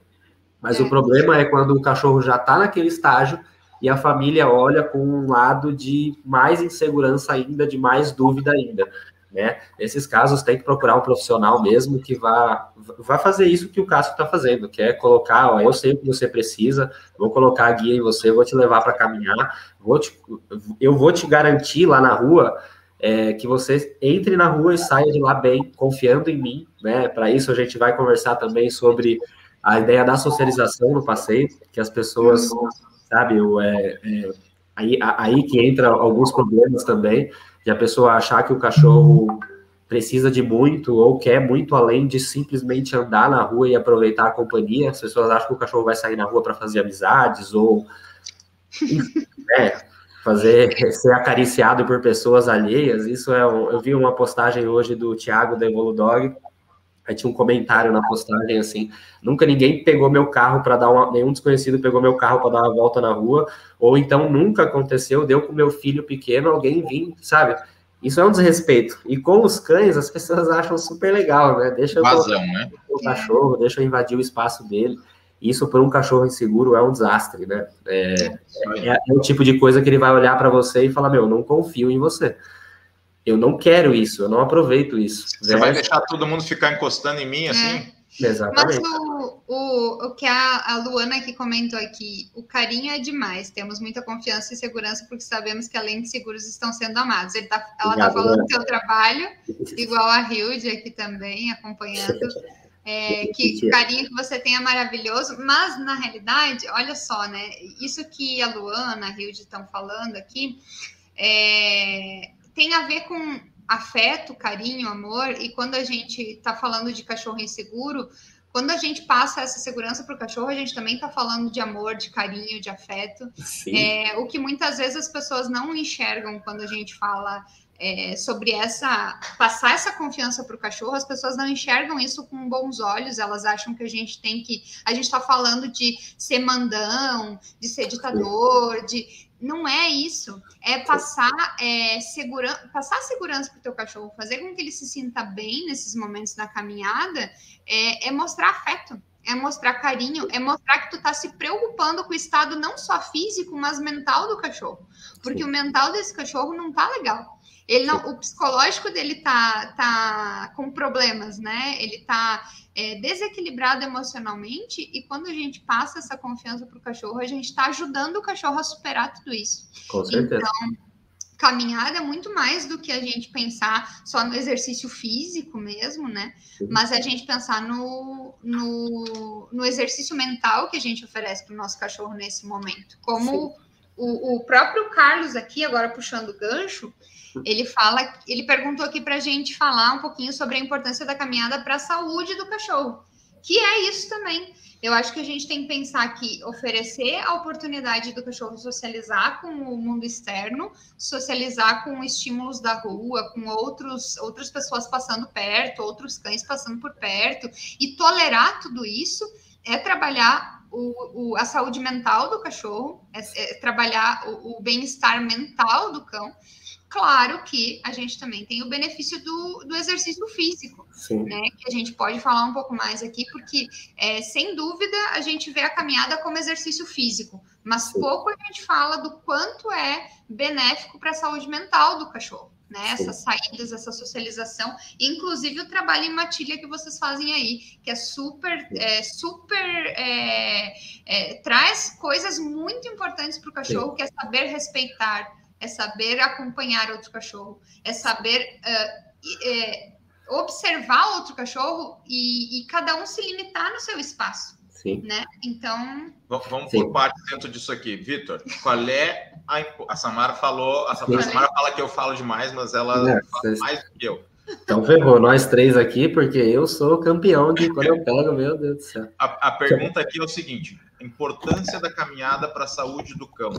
Mas é. o problema é quando o cachorro já está naquele estágio e a família olha com um lado de mais insegurança ainda, de mais dúvida ainda. Né? Nesses casos, tem que procurar um profissional mesmo que vá, vá fazer isso que o Cássio está fazendo, que é colocar, ó, eu sei o que você precisa, vou colocar a guia em você, vou te levar para caminhar, vou te, eu vou te garantir lá na rua é, que você entre na rua e saia de lá bem, confiando em mim, né? Para isso a gente vai conversar também sobre a ideia da socialização no passeio, que as pessoas, sabe, é, é, aí, aí que entra alguns problemas também, de a pessoa achar que o cachorro precisa de muito ou quer muito além de simplesmente andar na rua e aproveitar a companhia. As pessoas acham que o cachorro vai sair na rua para fazer amizades ou é, fazer ser acariciado por pessoas alheias. Isso é eu vi uma postagem hoje do Thiago da Evoludog. Aí tinha um comentário na postagem assim: nunca ninguém pegou meu carro para dar uma, nenhum desconhecido pegou meu carro para dar uma volta na rua, ou então nunca aconteceu, deu com meu filho pequeno, alguém vir, sabe? Isso é um desrespeito. E com os cães, as pessoas acham super legal, né? Deixa Vazão, né? o cachorro, deixa eu invadir o espaço dele. Isso para um cachorro inseguro é um desastre, né? É, é, é, o tipo de coisa que ele vai olhar para você e falar: Meu, não confio em você. Eu não quero isso, eu não aproveito isso. Você vai deixar todo mundo ficar encostando em mim assim? É. Exatamente. Mas o, o, o que a, a Luana que comentou aqui, o carinho é demais. Temos muita confiança e segurança porque sabemos que além de seguros estão sendo amados. Ele tá, ela está falando do seu trabalho, igual a Hilde aqui também, acompanhando. É, que o carinho que você tem é maravilhoso, mas na realidade, olha só, né? Isso que a Luana, a Hilde estão falando aqui, é, tem a ver com afeto, carinho, amor, e quando a gente está falando de cachorro inseguro, quando a gente passa essa segurança para o cachorro, a gente também está falando de amor, de carinho, de afeto. É, o que muitas vezes as pessoas não enxergam quando a gente fala é, sobre essa passar essa confiança para o cachorro, as pessoas não enxergam isso com bons olhos, elas acham que a gente tem que. A gente está falando de ser mandão, de ser ditador, de. Não é isso. É passar, é, segura, passar segurança para o teu cachorro, fazer com que ele se sinta bem nesses momentos da caminhada, é, é mostrar afeto é mostrar carinho, é mostrar que tu tá se preocupando com o estado não só físico, mas mental do cachorro. Porque o mental desse cachorro não tá legal. Ele não, o psicológico dele tá, tá com problemas, né? Ele tá é, desequilibrado emocionalmente e quando a gente passa essa confiança para o cachorro, a gente está ajudando o cachorro a superar tudo isso. Com certeza. Então, caminhada é muito mais do que a gente pensar só no exercício físico mesmo, né? Mas a gente pensar no, no, no exercício mental que a gente oferece para o nosso cachorro nesse momento. Como o, o próprio Carlos aqui, agora puxando o gancho, ele fala, ele perguntou aqui para a gente falar um pouquinho sobre a importância da caminhada para a saúde do cachorro, que é isso também. Eu acho que a gente tem que pensar que oferecer a oportunidade do cachorro socializar com o mundo externo, socializar com estímulos da rua, com outros, outras pessoas passando perto, outros cães passando por perto, e tolerar tudo isso é trabalhar o, o, a saúde mental do cachorro, é, é trabalhar o, o bem-estar mental do cão. Claro que a gente também tem o benefício do, do exercício físico, né? Que a gente pode falar um pouco mais aqui, porque é, sem dúvida a gente vê a caminhada como exercício físico, mas Sim. pouco a gente fala do quanto é benéfico para a saúde mental do cachorro né? Essas saídas, essa socialização, inclusive o trabalho em matilha que vocês fazem aí, que é super, é, super é, é, traz coisas muito importantes para o cachorro, Sim. que é saber respeitar, é saber acompanhar outro cachorro, é saber uh, observar outro cachorro e, e cada um se limitar no seu espaço. Sim. Né? Então. Vamos Sim. por parte dentro disso aqui. Vitor, qual é a. A Samara falou. A Samara fala que eu falo demais, mas ela é, fala mais do que eu. Então ferrou, nós três aqui, porque eu sou campeão de quando eu pego, meu Deus do céu. A, a pergunta aqui é o seguinte: importância da caminhada para a saúde do cão.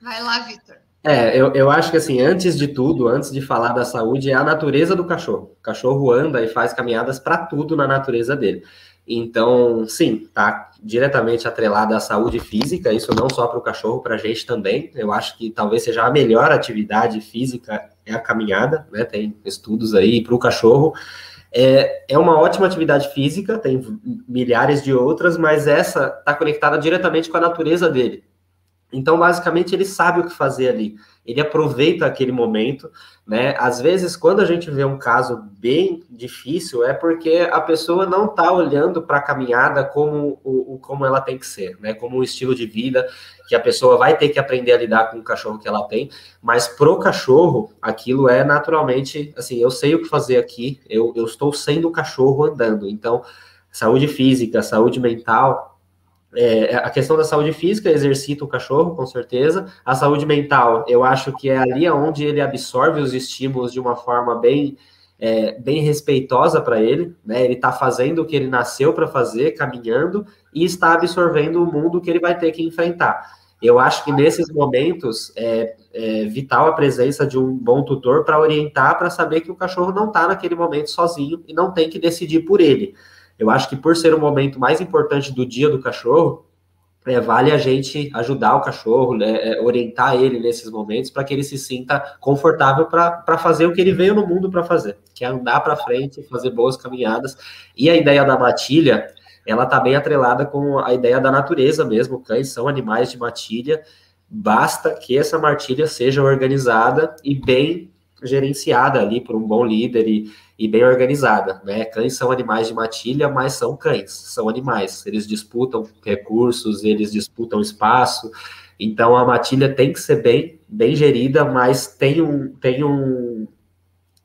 Vai lá, Vitor. É, eu, eu acho que assim, antes de tudo, antes de falar da saúde, é a natureza do cachorro. O cachorro anda e faz caminhadas para tudo na natureza dele. Então, sim, tá diretamente atrelada à saúde física, isso não só para o cachorro, para a gente também. Eu acho que talvez seja a melhor atividade física é a caminhada, né? Tem estudos aí para o cachorro. É, é uma ótima atividade física, tem milhares de outras, mas essa está conectada diretamente com a natureza dele. Então, basicamente, ele sabe o que fazer ali. Ele aproveita aquele momento, né? Às vezes, quando a gente vê um caso bem difícil, é porque a pessoa não está olhando para a caminhada como, o, como ela tem que ser, né? Como um estilo de vida que a pessoa vai ter que aprender a lidar com o cachorro que ela tem. Mas pro cachorro, aquilo é naturalmente, assim, eu sei o que fazer aqui. Eu, eu estou sendo o cachorro andando. Então, saúde física, saúde mental é, a questão da saúde física exercita o cachorro, com certeza. A saúde mental, eu acho que é ali onde ele absorve os estímulos de uma forma bem, é, bem respeitosa para ele. Né? Ele está fazendo o que ele nasceu para fazer, caminhando, e está absorvendo o mundo que ele vai ter que enfrentar. Eu acho que nesses momentos é, é vital a presença de um bom tutor para orientar, para saber que o cachorro não está naquele momento sozinho e não tem que decidir por ele. Eu acho que por ser o momento mais importante do dia do cachorro, é, vale a gente ajudar o cachorro, né, é, orientar ele nesses momentos para que ele se sinta confortável para fazer o que ele veio no mundo para fazer, que é andar para frente, fazer boas caminhadas. E a ideia da matilha, ela está bem atrelada com a ideia da natureza mesmo. Cães são animais de matilha, basta que essa matilha seja organizada e bem gerenciada ali por um bom líder e, e bem organizada, né? Cães são animais de matilha, mas são cães, são animais. Eles disputam recursos, eles disputam espaço. Então a matilha tem que ser bem, bem gerida, mas tem um, tem um,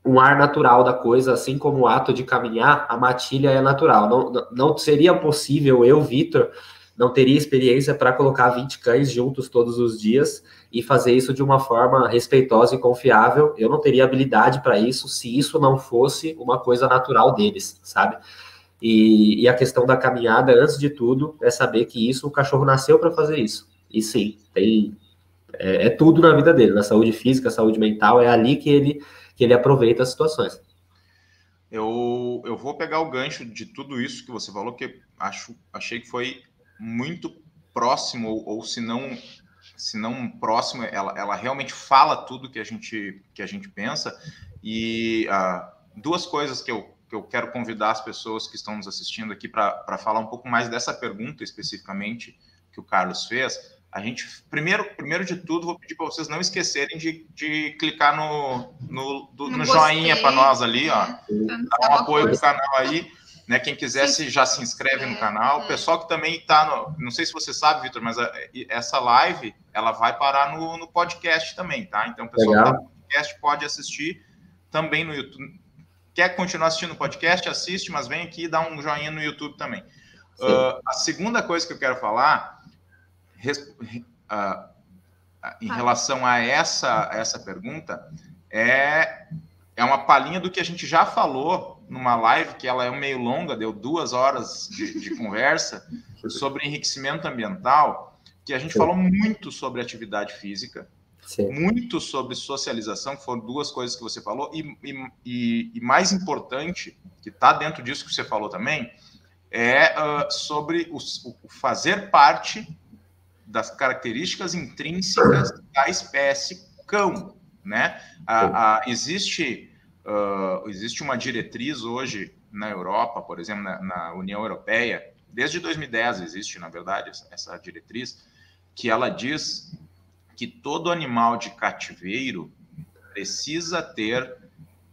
um ar natural da coisa, assim como o ato de caminhar, a matilha é natural. Não, não seria possível eu, Vitor, não teria experiência para colocar 20 cães juntos todos os dias e fazer isso de uma forma respeitosa e confiável. Eu não teria habilidade para isso se isso não fosse uma coisa natural deles, sabe? E, e, a questão da caminhada, antes de tudo, é saber que isso o cachorro nasceu para fazer isso. E sim, tem é, é, tudo na vida dele, na saúde física, saúde mental, é ali que ele que ele aproveita as situações. Eu, eu vou pegar o gancho de tudo isso que você falou, que acho, achei que foi muito próximo, ou se não, se não próximo, ela, ela realmente fala tudo que a gente, que a gente pensa. E uh, duas coisas que eu, que eu quero convidar as pessoas que estão nos assistindo aqui para falar um pouco mais dessa pergunta especificamente que o Carlos fez. A gente, primeiro, primeiro de tudo, vou pedir para vocês não esquecerem de, de clicar no, no, do, no joinha para nós ali, ó. Dar um apoio pro canal aí. Né? Quem quisesse já se inscreve no canal. O pessoal que também está no. Não sei se você sabe, Vitor, mas a, essa live ela vai parar no, no podcast também, tá? Então, o pessoal Legal. que tá no podcast pode assistir também no YouTube. Quer continuar assistindo o podcast? Assiste, mas vem aqui e dá um joinha no YouTube também. Uh, a segunda coisa que eu quero falar uh, em relação a essa, essa pergunta é, é uma palhinha do que a gente já falou numa live que ela é meio longa, deu duas horas de, de conversa sobre enriquecimento ambiental, que a gente Sim. falou muito sobre atividade física, Sim. muito sobre socialização, que foram duas coisas que você falou, e, e, e mais importante, que está dentro disso que você falou também, é uh, sobre o, o, fazer parte das características intrínsecas da espécie cão, né? A, a, existe, uh, existe uma diretriz hoje na Europa, por exemplo, na, na, União Europeia, desde 2010 existe, na verdade, essa, essa diretriz, que ela diz que todo animal de cativeiro precisa ter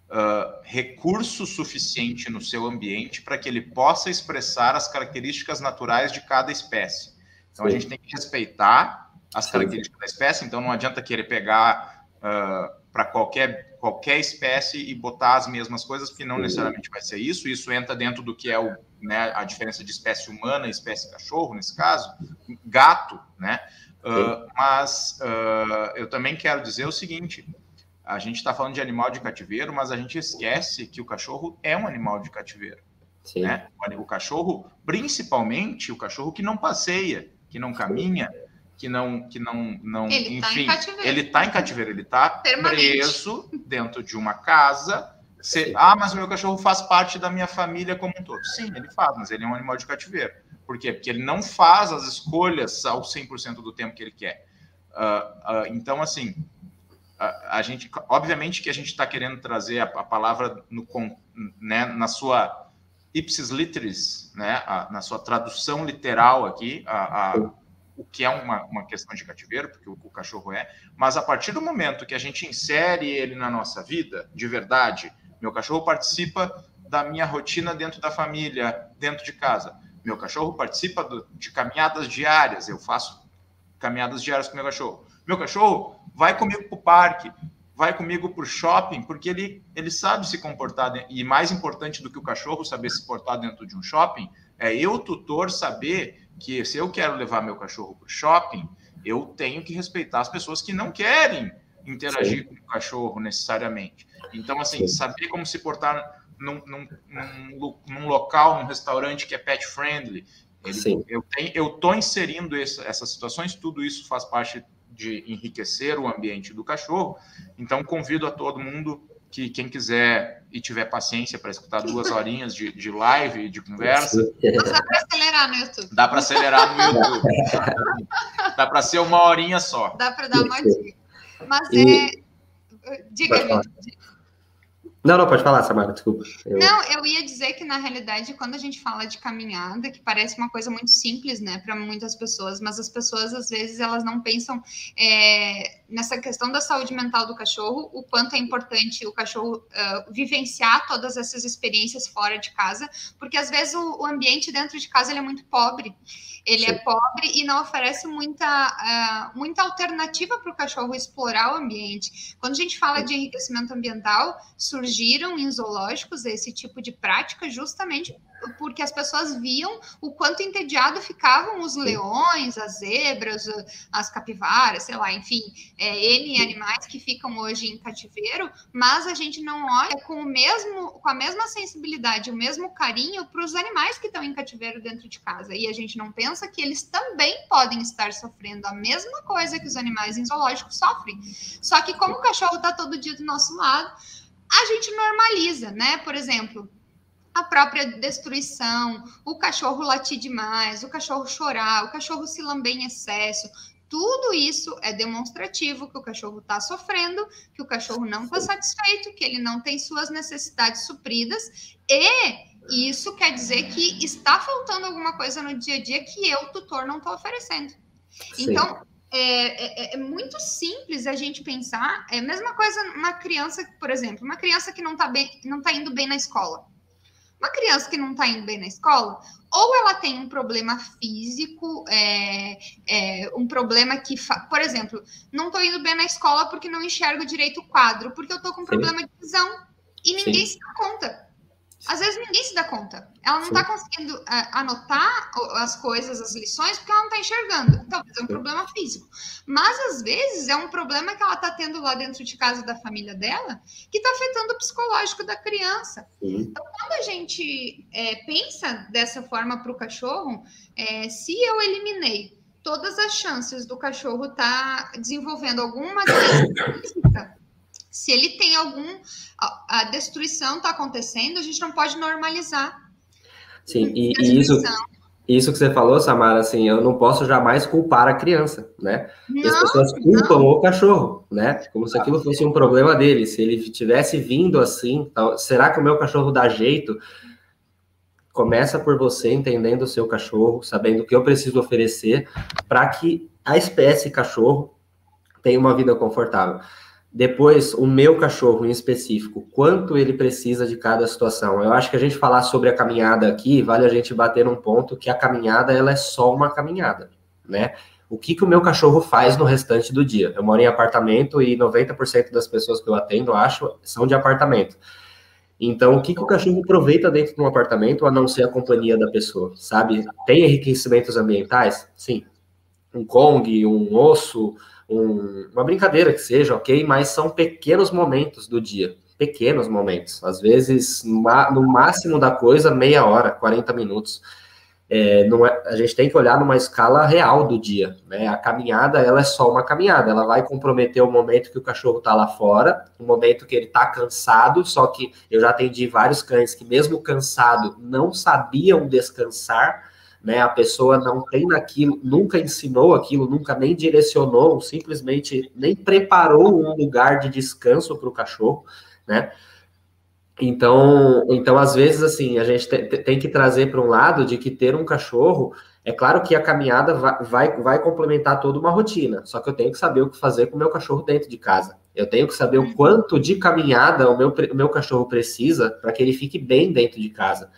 uh, recurso suficiente no seu ambiente para que ele possa expressar as características naturais de cada espécie. Então Sim. a gente tem que respeitar as Sim. características da espécie, então não adianta querer pegar uh, para qualquer, qualquer espécie e botar as mesmas coisas, porque não necessariamente vai ser isso. Isso entra dentro do que é o, né, a diferença de espécie humana e espécie cachorro, nesse caso, gato, né? Uh, mas uh, eu também quero dizer o seguinte: a gente está falando de animal de cativeiro, mas a gente esquece que o cachorro é um animal de cativeiro. Né? O cachorro, principalmente o cachorro que não passeia, que não caminha, que não, que não, não ele tá enfim, tá ele está em cativeiro, ele está preso dentro de uma casa. Se, ah, mas o meu cachorro faz parte da minha família como um todo. Sim, ele faz, mas ele é um animal de cativeiro. Por quê? Porque ele não faz as escolhas ao 100% do tempo que ele quer. Uh, uh, então, assim, a, a, gente, obviamente que a gente está querendo trazer a, a palavra no, né, na sua ipsis literis, né, a, na sua tradução literal aqui, a, o que é uma, uma questão de cativeiro, porque o, o, cachorro é, mas a partir do momento que a gente insere ele na nossa vida, de verdade, meu cachorro participa da minha rotina dentro da família, dentro de casa. Meu cachorro participa do, de caminhadas diárias, eu faço caminhadas diárias com meu cachorro. Meu cachorro vai comigo para o parque, vai comigo para o shopping, porque ele, ele sabe se comportar. E mais importante do que o cachorro saber se portar dentro de um shopping, é eu, tutor, saber que se eu quero levar meu cachorro para o shopping, eu tenho que respeitar as pessoas que não querem interagir Sim. com o cachorro necessariamente. Então, assim, Sim. saber como se portar num, num, num, num, local, num restaurante que é pet friendly. Ele, eu tenho, eu estou inserindo essa, essas situações, tudo isso faz parte de enriquecer o ambiente do cachorro. Então, convido a todo mundo que quem quiser e tiver paciência para escutar duas horinhas de, de live e de conversa. Dá para acelerar no YouTube. Dá para acelerar no YouTube. Dá para ser uma horinha só. Dá para dar uma dica. Mas e... é. Diga, não, não, pode falar, Samara, desculpa. Eu... Não, eu ia dizer que, na realidade, quando a gente fala de caminhada, que parece uma coisa muito simples, né, para muitas pessoas, mas as pessoas, às vezes, elas não pensam é, nessa questão da saúde mental do cachorro, o quanto é importante o cachorro uh, vivenciar todas essas experiências fora de casa, porque, às vezes, o, o ambiente dentro de casa ele é muito pobre ele é Sim. é pobre e não oferece muita, uh, muita alternativa para o cachorro explorar o ambiente. Quando a gente fala de enriquecimento ambiental, surgiram em zoológicos esse tipo de prática justamente porque as pessoas viam o quanto entediado ficavam os leões, as zebras, as capivaras, sei lá, enfim, é, N animais que ficam hoje em cativeiro, mas a gente não olha com o mesmo, com a mesma sensibilidade, o mesmo carinho para os animais que estão em cativeiro dentro de casa. E a gente não pensa que eles também podem estar sofrendo a mesma coisa que os animais em zoológicos sofrem. Só que como o cachorro está todo dia do nosso lado, a gente normaliza, né? Por exemplo, a própria destruição, o cachorro latir demais, o cachorro chorar, o cachorro se lamber em excesso. Tudo isso é demonstrativo que o cachorro está sofrendo, que o cachorro não está satisfeito, que ele não tem suas necessidades supridas, e isso quer dizer que está faltando alguma coisa no dia a dia que eu, tutor, não estou oferecendo. Sim. Então, é, é, é, muito simples a gente pensar. É a mesma coisa uma criança, por exemplo, uma criança que não está bem, não está indo bem na escola. Uma criança que não está indo bem na escola, ou ela tem um problema físico, é, é, um problema que, por exemplo, não estou indo bem na escola porque não enxergo direito o quadro, porque eu estou com problema de visão e ninguém Sim. se dá conta. Às vezes ninguém se dá conta. Ela não está conseguindo uh, anotar as coisas, as lições, porque ela não está enxergando. Talvez é um problema físico. Mas às vezes é um problema que ela está tendo lá dentro de casa da família dela, que está afetando o psicológico da criança. Então, quando a gente é, pensa dessa forma para o cachorro, é, se eu eliminei todas as chances do cachorro estar tá desenvolvendo alguma doença física, se ele tem algum. A, a destruição está acontecendo, a gente não pode normalizar. Sim, e, e isso, isso que você falou, Samara, assim, eu não posso jamais culpar a criança, né? Não, as pessoas culpam não. o cachorro, né? Como se aquilo fosse um problema dele. Se ele tivesse vindo assim, tal, será que o meu cachorro dá jeito? Começa por você entendendo o seu cachorro, sabendo o que eu preciso oferecer para que a espécie cachorro tenha uma vida confortável. Depois, o meu cachorro em específico, quanto ele precisa de cada situação. Eu acho que a gente falar sobre a caminhada aqui, vale a gente bater num ponto que a caminhada ela é só uma caminhada, né? O que, que o meu cachorro faz no restante do dia? Eu moro em apartamento e 90% das pessoas que eu atendo, acho, são de apartamento. Então, o que, que o cachorro aproveita dentro de um apartamento a não ser a companhia da pessoa, sabe? Tem enriquecimentos ambientais? Sim. Um Kong, um osso, um, uma brincadeira que seja, ok? Mas são pequenos momentos do dia, pequenos momentos. Às vezes, no máximo da coisa, meia hora, 40 minutos. É, é, a gente tem que olhar numa escala real do dia, né? A caminhada, ela é só uma caminhada, ela vai comprometer o momento que o cachorro tá lá fora, o momento que ele tá cansado, só que eu já atendi vários cães que mesmo cansado não sabiam descansar, né? A pessoa não tem naquilo, nunca ensinou aquilo, nunca nem direcionou, simplesmente nem preparou um lugar de descanso para o cachorro, né? Então, então, às vezes, assim, a gente tem que trazer para um lado de que ter um cachorro, é claro que a caminhada vai, vai, vai complementar toda uma rotina, só que eu tenho que saber o que fazer com o meu cachorro dentro de casa. Eu tenho que saber o uhum. quanto de caminhada o meu, o meu cachorro precisa para que ele fique bem dentro de casa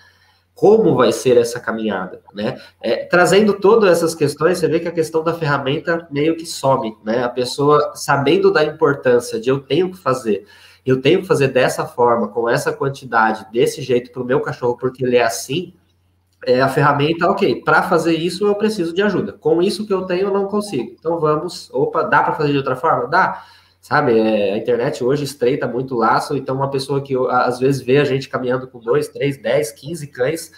como vai ser essa caminhada, né? É, trazendo todas essas questões, você vê que a questão da ferramenta meio que some, né? A pessoa sabendo da importância de eu tenho que fazer, eu tenho que fazer dessa forma, com essa quantidade, desse jeito para o meu cachorro, porque ele é assim, é, a ferramenta, ok, para fazer isso eu preciso de ajuda. Com isso que eu tenho, eu não consigo. Então vamos, opa, dá para fazer de outra forma? Dá. Sabe, é, a internet hoje estreita muito laço, então uma pessoa que às vezes vê a gente caminhando com dois, três, dez, quinze cães,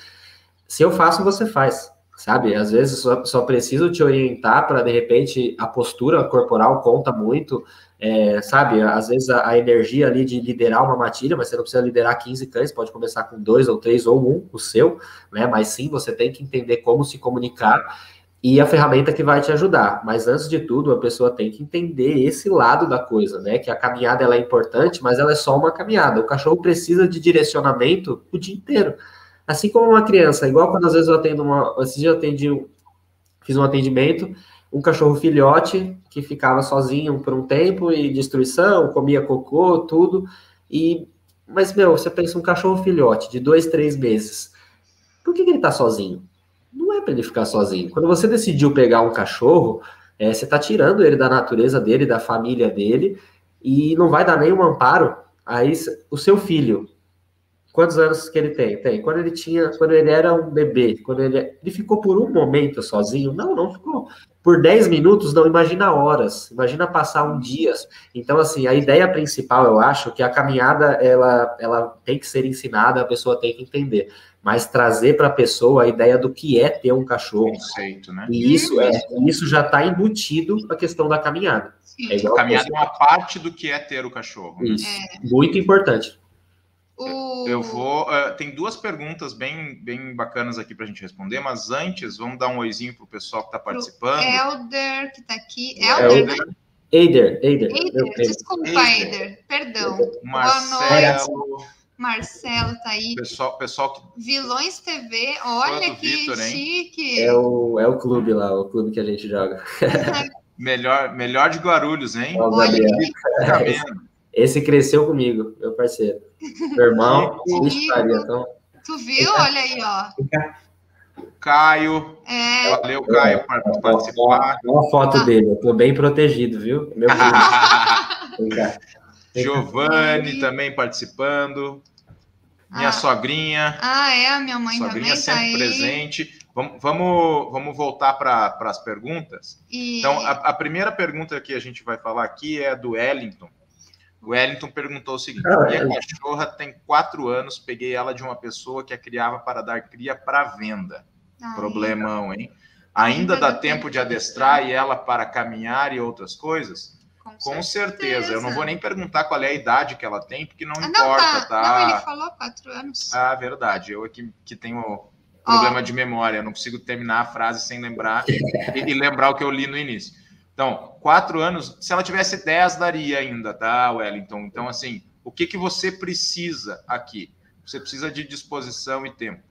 se eu faço, você faz, sabe? Às vezes só, só preciso te orientar para, de repente, a postura corporal conta muito, é, sabe? Às vezes a, a, energia ali de liderar uma matilha, mas você não precisa liderar 15 cães, pode começar com dois ou três ou um, o seu, né? Mas sim, você tem que entender como se comunicar e a ferramenta que vai te ajudar. Mas antes de tudo, a pessoa tem que entender esse lado da coisa, né? Que a caminhada ela é importante, mas ela é só uma caminhada. O cachorro precisa de direcionamento o dia inteiro. Assim como uma criança, igual quando às vezes eu atendo uma. Esses dias eu atendi, fiz um atendimento, um cachorro filhote que ficava sozinho por um tempo e destruição, comia cocô, tudo. E. Mas, meu, você pensa um cachorro filhote de dois, três meses. Por que, que ele tá sozinho? Não é para ele ficar sozinho. Quando você decidiu pegar um cachorro, é, você está tirando ele da natureza dele, da família dele, e não vai dar nenhum amparo. Aí o seu filho, quantos anos que ele tem? Tem. Quando ele tinha, quando ele era um bebê, quando ele, ele ficou por um momento sozinho? Não, não ficou. Por 10 minutos, não, imagina horas, imagina passar um dia. Então, assim, a ideia principal, eu acho, que a caminhada, ela, ela tem que ser ensinada, a pessoa tem que entender mas trazer para a pessoa a ideia do que é ter um cachorro. Conceito, né? E isso, é, isso já está embutido na questão da caminhada. É a caminhada é uma parte do que é ter o cachorro. Né? Isso, é. muito importante. O... Eu vou. Uh, tem duas perguntas bem, bem bacanas aqui para a gente responder, mas antes, vamos dar um oizinho para o pessoal que está participando. Helder, que está aqui. Helder, né? Eider, Eider. Eider, desculpa, Eider. Perdão. Marcelo. Marcelo tá aí. Pessoal, pessoal que... Vilões TV, olha que Victor, chique. É o, é o clube lá, o clube que a gente joga. melhor, melhor de Guarulhos, hein? Olha esse, esse cresceu comigo, meu parceiro. Meu irmão, então... Tu viu? Olha aí, ó. Caio. É. Valeu, Caio, por participar. Olha a foto ah. dele, eu tô bem protegido, viu? Meu Giovanni também participando. Minha ah. sogrinha. Ah, é, a minha mãe sogrinha também tá sempre tá presente. Vamos, vamos, vamos voltar para as perguntas. E... Então, a, a, primeira pergunta que a gente vai falar aqui é do Wellington. O Wellington perguntou o seguinte: minha é. cachorra tem quatro anos, peguei ela de uma pessoa que a criava para dar cria para venda. Ah, Problemão, hein? Ainda, Ainda dá tempo de adestrar e ela para caminhar e outras coisas? Com, Com certeza. certeza. Eu não vou nem perguntar qual é a idade que ela tem, porque não ah, importa, não, tá. tá? Não, ele falou quatro anos. Ah, verdade. Eu aqui que tenho problema oh. de memória, eu não consigo terminar a frase sem lembrar e, e, lembrar o que eu li no início. Então, quatro anos, se ela tivesse dez, daria ainda, tá, Wellington? Então, assim, o que, que você precisa aqui? Você precisa de disposição e tempo.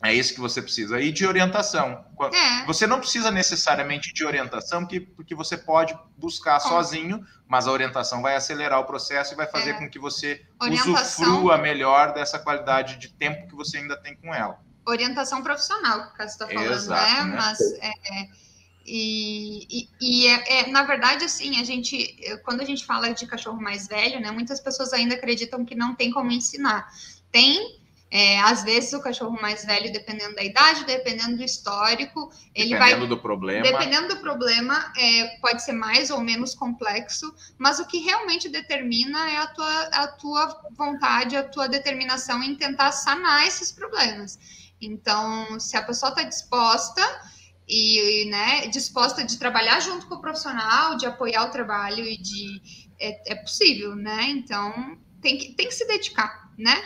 É isso que você precisa. E de orientação. É. Você não precisa necessariamente de orientação, porque, porque você pode buscar é. sozinho, mas a orientação vai acelerar o processo e vai fazer é. com que você orientação... usufrua melhor dessa qualidade de tempo que você ainda tem com ela. Orientação profissional, que o Cássio está falando, Exato, né? né? Mas é, é, e, e, e é, é, na verdade, assim, a gente, quando a gente fala de cachorro mais velho, né, muitas pessoas ainda acreditam que não tem como ensinar. Tem, é, às vezes o cachorro mais velho, dependendo da idade, dependendo do histórico, ele dependendo vai. do problema. Dependendo do problema, é, pode ser mais ou menos complexo, mas o que realmente determina é a tua, a tua vontade, a tua determinação em tentar sanar esses problemas. Então, se a pessoa está disposta e né, disposta de trabalhar junto com o profissional, de apoiar o trabalho e de é, é possível, né? Então tem que, tem que se dedicar, né?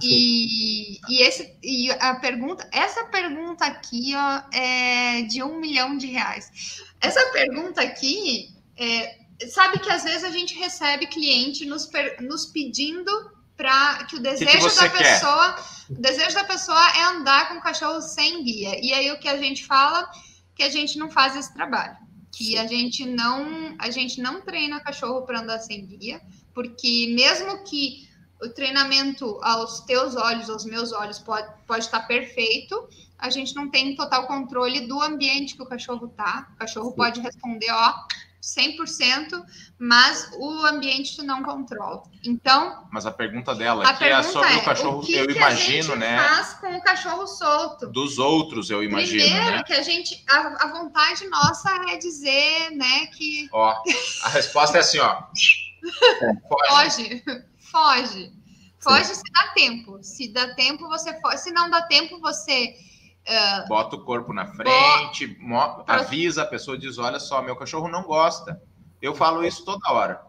E, e, esse, e a pergunta, essa pergunta aqui ó, é de um milhão de reais. Essa pergunta aqui, é, sabe que às vezes a gente recebe cliente nos, nos pedindo para que o desejo que que da pessoa, quer? o desejo da pessoa é andar com o cachorro sem guia. E aí o que a gente fala que a gente não faz esse trabalho, que a gente não, a gente não treina cachorro para andar sem guia, porque mesmo que o treinamento aos teus olhos, aos meus olhos, pode, pode estar perfeito. A gente não tem total controle do ambiente que o cachorro tá. O cachorro Sim. pode responder, ó, 100%, mas o ambiente tu não controla. Então. Mas a pergunta dela aqui é sobre é, o cachorro, o que eu que imagino, né? faz com o cachorro solto? Dos outros, eu imagino. Primeiro, né? que a gente. A, a, vontade nossa é dizer, né, que. Ó, a resposta é assim, ó. Foge. Foge. Foge Sim. se dá tempo. Se dá tempo, você foge. Se não dá tempo, você. Uh, Bota o corpo na frente, avisa a pessoa, diz: Olha só, meu cachorro não gosta. Eu falo isso toda hora.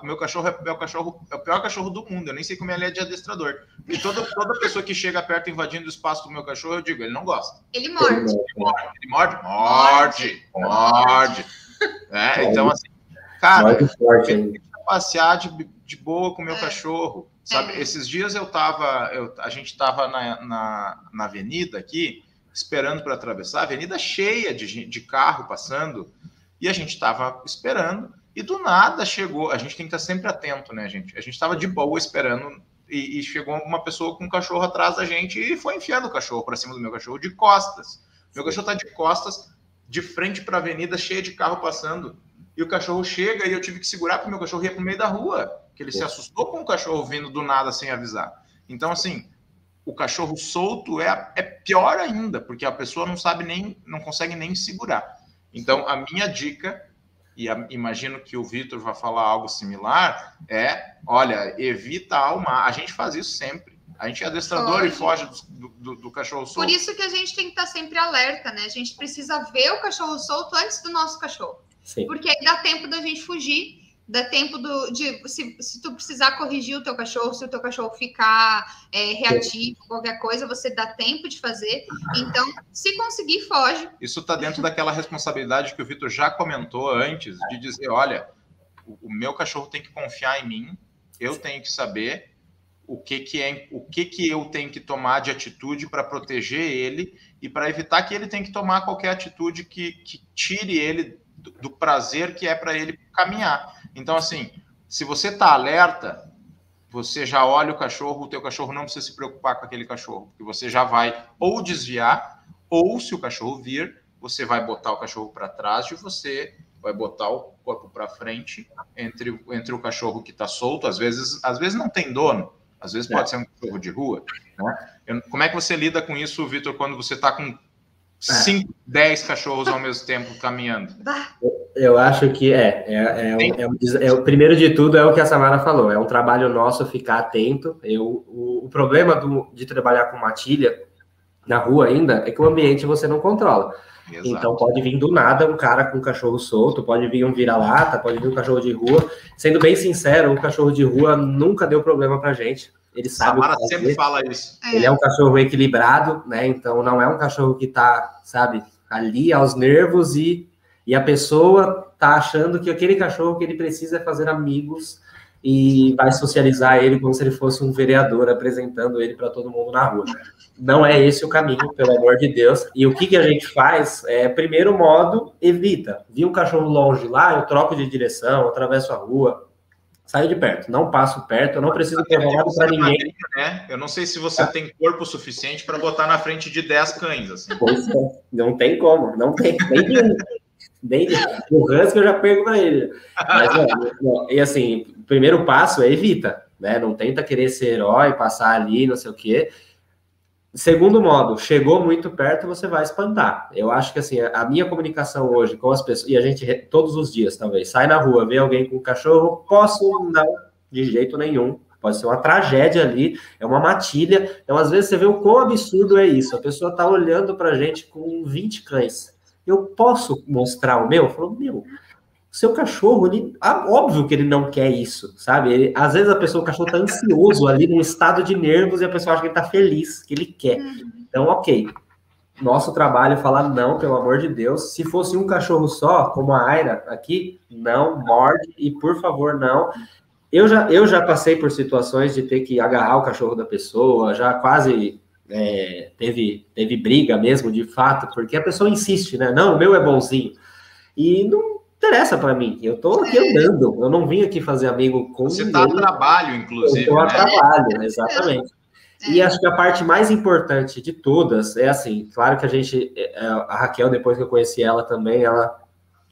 O meu cachorro é, meu cachorro é o pior cachorro do mundo. Eu nem sei como ele é de adestrador. E toda, toda pessoa que chega perto invadindo o espaço do meu cachorro, eu digo: ele não gosta. Ele morde. Ele morde. Ele morde. Morde. Morde. morde. É, então, assim, cara, forte, passear de, de boa com o meu é. cachorro. Sabe, é. esses dias eu tava, eu, a gente tava na, na, na avenida aqui, esperando para atravessar, a avenida cheia de, de carro passando, e a gente estava esperando, e do nada chegou, a gente tem que estar sempre atento, né, gente? A gente estava de boa esperando, e, e, chegou uma pessoa com um cachorro atrás da gente e foi enfiando o cachorro para cima do meu cachorro de costas. Meu cachorro está de costas, de frente para a avenida, cheia de carro passando e o cachorro chega e eu tive que segurar porque meu cachorro ia para o meio da rua, que ele Pô. se assustou com o cachorro vindo do nada sem avisar. Então, assim, o cachorro solto é, é pior ainda, porque a pessoa não sabe nem, não consegue nem segurar. Então, a minha dica, e a, imagino que o Vitor vai falar algo similar, é, olha, evita alma. A gente faz isso sempre. A gente é adestrador Pode. e foge do, do, do, cachorro solto. Por isso que a gente tem que estar sempre alerta, né? A gente precisa ver o cachorro solto antes do nosso cachorro. Sim. Porque aí dá tempo da gente fugir, dá tempo do, de se, se tu precisar corrigir o teu cachorro, se o teu cachorro ficar é, reativo, qualquer coisa, você dá tempo de fazer. Então, se conseguir, foge. Isso está dentro daquela responsabilidade que o Vitor já comentou antes, de dizer, olha, o, o meu cachorro tem que confiar em mim, eu tenho que saber o que, que é o que, que eu tenho que tomar de atitude para proteger ele e para evitar que ele tenha que tomar qualquer atitude que, que tire ele do, do prazer que é para ele caminhar. Então, assim, se você está alerta, você já olha o cachorro, o teu cachorro não precisa se preocupar com aquele cachorro, porque você já vai ou desviar, ou se o cachorro vir, você vai botar o cachorro para trás e você vai botar o corpo para frente entre, entre o cachorro que está solto. Às vezes, às vezes não tem dono, às vezes pode é. ser um cachorro de rua. Né? Eu, como é que você lida com isso, Vitor, quando você está com 5, 10 cachorros ao mesmo tempo caminhando. Eu acho que é. É, é, é, é, é, o primeiro de tudo é o que a Samara falou. É um trabalho nosso ficar atento. Eu, o, o problema do, de trabalhar com matilha na rua ainda é que o ambiente você não controla. Exato. Então pode vir do nada um cara com um cachorro solto, pode vir um vira-lata, pode vir um cachorro de rua. Sendo bem sincero, um cachorro de rua nunca deu problema pra gente. Ele sabe. Samara sempre fala isso. Ele é um cachorro equilibrado, né? Então não é um cachorro que tá, sabe, ali aos nervos e, e a pessoa tá achando que aquele cachorro que ele precisa é fazer amigos e vai socializar ele como se ele fosse um vereador apresentando ele para todo mundo na rua. Não é esse o caminho, pelo amor de Deus. E o que, que a gente faz? É, primeiro modo, evita. Vi um cachorro longe lá, eu troco de direção, atravesso a rua, saio de perto. Não passo perto, eu não preciso provar nada para ninguém. né? Eu não sei se você tem corpo suficiente para botar na frente de 10 cães. Assim. Pois é, não tem como, não tem. Nem de. Nem o Husky eu já perco para ele. Mas, ó, e assim, o primeiro passo é evita, né? Não tenta querer ser herói, passar ali, não sei o quê. Segundo modo, chegou muito perto, você vai espantar. Eu acho que assim, a minha comunicação hoje com as pessoas, e a gente todos os dias, talvez, sai na rua, vê alguém com cachorro, posso não, de jeito nenhum. Pode ser uma tragédia ali, é uma matilha. Então, às vezes, você vê o quão absurdo é isso. A pessoa tá olhando pra gente com 20 cães eu posso mostrar o meu? Falou, meu, seu cachorro, ele, ah, óbvio que ele não quer isso, sabe? Ele, às vezes a pessoa, o cachorro tá ansioso ali, num estado de nervos, e a pessoa acha que ele tá feliz, que ele quer. Uhum. Então, ok. Nosso trabalho é falar não, pelo amor de Deus. Se fosse um cachorro só, como a Aira aqui, não, morde, e por favor, não. Eu já, eu já passei por situações de ter que agarrar o cachorro da pessoa, já quase é, teve, teve briga mesmo, de fato, porque a pessoa insiste, né? Não, o meu é bonzinho. E não interessa para mim. Eu tô aqui andando, eu não vim aqui fazer amigo com Você está a trabalho, inclusive. Eu tô a né? trabalho, exatamente. E acho que a parte mais importante de todas é assim, claro que a gente, é, a Raquel, depois que eu conheci ela também, ela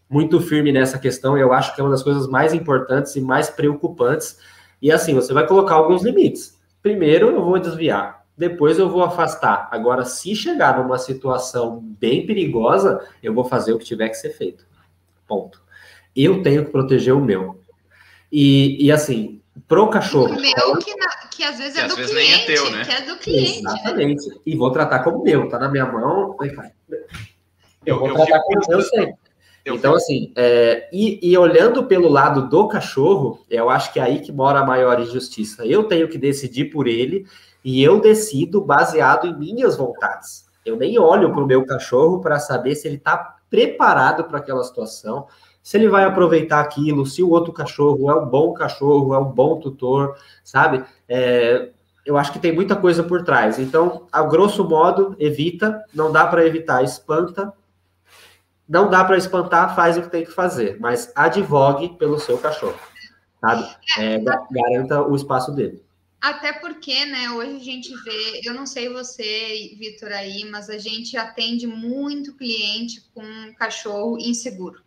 muito firme nessa questão, e eu acho que é uma das coisas mais importantes e mais preocupantes. E assim, você vai colocar alguns limites. Primeiro, eu vou desviar depois eu vou afastar. Agora, se chegar numa situação bem perigosa, eu vou fazer o que tiver que ser feito. Ponto. Eu tenho que proteger o meu. E, e assim, pro cachorro. O meu, que, na, que às vezes que é do cliente. É teu, né? Que é do cliente. Exatamente. Né? E vou tratar como meu, tá na minha mão. Eu vou eu tratar como meu sempre. Então, assim, é, e, e, olhando pelo lado do cachorro, eu acho que é aí que mora a maior injustiça. Eu tenho que decidir por ele e eu decido baseado em minhas vontades. Eu nem olho para o meu cachorro para saber se ele está preparado para aquela situação, se ele vai aproveitar aquilo, se o outro cachorro é um bom cachorro, é um bom tutor, sabe? É, eu acho que tem muita coisa por trás. Então, a grosso modo, evita, não dá para evitar, espanta. Não dá para espantar, faz o que tem que fazer, mas advogue pelo seu cachorro, sabe? É, garanta o espaço dele. Até porque, né, hoje a gente vê, eu não sei você, Vitor, aí, mas a gente atende muito cliente com cachorro inseguro.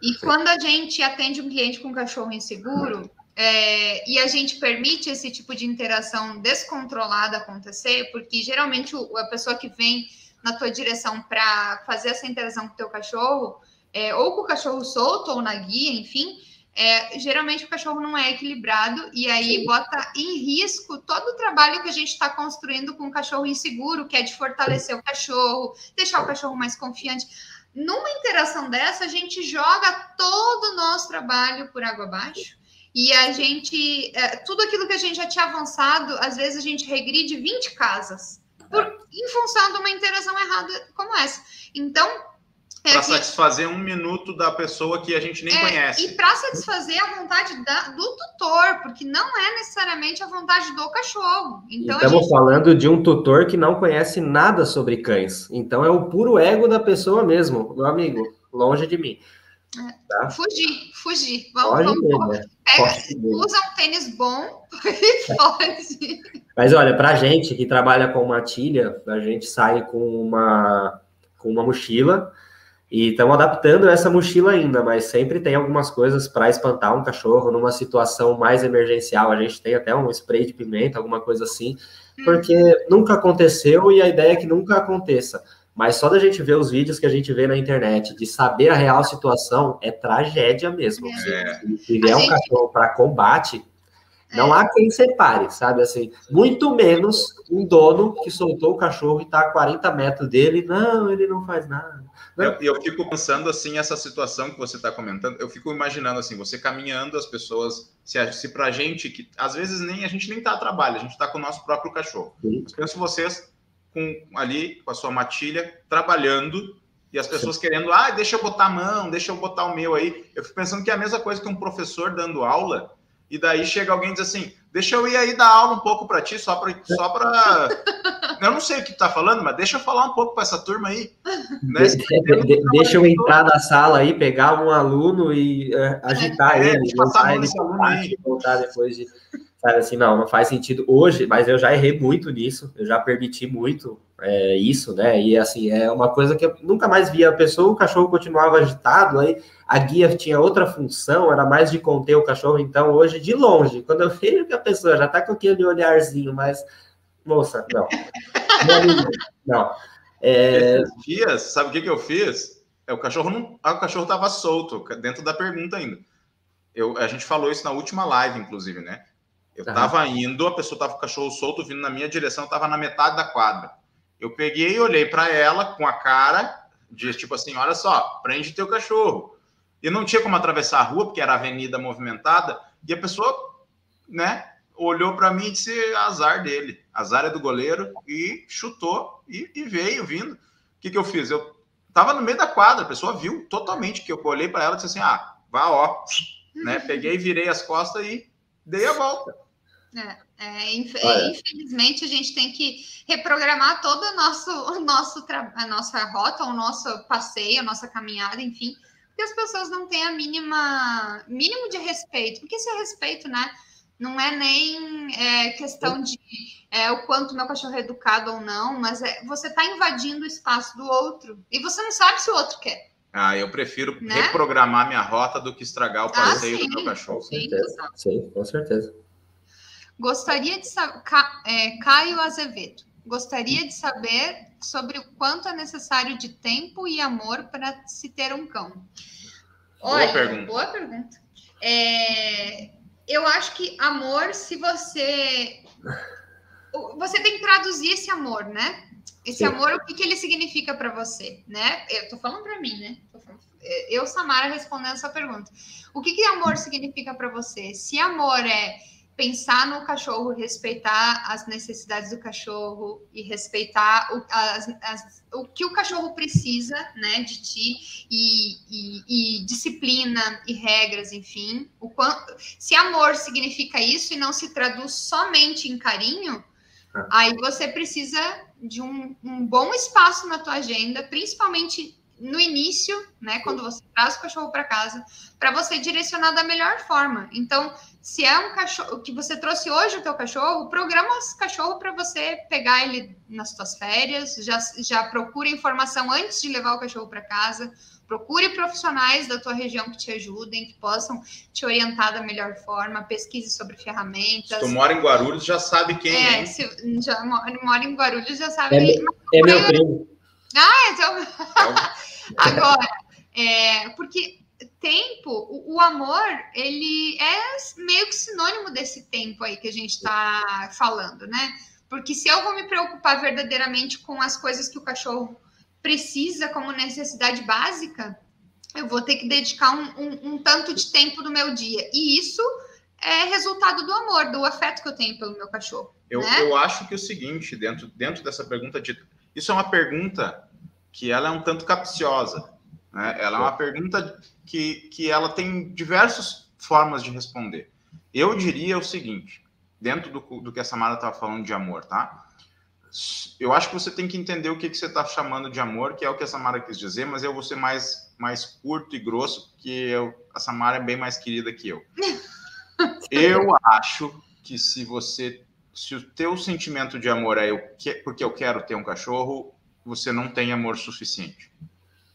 E quando a gente atende um cliente com cachorro inseguro, é, e a gente permite esse tipo de interação descontrolada acontecer, porque geralmente a pessoa que vem na tua direção para fazer essa interação com o teu cachorro, é, ou com o cachorro solto, ou na guia, enfim, é, geralmente o cachorro não é equilibrado e aí Sim. bota em risco todo o trabalho que a gente está construindo com o cachorro inseguro, que é de fortalecer o cachorro, deixar o cachorro mais confiante. Numa interação dessa, a gente joga todo o nosso trabalho por água abaixo e a gente, é, tudo aquilo que a gente já tinha avançado, às vezes a gente regride 20 casas por, em função de uma interação errada como essa. Então, para satisfazer um minuto da pessoa que a gente nem é, conhece. E para satisfazer a vontade da, do tutor, porque não é necessariamente a vontade do cachorro. Então, Estamos gente... falando de um tutor que não conhece nada sobre cães. Então é o puro ego da pessoa mesmo, meu amigo, longe de mim. É. Tá? Fugir, fugir. Vamos, vamos mesmo, é. Pega, usa um tênis bom e pode. Mas olha, para gente que trabalha com matilha, a gente sai com uma, com uma mochila e estamos adaptando essa mochila ainda, mas sempre tem algumas coisas para espantar um cachorro numa situação mais emergencial. A gente tem até um spray de pimenta, alguma coisa assim, porque nunca aconteceu e a ideia é que nunca aconteça. Mas só da gente ver os vídeos que a gente vê na internet, de saber a real situação, é tragédia mesmo. É. Se, vier um cachorro para combate, Não é. há quem separe, sabe? Assim, muito menos um dono que soltou o cachorro e está a 40 metros dele. Não, ele não faz nada. Eu, eu fico pensando assim, essa situação que você está comentando, eu fico imaginando assim, você caminhando, as pessoas, se, se pra gente, que às vezes nem a gente nem tá a trabalho, a gente está com o nosso próprio cachorro. Sim. Penso vocês com, ali, com a sua matilha, trabalhando, e as pessoas Sim. querendo, ah, deixa eu botar a mão, deixa eu botar o meu aí. Eu fico pensando que é a mesma coisa que um professor dando aula, e daí chega alguém e diz assim: deixa eu ir aí dar aula um pouco para ti, só para. Só pra... eu não sei o que tu tá falando, mas deixa eu falar um pouco para essa turma aí. Né? De, de, deixa eu entrar na sala aí, pegar um aluno e uh, agitar é, ele, passar ele parte, voltar depois de. Sabe assim, não, não faz sentido hoje, mas eu já errei muito nisso, eu já permiti muito é, isso, né? E assim, é uma coisa que eu nunca mais via a pessoa, o cachorro continuava agitado, aí a guia tinha outra função, era mais de conter o cachorro, então hoje, de longe, quando eu vejo que a pessoa já tá com aquele olharzinho, mas, moça, não. Não. É... Esses dias, sabe o que, que eu fiz? É, o cachorro não. Ah, o cachorro tava solto, dentro da pergunta ainda. Eu, a gente falou isso na última live, inclusive, né? Eu tava indo, a pessoa tava com o cachorro solto vindo na minha direção, tava na metade da quadra. Eu peguei e olhei para ela com a cara de tipo assim: olha só, prende teu cachorro. E não tinha como atravessar a rua, porque era avenida movimentada, e a pessoa, né, olhou para mim e disse: azar dele, azar é do goleiro, e chutou e, e veio vindo. O que, que eu fiz? Eu tava no meio da quadra, a pessoa viu totalmente que eu olhei para ela e disse assim: ah, vá, ó, né, peguei, virei as costas e dei a volta. É, é, infelizmente, a gente tem que reprogramar todo o nosso, o nosso a nossa rota, o nosso passeio, a nossa caminhada, enfim, porque as pessoas não têm a mínima mínimo de respeito, porque esse respeito, né, não é nem é, questão de é, o quanto meu cachorro é educado ou não, mas é, você está invadindo o espaço do outro e você não sabe se o outro quer. Ah, eu prefiro né? reprogramar minha rota do que estragar o ah, passeio ah, do meu cachorro. Sim, sim, com certeza. Gostaria de saber, é, Caio Azevedo, gostaria de saber sobre o quanto é necessário de tempo e amor para se ter um cão. Olha, boa pergunta. Boa pergunta. É, eu acho que amor, se você. Você tem que traduzir esse amor, né? Esse Sim. amor, o que, que ele significa para você, né? Eu tô falando para mim, né? Eu, Samara, respondendo essa pergunta. O que, que amor significa para você? Se amor é pensar no cachorro, respeitar as necessidades do cachorro e respeitar o, as, as, o que o cachorro precisa, né, de ti e, e, e, disciplina e regras, enfim. O quanto, se amor significa isso e não se traduz somente em carinho, é. aí você precisa de um, um bom espaço na tua agenda, principalmente no início, né, quando você traz o cachorro para casa, para você direcionar da melhor forma. Então, se é um cachorro que você trouxe hoje o teu cachorro, programa esse cachorro para você pegar ele nas suas férias, já, já procure informação antes de levar o cachorro para casa, procure profissionais da tua região que te ajudem, que possam te orientar da melhor forma, pesquise sobre ferramentas. Se tu mora em Guarulhos, já sabe quem é. é. Se já mora em Guarulhos, já sabe. É, é meu primo. Ah, então. Agora, é, porque tempo, o, o, amor, ele é meio que sinônimo desse tempo aí que a gente está falando, né? Porque se eu vou me preocupar verdadeiramente com as coisas que o cachorro precisa como necessidade básica, eu vou ter que dedicar um, um, um tanto de tempo do meu dia. E isso é resultado do amor, do afeto que eu tenho pelo meu cachorro. Eu, né? eu acho que é o seguinte, dentro, dentro dessa pergunta, de, isso é uma pergunta que ela é um tanto capciosa. Né? Ela é uma pergunta que, que ela tem diversas formas de responder. Eu diria o seguinte, dentro do, do que a Samara estava falando de amor, tá? Eu acho que você tem que entender o que, que você está chamando de amor, que é o que a Samara quis dizer, mas eu vou ser mais, mais curto e grosso, porque eu, a Samara é bem mais querida que eu. eu acho que se você se o teu sentimento de amor é eu que, porque eu quero ter um cachorro, você não tem amor suficiente,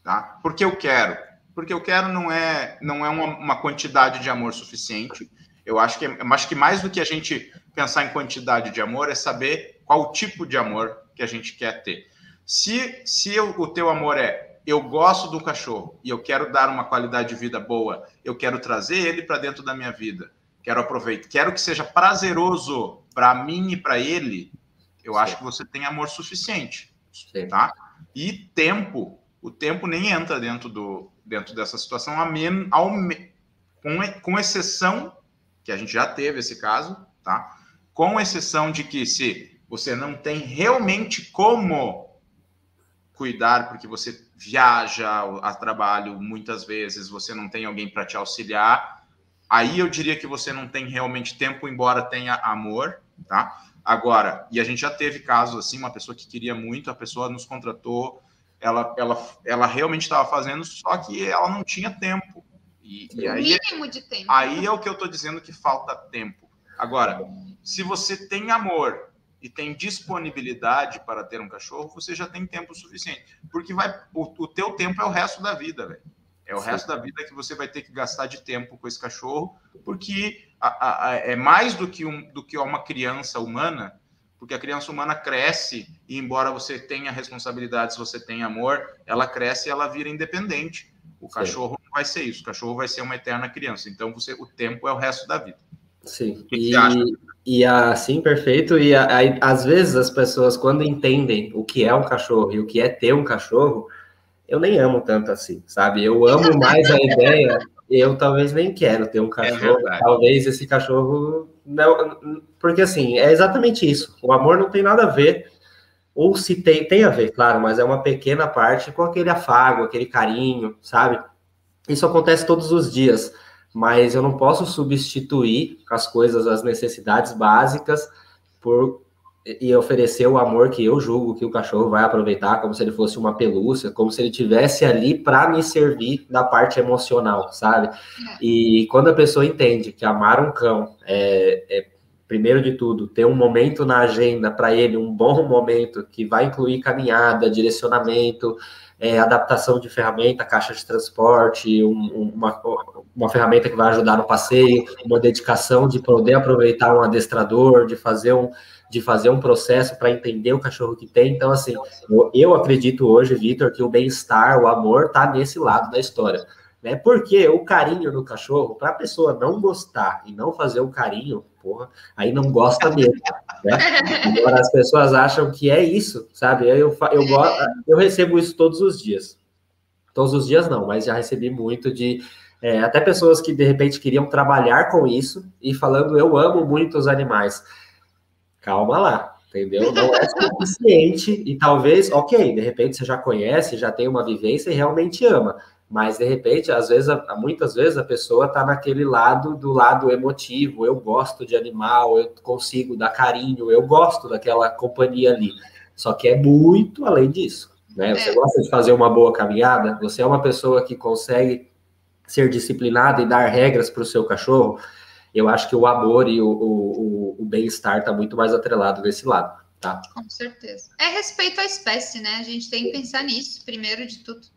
tá? Porque eu quero, porque eu quero não é não é uma, uma quantidade de amor suficiente. Eu acho que eu acho que mais do que a gente pensar em quantidade de amor é saber qual tipo de amor que a gente quer ter. Se se eu, o teu amor é eu gosto do cachorro e eu quero dar uma qualidade de vida boa, eu quero trazer ele para dentro da minha vida. quero aproveitar, quero que seja prazeroso para mim e para ele, eu Sim. acho que você tem amor suficiente, Sim. tá? E tempo, o tempo nem entra dentro do dentro dessa situação, a men, ao, com, com exceção que a gente já teve esse caso, tá? Com exceção de que se você não tem realmente como cuidar, porque você viaja a trabalho muitas vezes, você não tem alguém para te auxiliar, aí eu diria que você não tem realmente tempo, embora tenha amor, tá? Agora, e a gente já teve casos assim, uma pessoa que queria muito, a pessoa nos contratou, ela, ela, ela realmente estava fazendo, só que ela não tinha tempo. E, e aí, mínimo de tempo. Aí é o que eu estou dizendo que falta tempo. Agora, se você tem amor e tem disponibilidade para ter um cachorro, você já tem tempo suficiente. Porque vai, o, o teu tempo é o resto da vida, velho. É o Sim. resto da vida que você vai ter que gastar de tempo com esse cachorro, porque a, a, é mais do que, um, do que uma criança humana, porque a criança humana cresce e, embora você tenha responsabilidades, você tenha amor, ela cresce e ela vira independente. O Sim. cachorro não vai ser isso, o cachorro vai ser uma eterna criança. Então, você, o tempo é o resto da vida. Sim. E, e assim, perfeito. E aí, às vezes as pessoas, quando entendem o que é um cachorro e o que é ter um cachorro, eu nem amo tanto assim, sabe? Eu amo mais a ideia. Eu talvez nem quero ter um é cachorro. É talvez esse cachorro não, porque assim é exatamente isso. O amor não tem nada a ver, ou se tem, tem a ver, claro, mas é uma pequena parte com aquele afago, aquele carinho, sabe? Isso acontece todos os dias mas eu não posso substituir as coisas, as necessidades básicas, por e oferecer o amor que eu julgo que o cachorro vai aproveitar, como se ele fosse uma pelúcia, como se ele tivesse ali para me servir da parte emocional, sabe? É. E quando a pessoa entende que amar um cão é, é primeiro de tudo, ter um momento na agenda para ele, um bom momento que vai incluir caminhada, direcionamento, é, adaptação de ferramenta, caixa de transporte, um, uma, uma ferramenta que vai ajudar no passeio, uma dedicação de poder aproveitar um adestrador, de fazer um, de fazer um processo para entender o cachorro que tem. Então, assim, eu, eu acredito hoje, Vitor, que o bem-estar, o amor, está nesse lado da história. Né? Porque o carinho do cachorro, para a pessoa não gostar e não fazer o carinho, porra, aí não gosta mesmo. Né? Agora as pessoas acham que é isso, sabe? Eu, eu, eu, eu recebo isso todos os dias. Todos os dias não, mas já recebi muito de é, até pessoas que de repente queriam trabalhar com isso e falando eu amo muito os animais. Calma lá, entendeu? Não é suficiente e talvez, ok, de repente você já conhece, já tem uma vivência e realmente ama mas de repente, às vezes, muitas vezes a pessoa está naquele lado do lado emotivo. Eu gosto de animal, eu consigo dar carinho, eu gosto daquela companhia ali. Só que é muito além disso. Né? Você é. gosta de fazer uma boa caminhada? Você é uma pessoa que consegue ser disciplinada e dar regras para o seu cachorro? Eu acho que o amor e o, o, o bem-estar está muito mais atrelado desse lado. Tá? Com certeza. É respeito à espécie, né? A gente tem que pensar nisso, primeiro de tudo.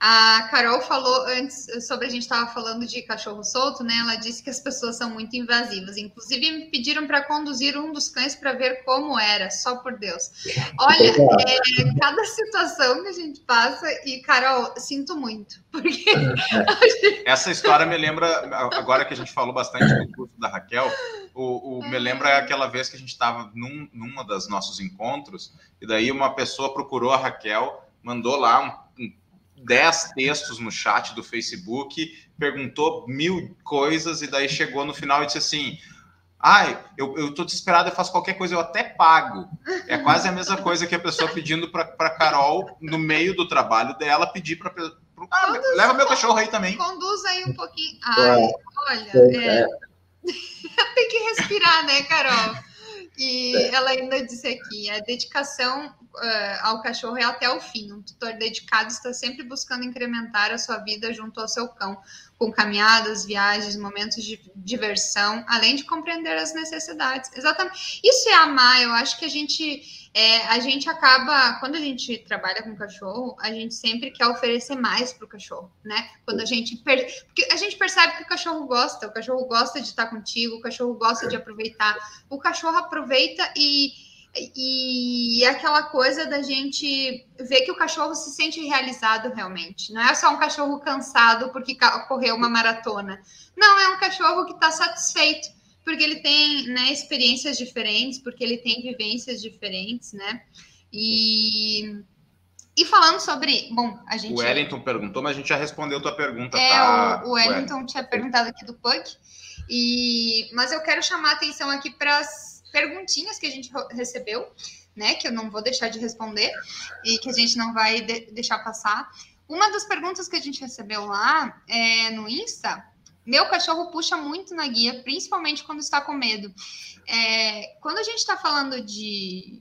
A Carol falou antes sobre a gente estava falando de cachorro solto, né? Ela disse que as pessoas são muito invasivas. Inclusive, me pediram para conduzir um dos cães para ver como era, só por Deus. Olha, é, cada situação que a gente passa, e Carol, sinto muito. Porque essa história me lembra, agora que a gente falou bastante do curso da Raquel, o, o me lembra aquela vez que a gente estava num, numa das nossos encontros, e daí uma pessoa procurou a Raquel, mandou lá um 10 textos no chat do Facebook, perguntou mil coisas e daí chegou no final e disse assim: Ai, eu, eu tô desesperado, eu faço qualquer coisa, eu até pago. É quase a mesma coisa que a pessoa pedindo para Carol, no meio do trabalho dela, pedir para. Ah, leva meu cachorro aí também. Conduz aí um pouquinho. Ai, é. olha, é. tem que respirar, né, Carol? E ela ainda disse aqui: a dedicação uh, ao cachorro é até o fim. Um tutor dedicado está sempre buscando incrementar a sua vida junto ao seu cão, com caminhadas, viagens, momentos de diversão, além de compreender as necessidades. Exatamente. Isso é amar. Eu acho que a gente é, a gente acaba, quando a gente trabalha com cachorro, a gente sempre quer oferecer mais para o cachorro, né? Quando a gente, per... Porque a gente percebe que o cachorro gosta, o cachorro gosta de estar contigo, o cachorro gosta de aproveitar, o cachorro aproveita e e aquela coisa da gente ver que o cachorro se sente realizado realmente. Não é só um cachorro cansado porque correu uma maratona. Não, é um cachorro que está satisfeito porque ele tem né, experiências diferentes, porque ele tem vivências diferentes, né? E, e falando sobre. Bom, a gente. O Wellington perguntou, mas a gente já respondeu tua pergunta. É, tá, o, o Wellington, Wellington tinha perguntado aqui do Puck. E, mas eu quero chamar a atenção aqui para as perguntinhas que a gente recebeu, né? Que eu não vou deixar de responder e que a gente não vai de deixar passar. Uma das perguntas que a gente recebeu lá é, no Insta meu cachorro puxa muito na guia, principalmente quando está com medo. É, quando a gente está falando de,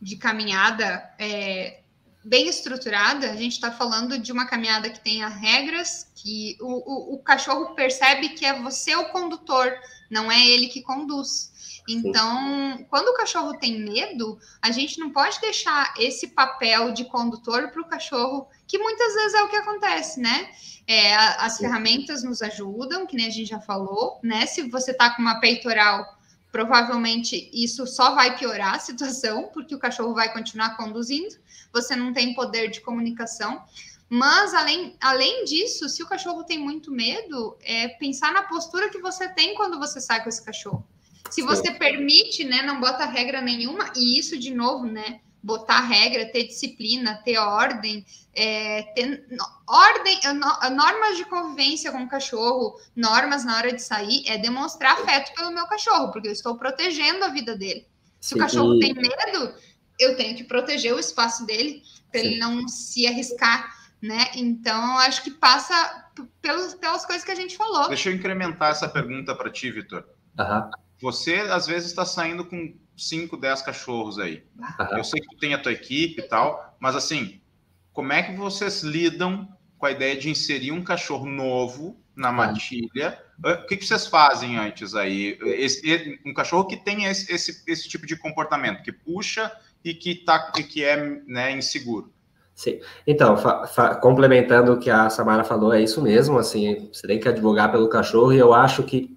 de caminhada é, bem estruturada, a gente está falando de uma caminhada que tenha regras, que o, o, o, cachorro percebe que é você o condutor, não é ele que conduz. Então, quando o cachorro tem medo, a gente não pode deixar esse papel de condutor para o cachorro, que muitas vezes é o que acontece, né? É, as ferramentas nos ajudam, que nem a gente já falou, né? Se você tá com uma peitoral, provavelmente isso só vai piorar a situação, porque o cachorro vai continuar conduzindo, você não tem poder de comunicação. Mas, além, além disso, se o cachorro tem muito medo, é pensar na postura que você tem quando você sai com esse cachorro. Se você permite, né, não bota regra nenhuma, e isso, de novo, né, botar regra, ter disciplina, ter ordem, é, ter ordem, normas de convivência com o cachorro, normas na hora de sair, é demonstrar afeto pelo meu cachorro, porque eu estou protegendo a vida dele. Se Sim. o cachorro tem medo, eu tenho que proteger o espaço dele para ele não se arriscar, né? Então, acho que passa pelos, pelas coisas que a gente falou. Deixa eu incrementar essa pergunta para ti, Vitor. Uhum. Você, às vezes, está saindo com 5, 10 cachorros aí. Eu sei que tu tem a tua equipe e tal, mas assim, como é que vocês lidam com a ideia de inserir um cachorro novo na matilha? O que, que vocês fazem antes aí? Esse, um cachorro que tem esse, esse, esse tipo de comportamento, que puxa e que, tá, e que é né, inseguro. Sim. Então, complementando o que a Samara falou, é isso mesmo, assim, você tem que advogar pelo cachorro, e eu acho que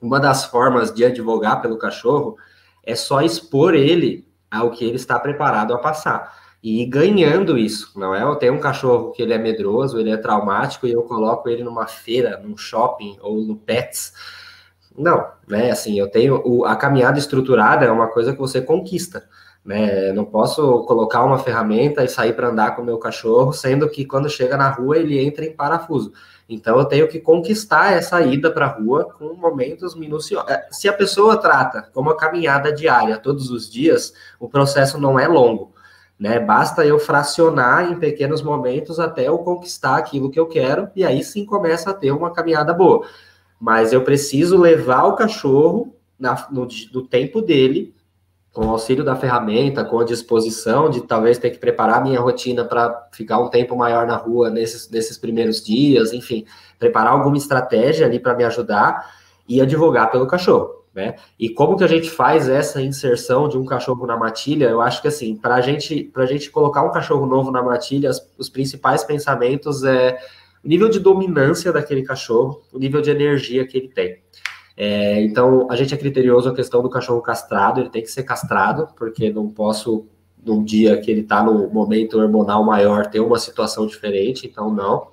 uma das formas de advogar pelo cachorro é só expor ele ao que ele está preparado a passar. E ganhando isso, não é? Eu tenho um cachorro que ele é medroso, ele é traumático e eu coloco ele numa feira, num shopping ou no Pets. Não, né? Assim, eu tenho o, a caminhada estruturada é uma coisa que você conquista. Né? Não posso colocar uma ferramenta e sair para andar com o meu cachorro, sendo que quando chega na rua ele entra em parafuso. Então eu tenho que conquistar essa ida para a rua com momentos minuciosos. É, se a pessoa trata como uma caminhada diária todos os dias, o processo não é longo. Né? Basta eu fracionar em pequenos momentos até eu conquistar aquilo que eu quero, e aí sim começa a ter uma caminhada boa. Mas eu preciso levar o cachorro na, no, no tempo dele com o auxílio da ferramenta, com a disposição de talvez ter que preparar minha rotina para ficar um tempo maior na rua nesses, nesses primeiros dias, enfim, preparar alguma estratégia ali para me ajudar e advogar pelo cachorro, né? E como que a gente faz essa inserção de um cachorro na matilha? Eu acho que assim, para a gente, a gente colocar um cachorro novo na matilha, os principais pensamentos é o nível de dominância daquele cachorro, o nível de energia que ele tem. É, então, a gente é criterioso a questão do cachorro castrado, ele tem que ser castrado, porque não posso, num dia que ele está no momento hormonal maior, ter uma situação diferente, então não.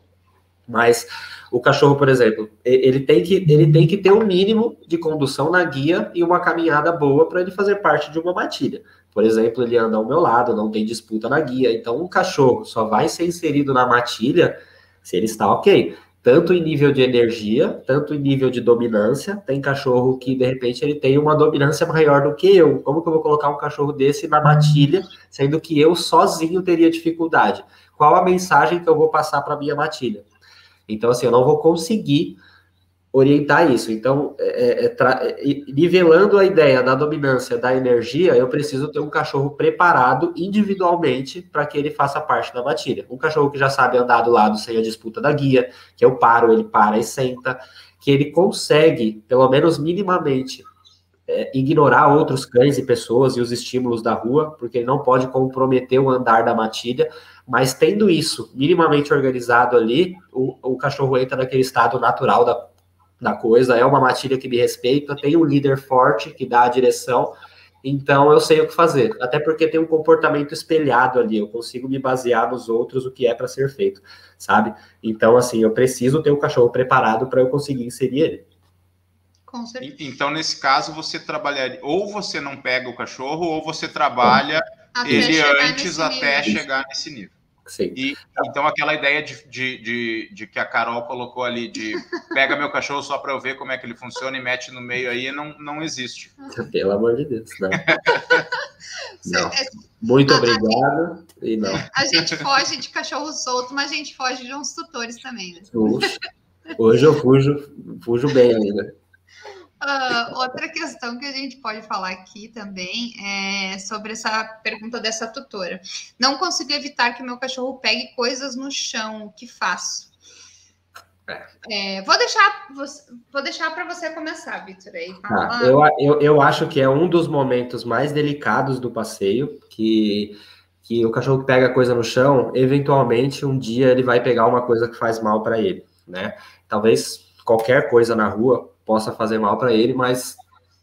Mas o cachorro, por exemplo, ele tem que, ele tem que ter um mínimo de condução na guia e uma caminhada boa para ele fazer parte de uma matilha. Por exemplo, ele anda ao meu lado, não tem disputa na guia. Então, um cachorro só vai ser inserido na matilha se ele está ok tanto em nível de energia, tanto em nível de dominância. Tem cachorro que, de repente, ele tem uma dominância maior do que eu. Como que eu vou colocar um cachorro desse na matilha, sendo que eu sozinho teria dificuldade? Qual a mensagem que eu vou passar para minha matilha? Então, assim, eu não vou conseguir orientar isso. Então, é, é, é, nivelando a ideia da dominância da energia, eu preciso ter um cachorro preparado individualmente para que ele faça parte da matilha. Um cachorro que já sabe andar do lado sem a disputa da guia, que eu paro, ele para e senta, que ele consegue, pelo menos minimamente, é, ignorar outros cães e pessoas e os estímulos da rua, porque ele não pode comprometer o andar da matilha, mas tendo isso minimamente organizado ali, o, o cachorro entra naquele estado natural da da coisa, é uma matilha que me respeita, tem um líder forte que dá a direção, então eu sei o que fazer. Até porque tem um comportamento espelhado ali, eu consigo me basear nos outros o que é para ser feito, sabe? Então, assim, eu preciso ter o cachorro preparado para eu conseguir inserir ele. Com certeza. Então, nesse caso, você trabalharia, ou você não pega o cachorro, ou você trabalha até ele antes até nível. chegar nesse nível. Sim. E, então, aquela ideia de, de, de, de, que a Carol colocou ali, de pega meu cachorro só para eu ver como é que ele funciona e mete no meio aí, não, não existe. Pelo amor de Deus, né? não. Muito a, obrigado. A gente, não. a gente foge de cachorro solto, mas a gente foge de uns tutores também. Né? Hoje eu fujo, fujo bem ainda. Uh, outra questão que a gente pode falar aqui também é sobre essa pergunta dessa tutora. Não consigo evitar que meu cachorro pegue coisas no chão. O que faço? É, vou deixar, vou deixar para você começar, Vitor. Aí, ah, eu, eu, eu acho que é um dos momentos mais delicados do passeio, que, que o cachorro pega coisa no chão, eventualmente um dia ele vai pegar uma coisa que faz mal para ele, né? Talvez qualquer coisa na rua possa fazer mal para ele, mas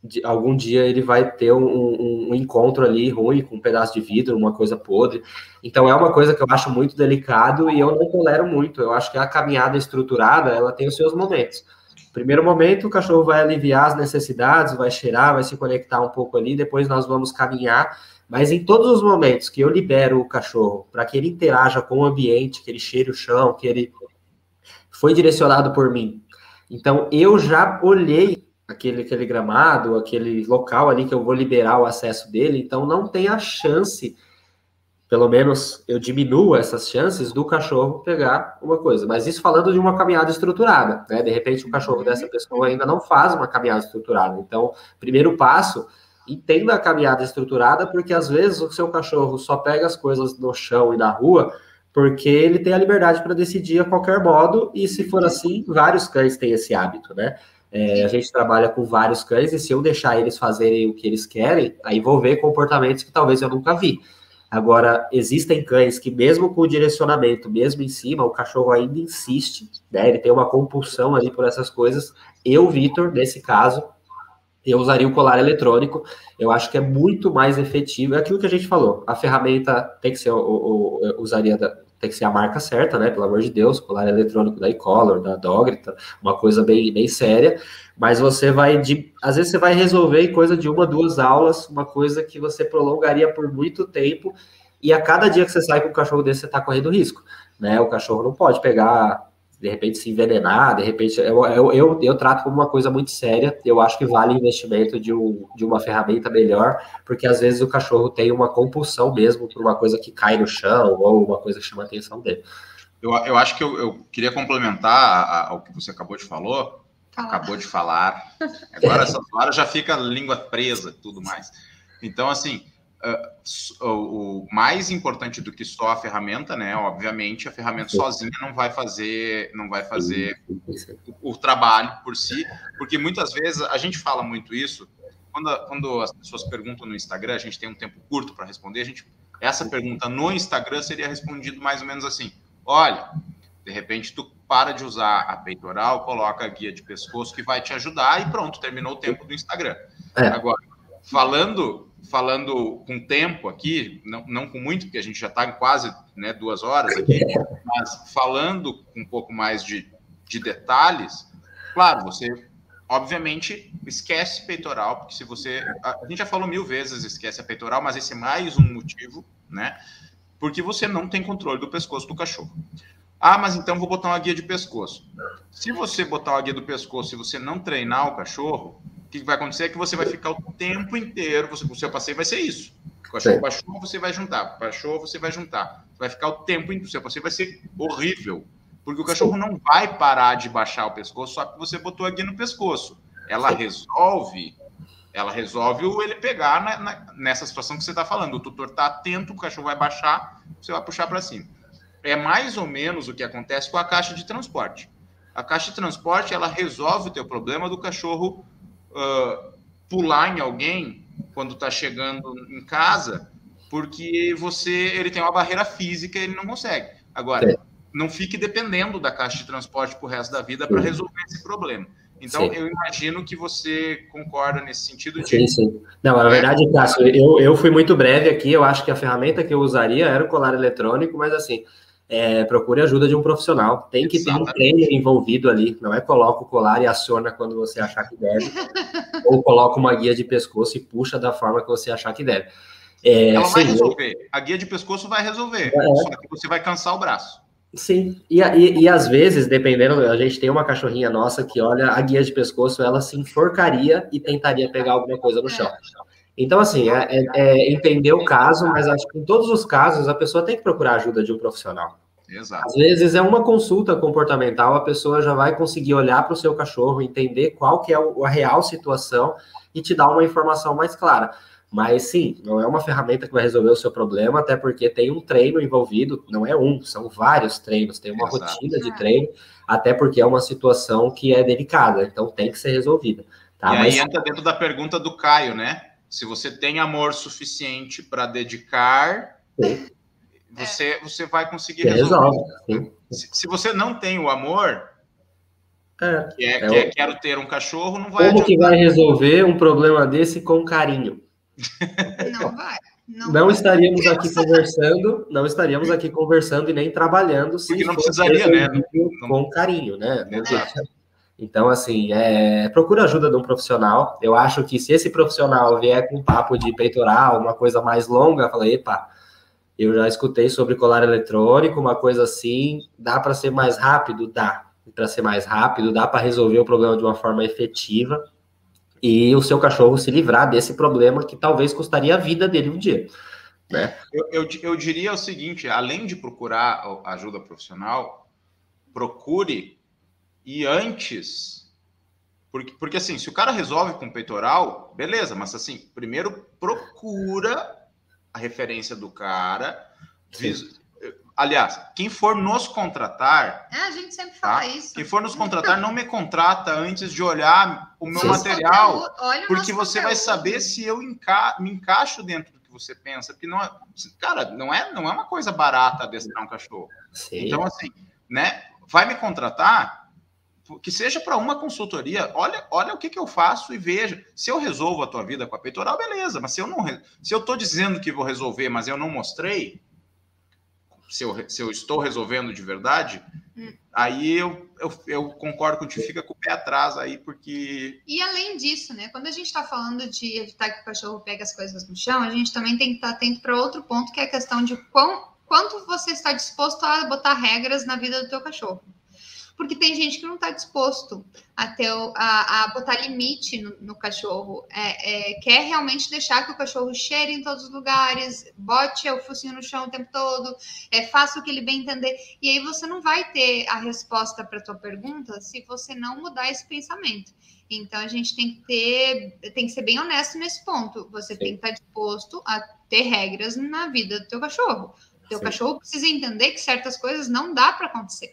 de, algum dia ele vai ter um, um, um, encontro ali ruim com um pedaço de vidro, uma coisa podre. Então é uma coisa que eu acho muito delicado e eu não tolero muito. Eu acho que a caminhada estruturada ela tem os seus momentos. Primeiro momento, o cachorro vai aliviar as necessidades, vai cheirar, vai se conectar um pouco ali, depois nós vamos caminhar. Mas em todos os momentos que eu libero o cachorro para que ele interaja com o ambiente, que ele cheire o chão, que ele foi direcionado por mim então, eu já olhei aquele, aquele gramado, aquele local ali que eu vou liberar o acesso dele, então não tem a chance, pelo menos eu diminuo essas chances do cachorro pegar uma coisa. Mas isso falando de uma caminhada estruturada, né? De repente o cachorro uhum. dessa pessoa ainda não faz uma caminhada estruturada. Então, primeiro passo, entenda a caminhada estruturada, porque às vezes o seu cachorro só pega as coisas no chão e na rua porque ele tem a liberdade para decidir a qualquer modo, e se for assim, vários cães têm esse hábito, né? É, a gente trabalha com vários cães, e se eu deixar eles fazerem o que eles querem, aí vou ver comportamentos que talvez eu nunca vi. Agora, existem cães que, mesmo com o direcionamento, mesmo em cima, o cachorro ainda insiste, né? Ele tem uma compulsão ali por essas coisas. Eu, Vitor, nesse caso, eu usaria o colar eletrônico. Eu acho que é muito mais efetivo. É aquilo que a gente falou. A ferramenta tem que ser, o, o, usaria da, tem que ser a marca certa, né? Pelo amor de Deus, colar eletrônico da e-collar, da Dogrita, uma coisa bem, bem séria. Mas você vai, de, às vezes você vai resolver em coisa de uma, duas aulas, uma coisa que você prolongaria por muito tempo. E a cada dia que você sai com um cachorro desse, você está correndo risco, né? O cachorro não pode pegar de repente se envenenar, de repente eu, eu, eu, eu, trato como uma coisa muito séria. Eu acho que vale o investimento de, um, de uma ferramenta melhor, porque às vezes o cachorro tem uma compulsão mesmo por uma coisa que cai no chão ou uma coisa que chama a atenção dele. Eu, eu acho que eu, eu queria complementar ao que você acabou de falou, acabou de falar. Agora essa palavra já fica língua presa, tudo mais. Então assim, uh, o mais importante do que só a ferramenta, né? Obviamente, a ferramenta sozinha não vai fazer, não vai fazer o, o trabalho por si, porque muitas vezes a gente fala muito isso quando, quando as pessoas perguntam no Instagram, a gente tem um tempo curto para responder. A gente, essa pergunta no Instagram seria respondido mais ou menos assim: olha, de repente tu para de usar a peitoral, coloca a guia de pescoço que vai te ajudar e pronto, terminou o tempo do Instagram. É. Agora, falando falando com tempo aqui, não, não com muito, porque a gente já está quase né, duas horas aqui, mas falando com um pouco mais de, de detalhes, claro, você obviamente esquece peitoral, porque se você. A, a gente já falou mil vezes esquece a peitoral, mas esse é mais um motivo, né? Porque você não tem controle do pescoço do cachorro. Ah, mas então vou botar uma guia de pescoço. Se você botar uma guia do pescoço e você não treinar o cachorro, que vai acontecer é que você vai ficar o tempo inteiro, você, o seu passeio vai ser isso. Cachorro baixou, você vai juntar. Baixou, você vai juntar. Vai ficar o tempo inteiro. O seu passeio vai ser horrível. Porque o cachorro não vai parar de baixar o pescoço só porque você botou a guia no pescoço. Ela resolve, ela resolve o ele pegar na, na, nessa situação que você está falando. O tutor está atento, o cachorro vai baixar, você vai puxar para cima. É mais ou menos o que acontece com a caixa de transporte. A caixa de transporte ela resolve o teu problema do cachorro uh, pular em alguém quando está chegando em casa, porque você ele tem uma barreira física e ele não consegue. Agora, é. não fique dependendo da caixa de transporte para o resto da vida para resolver esse problema. Então, sim. eu imagino que você concorda nesse sentido de. Sim, sim. Não, na é. verdade, Cássio, eu, eu fui muito breve aqui. Eu acho que a ferramenta que eu usaria era o colar eletrônico, mas assim, é, procure ajuda de um profissional. Tem que Exatamente. ter um treino envolvido ali. Não é coloca o colar e aciona quando você achar que deve, ou coloca uma guia de pescoço e puxa da forma que você achar que deve. É, Ela vai resolver. Eu... A guia de pescoço vai resolver. É. Só que você vai cansar o braço. Sim, e, e, e, às vezes, dependendo, a gente tem uma cachorrinha nossa que olha a guia de pescoço, ela se enforcaria e tentaria pegar alguma coisa no chão. Então, assim, é, é, é entender o caso, mas acho que em todos os casos a pessoa tem que procurar ajuda de um profissional. Exato. Às vezes é uma consulta comportamental, a pessoa já vai conseguir olhar para o seu cachorro, entender qual que é a real situação e te dar uma informação mais clara. Mas sim, não é uma ferramenta que vai resolver o seu problema, até porque tem um treino envolvido, não é um, são vários treinos, tem uma Exato. rotina de treino, até porque é uma situação que é delicada, então tem que ser resolvida. Tá? E Mas... aí entra dentro da pergunta do Caio, né? Se você tem amor suficiente para dedicar, sim. Você, você vai conseguir resolver. Resolve, se, se, você não tem o amor, é, que, é, é que é, quero ter um cachorro, não vai Como adiantar. que vai resolver um problema desse com carinho? Não vai. Não, não estaríamos aqui conversando, não estaríamos aqui conversando e nem trabalhando se Porque não precisaria, né? Com carinho, né? Então, assim, é, procura ajuda de um profissional. Eu acho que se esse profissional vier com um papo de peitoral, uma coisa mais longa, fala, epa, eu já escutei sobre colar eletrônico, uma coisa assim, dá para ser mais rápido? Dá. Para ser mais rápido, dá para resolver o problema de uma forma efetiva e o seu cachorro se livrar desse problema que talvez custaria a vida dele um dia. Né? Eu, eu, eu diria o seguinte: além de procurar ajuda profissional, procure e antes. Porque, porque assim, se o cara resolve com peitoral, beleza, mas assim, primeiro procura a referência do cara, vis, Aliás, quem for nos contratar. É, a gente sempre fala tá? isso. Quem for nos contratar, não me contrata antes de olhar o meu Sim, material. Conteúdo, porque você conteúdo. vai saber se eu enca me encaixo dentro do que você pensa. Porque não é, cara, não é, não é uma coisa barata adestrar um cachorro. Sim. Então, assim, né? Vai me contratar, que seja para uma consultoria, olha, olha o que, que eu faço e veja. Se eu resolvo a tua vida com a peitoral, beleza. Mas se eu não, se eu estou dizendo que vou resolver, mas eu não mostrei, se eu, se eu estou resolvendo de verdade, hum. aí eu, eu, eu, concordo contigo, fica com o pé atrás aí, porque. E além disso, né? Quando a gente está falando de evitar que o cachorro pegue as coisas no chão, a gente também tem que estar tá atento para outro ponto, que é a questão de quão, quanto você está disposto a botar regras na vida do teu cachorro porque tem gente que não está disposto a, ter, a, a botar limite no, no cachorro, é, é, quer realmente deixar que o cachorro cheire em todos os lugares, bote o focinho no chão o tempo todo, é, faça o que ele bem entender, e aí você não vai ter a resposta para a tua pergunta se você não mudar esse pensamento. Então a gente tem que ter, tem que ser bem honesto nesse ponto. Você Sim. tem que estar tá disposto a ter regras na vida do teu cachorro. O teu Sim. cachorro precisa entender que certas coisas não dá para acontecer.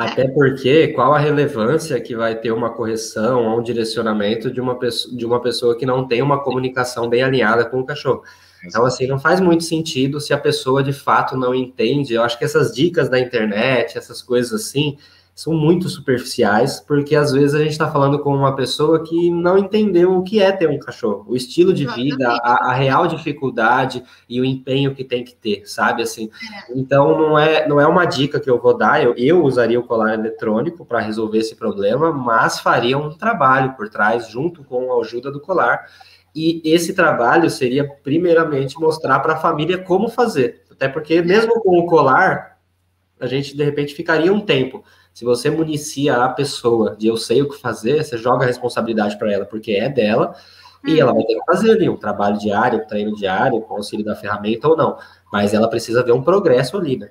Até porque, qual a relevância que vai ter uma correção ou um direcionamento de uma, pessoa, de uma pessoa que não tem uma comunicação bem alinhada com o cachorro? Então, assim, não faz muito sentido se a pessoa de fato não entende. Eu acho que essas dicas da internet, essas coisas assim, são muito superficiais, porque às vezes a gente está falando com uma pessoa que não entendeu o que é ter um cachorro, o estilo de vida, a, a real dificuldade e o empenho que tem que ter, sabe? Assim, então não é, não é uma dica que eu vou dar. Eu, eu usaria o colar eletrônico para resolver esse problema, mas faria um trabalho por trás, junto com a ajuda do colar. E esse trabalho seria, primeiramente, mostrar para a família como fazer. Até porque, mesmo com o colar, a gente de repente ficaria um tempo. Se você municia a pessoa de eu sei o que fazer, você joga a responsabilidade para ela, porque é dela, e ela vai ter que fazer ali um trabalho diário, um treino diário, com auxílio da ferramenta ou não. Mas ela precisa ver um progresso ali, né?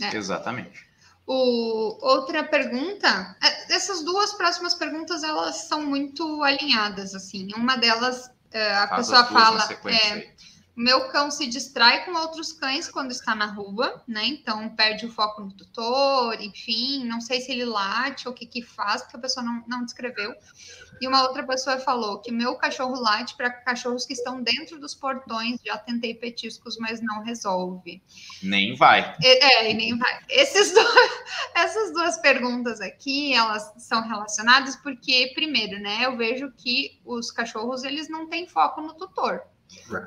É. Exatamente. O, outra pergunta, é, essas duas próximas perguntas elas são muito alinhadas assim. Uma delas é, a Faz pessoa fala, é, meu cão se distrai com outros cães quando está na rua, né? Então perde o foco no tutor, enfim, não sei se ele late ou o que que faz, porque a pessoa não, não descreveu. E uma outra pessoa falou que meu cachorro late para cachorros que estão dentro dos portões, já tentei petiscos, mas não resolve. Nem vai. É, é nem vai. Esses dois, essas duas perguntas aqui, elas são relacionadas porque, primeiro, né, eu vejo que os cachorros, eles não têm foco no tutor.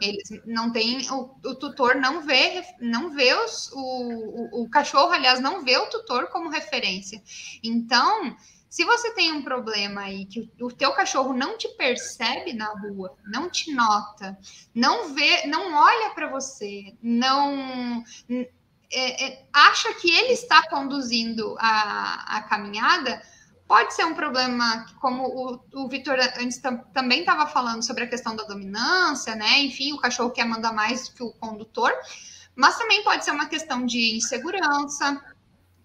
Eles não têm, o, o, tutor não vê, não vê os, o, o, o, cachorro, aliás, não vê o tutor como referência. Então, se você tem um problema aí que o, o teu cachorro não te percebe na rua, não te nota, não vê, não olha para você, não é, é, acha que ele está conduzindo a, a caminhada, Pode ser um problema, como o, o Vitor antes também estava falando sobre a questão da dominância, né? Enfim, o cachorro quer mandar mais que o condutor, mas também pode ser uma questão de insegurança,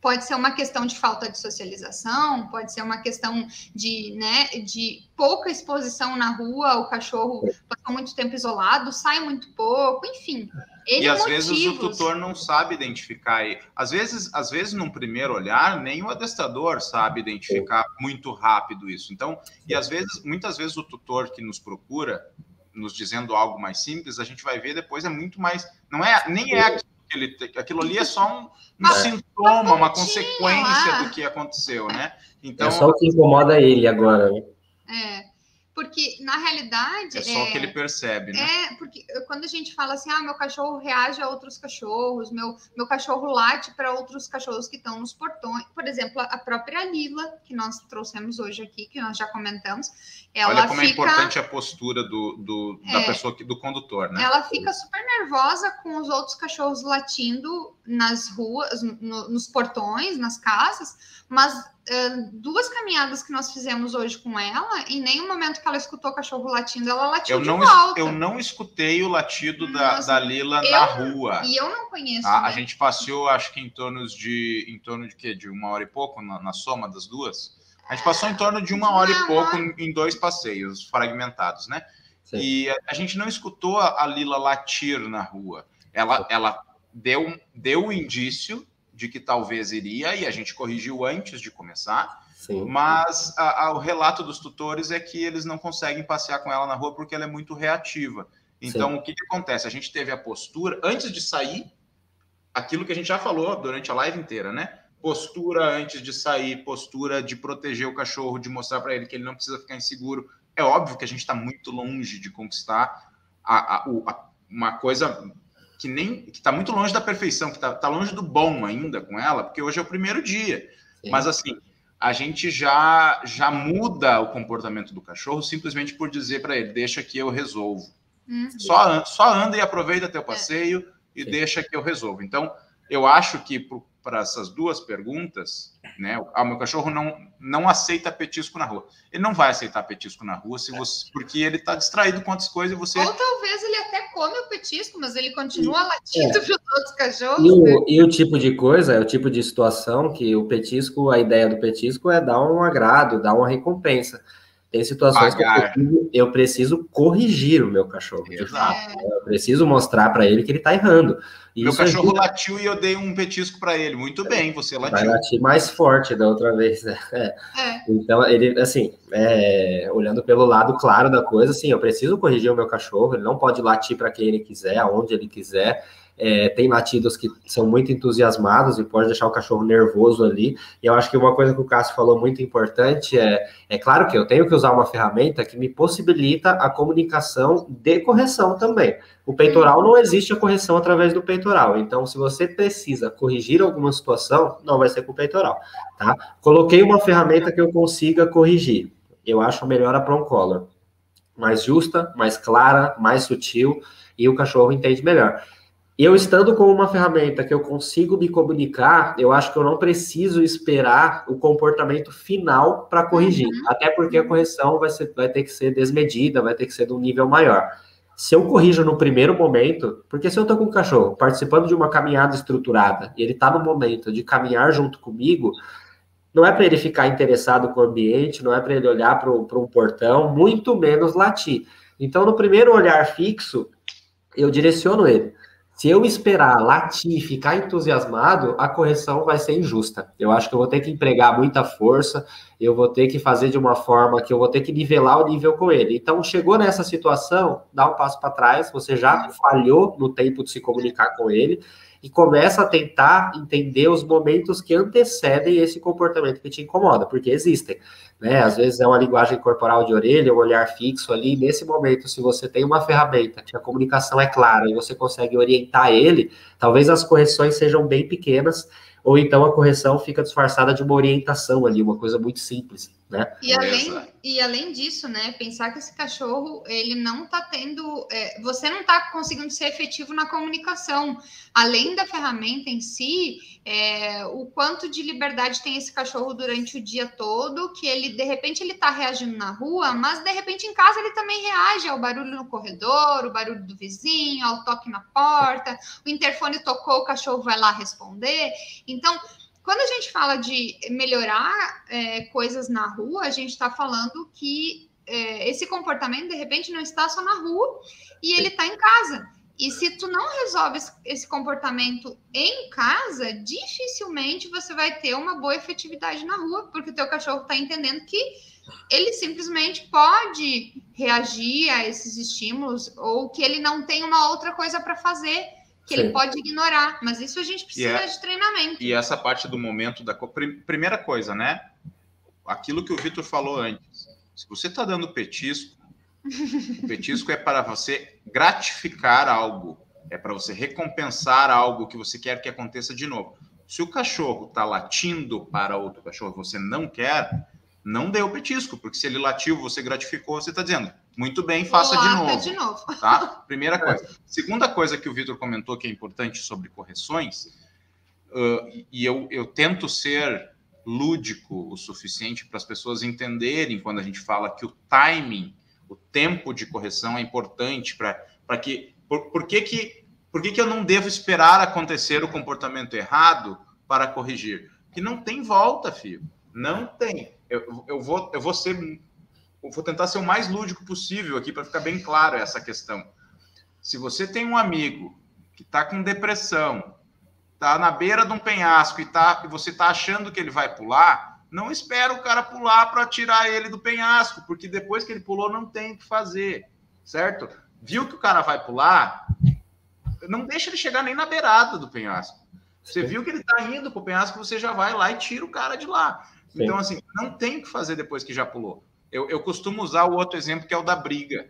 pode ser uma questão de falta de socialização, pode ser uma questão de, né, de pouca exposição na rua, o cachorro passou muito tempo isolado, sai muito pouco, enfim. E às motivos. vezes o tutor não sabe identificar. Às vezes, às vezes, num primeiro olhar, nem o adestrador sabe identificar muito rápido isso. Então, e às vezes, muitas vezes o tutor que nos procura, nos dizendo algo mais simples, a gente vai ver depois é muito mais. Não é nem é aquilo, que ele, aquilo ali é só um, um sintoma, uma consequência do que aconteceu, né? Então, é só o que incomoda ele agora, né? É. Porque, na realidade. É só o que ele percebe, né? É, porque quando a gente fala assim, ah, meu cachorro reage a outros cachorros, meu, meu cachorro late para outros cachorros que estão nos portões. Por exemplo, a própria Lila, que nós trouxemos hoje aqui, que nós já comentamos. Ela Olha como é fica... é importante a postura do, do da é, pessoa, do condutor, né? Ela fica super nervosa com os outros cachorros latindo nas ruas, no, nos portões, nas casas, mas duas caminhadas que nós fizemos hoje com ela, em nenhum momento que ela escutou o cachorro latindo, ela latiu eu não, volta. Eu não escutei o latido da, da Lila eu, na rua. E eu não conheço. Né? A gente passeou, acho que em torno de em torno de quê? De uma hora e pouco na, na soma das duas. A gente passou em torno de uma hora e pouco em dois passeios fragmentados, né? Sim. E a, a, gente não escutou a, a Lila latir na rua. Ela, ela deu, deu o indício de que talvez iria, e a gente corrigiu antes de começar. Sim. Mas a, a, o relato dos tutores é que eles não conseguem passear com ela na rua porque ela é muito reativa. Então, Sim. o que, que acontece? A gente teve a postura, antes de sair, aquilo que a gente já falou durante a live inteira, né? Postura antes de sair, postura de proteger o cachorro, de mostrar para ele que ele não precisa ficar inseguro. É óbvio que a gente está muito longe de conquistar a, a, a, uma coisa que nem que está muito longe da perfeição, que está tá longe do bom ainda com ela, porque hoje é o primeiro dia. Sim. Mas assim, a gente já já muda o comportamento do cachorro simplesmente por dizer para ele, deixa que eu resolvo. Uhum. Só, só anda e aproveita teu é. passeio é. e Sim. deixa que eu resolvo. Então, eu acho que para essas duas perguntas, né? Ah, meu cachorro não, não aceita petisco na rua. Ele não vai aceitar petisco na rua se você, porque ele está distraído com outras coisas e você. Ou talvez ele até come o petisco, mas ele continua latindo é. para os outros cachorros. E o, né? e o, tipo de coisa, é o tipo de situação que o petisco, a ideia do petisco é dar um agrado, dar uma recompensa. Tem situações Pagar. que eu preciso, eu preciso, corrigir o meu cachorro, Exato. de fato. Eu preciso mostrar para ele que ele está errando. Meu cachorro ajuda... latiu e eu dei um petisco para ele. Muito bem, você latiu. Vai latir mais forte da outra vez. Né? É. É. Então, ele, assim, é, olhando pelo lado claro da coisa, assim, eu preciso corrigir o meu cachorro. Ele não pode latir para quem ele quiser, aonde ele quiser. É, tem latidos que são muito entusiasmados e pode deixar o cachorro nervoso ali. E eu acho que uma coisa que o Cássio falou muito importante é: é claro que eu tenho que usar uma ferramenta que me possibilita a comunicação de correção também. O peitoral não existe a correção através do peitoral. Então, se você precisa corrigir alguma situação, não vai ser com o peitoral, tá? Coloquei uma ferramenta que eu consiga corrigir. Eu acho melhor a Color. Mais justa, mais clara, mais sutil e o cachorro entende melhor. Eu estando com uma ferramenta que eu consigo me comunicar, eu acho que eu não preciso esperar o comportamento final para corrigir. Uhum. Até porque a correção vai, ser, vai ter que ser desmedida, vai ter que ser de um nível maior. Se eu corrijo no primeiro momento, porque se eu estou com o cachorro participando de uma caminhada estruturada e ele está no momento de caminhar junto comigo, não é para ele ficar interessado com o ambiente, não é para ele olhar para um portão, muito menos latir. Então, no primeiro olhar fixo, eu direciono ele. Se eu esperar latir ficar entusiasmado, a correção vai ser injusta. Eu acho que eu vou ter que empregar muita força, eu vou ter que fazer de uma forma que eu vou ter que nivelar o nível com ele. Então, chegou nessa situação, dá um passo para trás, você já falhou no tempo de se comunicar com ele e começa a tentar entender os momentos que antecedem esse comportamento que te incomoda, porque existem né? Às vezes é uma linguagem corporal de orelha, um olhar fixo ali. Nesse momento, se você tem uma ferramenta que a comunicação é clara e você consegue orientar ele, talvez as correções sejam bem pequenas, ou então a correção fica disfarçada de uma orientação ali, uma coisa muito simples né? E além, e além disso, né, pensar que esse cachorro ele não está tendo, é, você não está conseguindo ser efetivo na comunicação, além da ferramenta em si, é, o quanto de liberdade tem esse cachorro durante o dia todo, que ele de repente ele está reagindo na rua, mas de repente em casa ele também reage ao barulho no corredor, o barulho do vizinho, ao toque na porta, o interfone tocou, o cachorro vai lá responder, então quando a gente fala de melhorar é, coisas na rua, a gente está falando que é, esse comportamento, de repente, não está só na rua e ele está em casa. E se tu não resolve esse comportamento em casa, dificilmente você vai ter uma boa efetividade na rua, porque o teu cachorro está entendendo que ele simplesmente pode reagir a esses estímulos ou que ele não tem uma outra coisa para fazer que Sim. ele pode ignorar, mas isso a gente precisa é, de treinamento. E essa parte do momento da primeira coisa, né? Aquilo que o Vitor falou antes. Se você está dando petisco, o petisco é para você gratificar algo, é para você recompensar algo que você quer que aconteça de novo. Se o cachorro está latindo para outro cachorro você não quer, não dê o petisco, porque se ele latiu, você gratificou, você está dizendo, muito bem, faça de novo. de novo. Tá? Primeira coisa. Segunda coisa que o Vitor comentou que é importante sobre correções, uh, e eu, eu tento ser lúdico o suficiente para as pessoas entenderem quando a gente fala que o timing, o tempo de correção é importante para que. Por, por, que, que, por que, que eu não devo esperar acontecer o comportamento errado para corrigir? Que não tem volta, filho. Não tem eu, eu, vou, eu vou ser. Vou tentar ser o mais lúdico possível aqui para ficar bem claro essa questão. Se você tem um amigo que está com depressão, está na beira de um penhasco e, tá, e você está achando que ele vai pular, não espera o cara pular para tirar ele do penhasco, porque depois que ele pulou não tem o que fazer, certo? Viu que o cara vai pular, não deixa ele chegar nem na beirada do penhasco. Você viu que ele está indo para o penhasco, você já vai lá e tira o cara de lá. Então, assim, não tem o que fazer depois que já pulou. Eu, eu costumo usar o outro exemplo que é o da briga.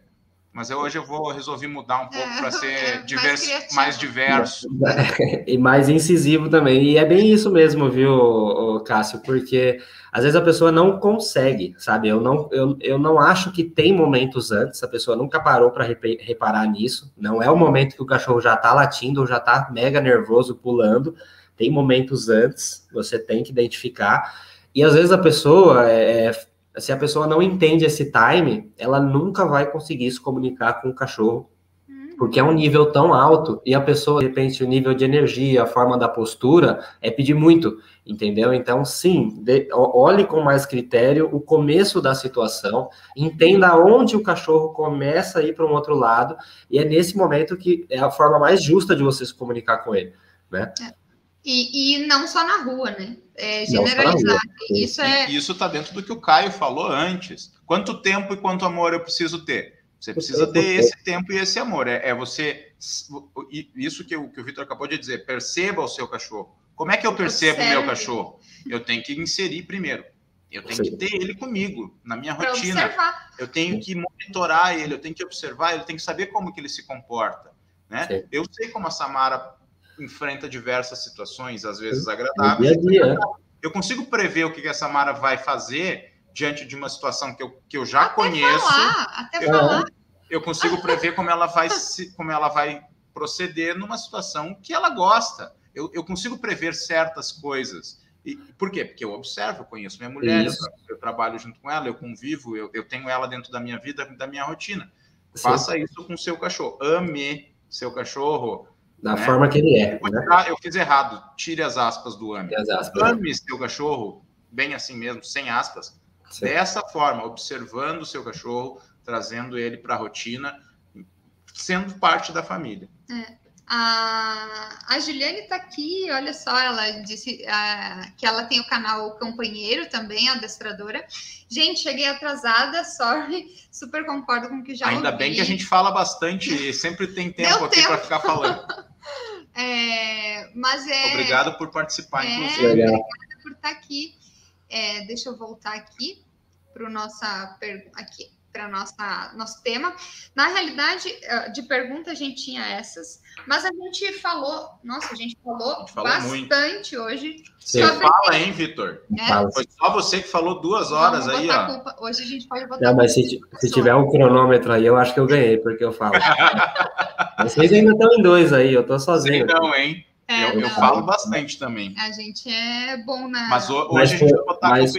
Mas eu, hoje eu vou resolver mudar um pouco é, para ser é, diverso, mais, mais, diverso. E mais incisivo também. E é bem isso mesmo, viu, Cássio? Porque às vezes a pessoa não consegue, sabe? Eu não, eu, eu não acho que tem momentos antes, a pessoa nunca parou para reparar nisso. Não é o momento que o cachorro já está latindo ou já está mega nervoso, pulando. Tem momentos antes, você tem que identificar. E às vezes a pessoa, é, é, se a pessoa não entende esse time, ela nunca vai conseguir se comunicar com o cachorro, hum. porque é um nível tão alto e a pessoa, de repente, o nível de energia, a forma da postura é pedir muito, entendeu? Então, sim, de, olhe com mais critério o começo da situação, entenda onde o cachorro começa a ir para um outro lado, e é nesse momento que é a forma mais justa de você se comunicar com ele, né? É. E, e não só na rua, né? É generalizar. Isso é. Isso está dentro do que o Caio falou antes. Quanto tempo e quanto amor eu preciso ter? Você precisa ter esse tempo e esse amor. É, é você. Isso que o, que o Vitor acabou de dizer. Perceba o seu cachorro. Como é que eu percebo o meu cachorro? Eu tenho que inserir primeiro. Eu tenho que ter ele comigo, na minha pra rotina. Observar. Eu tenho que monitorar ele, eu tenho que observar, eu tenho que saber como que ele se comporta. Né? Eu sei como a Samara enfrenta diversas situações, às vezes agradáveis. Dia dia. Eu consigo prever o que essa Mara vai fazer diante de uma situação que eu, que eu já até conheço. Falar, até eu, falar. eu consigo prever como ela vai se, como ela vai proceder numa situação que ela gosta. Eu, eu consigo prever certas coisas. E, por quê? Porque eu observo, eu conheço minha mulher, eu, eu, trabalho junto com ela, eu convivo, eu, eu tenho ela dentro da minha vida, da minha rotina. Sim. Faça isso com seu cachorro. Ame seu cachorro, da né? forma que ele é. Né? Ah, eu fiz errado. Tire as aspas do ame. Aspas, ame seu cachorro, bem assim mesmo, sem aspas. Sim. Dessa forma, observando o seu cachorro, trazendo ele para a rotina, sendo parte da família. É. A, a Juliane está aqui, olha só, ela disse uh, que ela tem o canal Campanheiro também, adestradora. Gente, cheguei atrasada, sorry, super concordo com o que já Ainda ouvi. bem que a gente fala bastante, sempre tem tempo aqui para ficar falando. é, mas é... Obrigado por participar, é, inclusive. Obrigada por estar aqui. É, deixa eu voltar aqui para o nossa aqui para nossa nosso tema. Na realidade, eh, de pergunta a gente tinha essas, mas a gente falou, nossa, a gente falou, a gente falou bastante muito. hoje. Você sobre... fala, hein, Vitor? É. Foi só você que falou duas horas aí, ó. Culpa. Hoje a gente pode botar. Não, mas se, se tiver um cronômetro aí, eu acho que eu ganhei, porque eu falo. Vocês ainda estão em dois aí, eu tô sozinho. Não, hein? É, eu, eu, falo bastante também. A gente é bom na. Mas hoje mas a gente vai botar mas...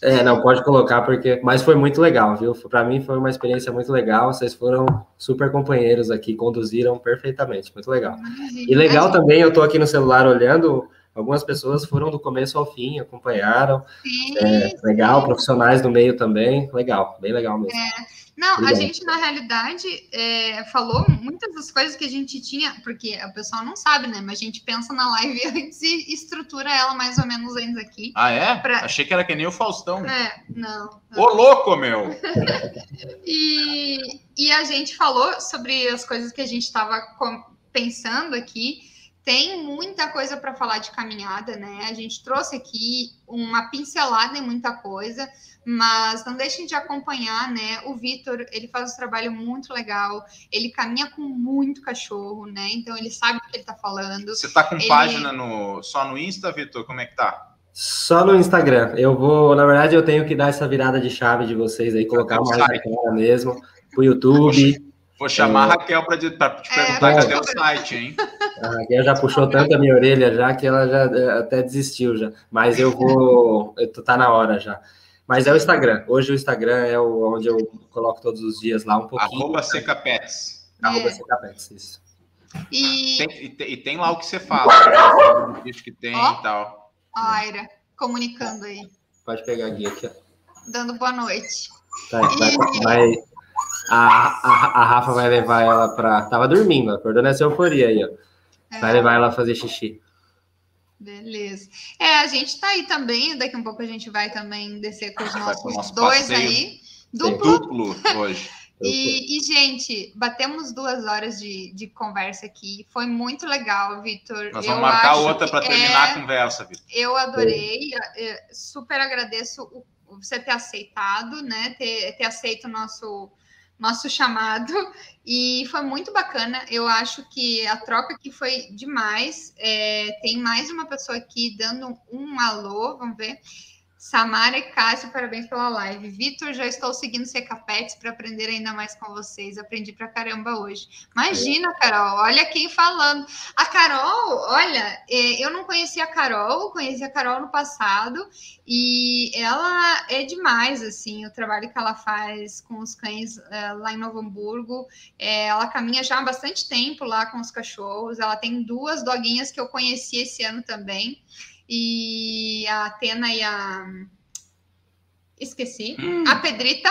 É, não, pode colocar, porque. Mas foi muito legal, viu? Para mim foi uma experiência muito legal. Vocês foram super companheiros aqui, conduziram perfeitamente, muito legal. E legal também, eu tô aqui no celular olhando, algumas pessoas foram do começo ao fim, acompanharam. Sim, é, legal, sim. profissionais do meio também, legal, bem legal mesmo. É. Não, Obrigado. a gente, na realidade, é, falou muitas das coisas que a gente tinha, porque o pessoal não sabe, né? Mas a gente pensa na live antes e estrutura ela mais ou menos antes aqui. Ah, é? Pra... Achei que era que nem o Faustão. É, não. Ô, louco, meu! e, e a gente falou sobre as coisas que a gente estava pensando aqui tem muita coisa para falar de caminhada, né? A gente trouxe aqui uma pincelada em muita coisa, mas não deixem de acompanhar, né? O Vitor, ele faz um trabalho muito legal, ele caminha com muito cachorro, né? Então ele sabe o que ele está falando. Você está com ele... página no só no Insta, Vitor? Como é que tá? Só no Instagram. Eu vou, na verdade, eu tenho que dar essa virada de chave de vocês aí, colocar mais na cara mesmo, pro YouTube. Vou chamar é... a Raquel para te é, perguntar é, cadê o site, hein? A Raquel já puxou tanto a minha orelha já que ela já é, até desistiu já. Mas eu vou. Tá na hora já. Mas é o Instagram. Hoje o Instagram é o, onde eu coloco todos os dias lá um pouquinho. Arroba Secapets. Arroba é. Secapets, isso. E... Tem, e, tem, e tem lá o que você fala, o bicho que tem oh. e tal. Aira, comunicando aí. Pode pegar aqui, aqui ó. Dando boa noite. Tá, e... vai, a, a, a Rafa vai levar ela para. Tava dormindo, acordou nessa euforia aí, ó. Vai é. levar ela a fazer xixi. Beleza. É, a gente tá aí também. Daqui um pouco a gente vai também descer com os nossos nosso dois passeio. aí. Duplo. Duplo hoje. E, e, gente, batemos duas horas de, de conversa aqui. Foi muito legal, Vitor. Nós vamos eu marcar outra para terminar é... a conversa, Vitor. Eu adorei. Super agradeço o, você ter aceitado, né? Ter, ter aceito o nosso nosso chamado e foi muito bacana. Eu acho que a troca aqui foi demais. É, tem mais uma pessoa aqui dando um alô, vamos ver. Samara e Cássio, parabéns pela live. Vitor, já estou seguindo Secapets para aprender ainda mais com vocês. Aprendi pra caramba hoje. Imagina, Carol, olha quem falando. A Carol, olha, é, eu não conhecia a Carol, conheci a Carol no passado e ela é demais, assim, o trabalho que ela faz com os cães é, lá em Novo Hamburgo. É, ela caminha já há bastante tempo lá com os cachorros. Ela tem duas doguinhas que eu conheci esse ano também e a Atena e a. Esqueci. Hum. A Pedrita,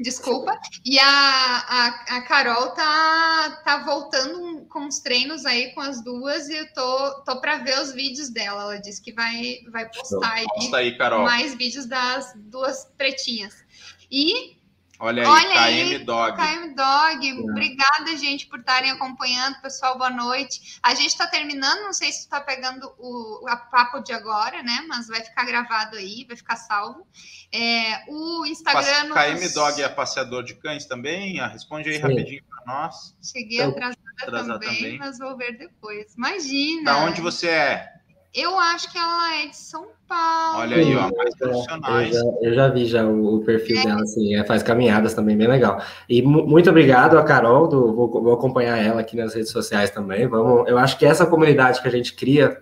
desculpa. E a, a, a Carol tá, tá voltando com os treinos aí com as duas e eu tô, tô para ver os vídeos dela. Ela disse que vai, vai postar aí, aí mais vídeos das duas pretinhas. E Olha aí, Olha KM Dog. KM Dog, é. obrigada, gente, por estarem acompanhando. Pessoal, boa noite. A gente está terminando, não sei se está pegando o a papo de agora, né? Mas vai ficar gravado aí, vai ficar salvo. É, o Instagram. KM nos... Dog é passeador de cães também? Ah, responde aí Sim. rapidinho para nós. Cheguei atrasada, atrasada também, também, mas vou ver depois. Imagina. Da onde você é? Eu acho que ela é de São Paulo. Olha aí, ó, mais profissionais. Eu já, eu já vi já o, o perfil é. dela, assim, é, faz caminhadas também, bem legal. E muito obrigado a Carol, do, vou, vou, acompanhar ela aqui nas redes sociais também. Vamos, eu acho que essa comunidade que a gente cria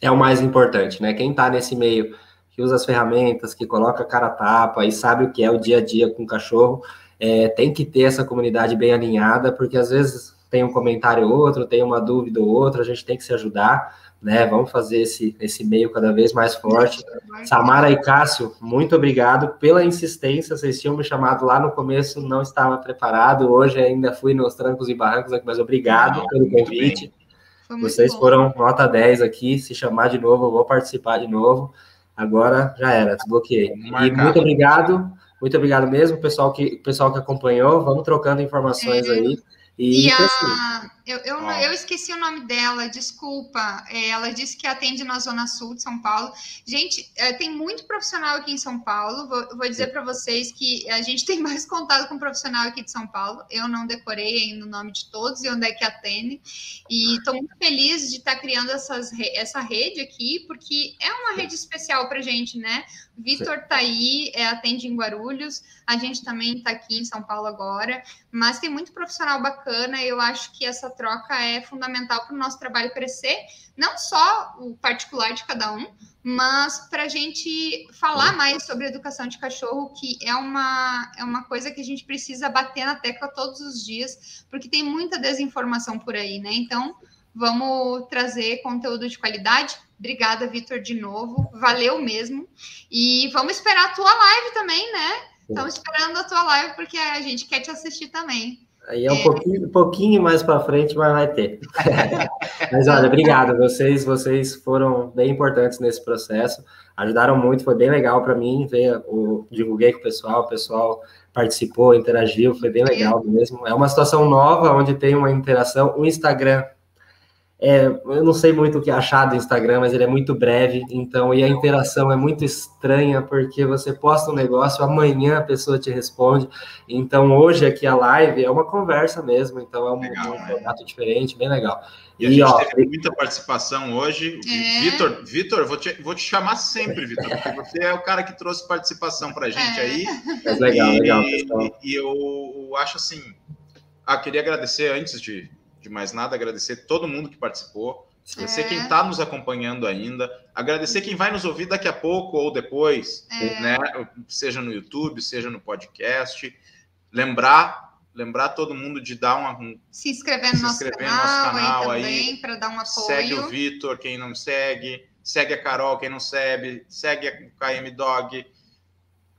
é o mais importante, né? Quem está nesse meio, que usa as ferramentas, que coloca a cara a tapa e sabe o que é o dia a dia com o cachorro, é, tem que ter essa comunidade bem alinhada, porque às vezes tem um comentário ou outro, tem uma dúvida ou outra, a gente tem que se ajudar, né? Vamos fazer esse, esse meio cada vez mais forte. Samara e Cássio, muito obrigado pela insistência. Vocês tinham me chamado lá no começo, não estava preparado. Hoje ainda fui nos trancos e barrancos aqui, mas obrigado não, pelo convite. Vocês bom. foram nota 10 aqui. Se chamar de novo, eu vou participar de novo. Agora já era, desbloqueei. E muito obrigado, muito obrigado mesmo, pessoal que, pessoal que acompanhou. Vamos trocando informações é. aí. E, e a, eu, eu, eu, esqueci o nome dela, desculpa. É, ela disse que atende na Zona Sul de São Paulo. Gente, é, tem muito profissional aqui em São Paulo. Vou, vou dizer para vocês que a gente tem mais contato com profissional aqui de São Paulo. Eu não decorei ainda o nome de todos e onde é que atende. E estou muito feliz de estar tá criando essas, essa rede aqui, porque é uma rede especial para gente, né? Vitor está aí, é, atende em Guarulhos. A gente também está aqui em São Paulo agora. Mas tem muito profissional bacana. Eu acho que essa troca é fundamental para o nosso trabalho crescer, não só o particular de cada um, mas para a gente falar mais sobre educação de cachorro, que é uma, é uma coisa que a gente precisa bater na tecla todos os dias, porque tem muita desinformação por aí, né? Então, vamos trazer conteúdo de qualidade. Obrigada, Vitor, de novo. Valeu mesmo. E vamos esperar a tua live também, né? Estamos esperando a tua live, porque a gente quer te assistir também. Aí é um pouquinho, um pouquinho mais para frente, mas vai ter. mas olha, obrigado. Vocês, vocês foram bem importantes nesse processo, ajudaram muito, foi bem legal para mim ver. O, divulguei com o pessoal, o pessoal participou, interagiu, foi bem legal mesmo. É uma situação nova onde tem uma interação. O Instagram é, eu não sei muito o que achar do Instagram, mas ele é muito breve, então, e a interação é muito estranha, porque você posta um negócio, amanhã a pessoa te responde. Então, hoje aqui a live é uma conversa mesmo, então é um, legal, um é. formato diferente, bem legal. E, e a gente ó, teve muita participação hoje. É. Vitor, Vitor, vou te, vou te chamar sempre, Vitor, porque você é o cara que trouxe participação para a gente aí. É legal, e, legal, pessoal. E, e eu acho assim, ah, queria agradecer antes de de mais nada, agradecer todo mundo que participou, agradecer é. quem está nos acompanhando ainda, agradecer quem vai nos ouvir daqui a pouco ou depois, é. né? Seja no YouTube, seja no podcast. Lembrar, lembrar todo mundo de dar uma um, se inscrever no, se inscrever nosso, canal, no nosso canal aí, para dar um apoio. Segue o Vitor, quem não segue, segue a Carol, quem não segue, segue a KM Dog.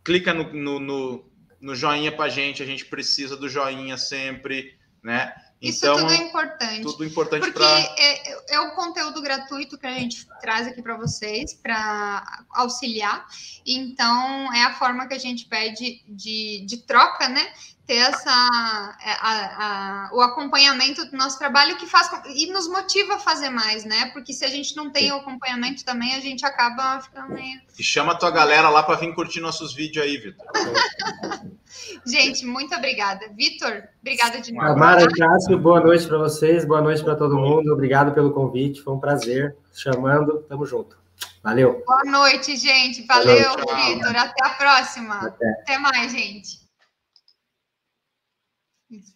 Clica no, no, no, no joinha para gente, a gente precisa do joinha sempre, né? Isso então, tudo é importante. Tudo importante Porque pra... é, é o conteúdo gratuito que a gente traz aqui para vocês, para auxiliar. Então, é a forma que a gente pede de, de troca, né? ter essa é, a, a, o acompanhamento do nosso trabalho que faz e nos motiva a fazer mais, né? Porque se a gente não tem o acompanhamento também, a gente acaba ficando meio. E chama a tua galera lá para vir curtir nossos vídeos aí, Vitor. gente, muito obrigada. Vitor, obrigada de novo. Amara Cássio, boa noite para vocês, boa noite para todo mundo. Obrigado pelo convite, foi um prazer. Chamando, tamo junto. Valeu. Boa noite, gente. Valeu, Vitor. Até a próxima. Até. Até mais, gente. Isso.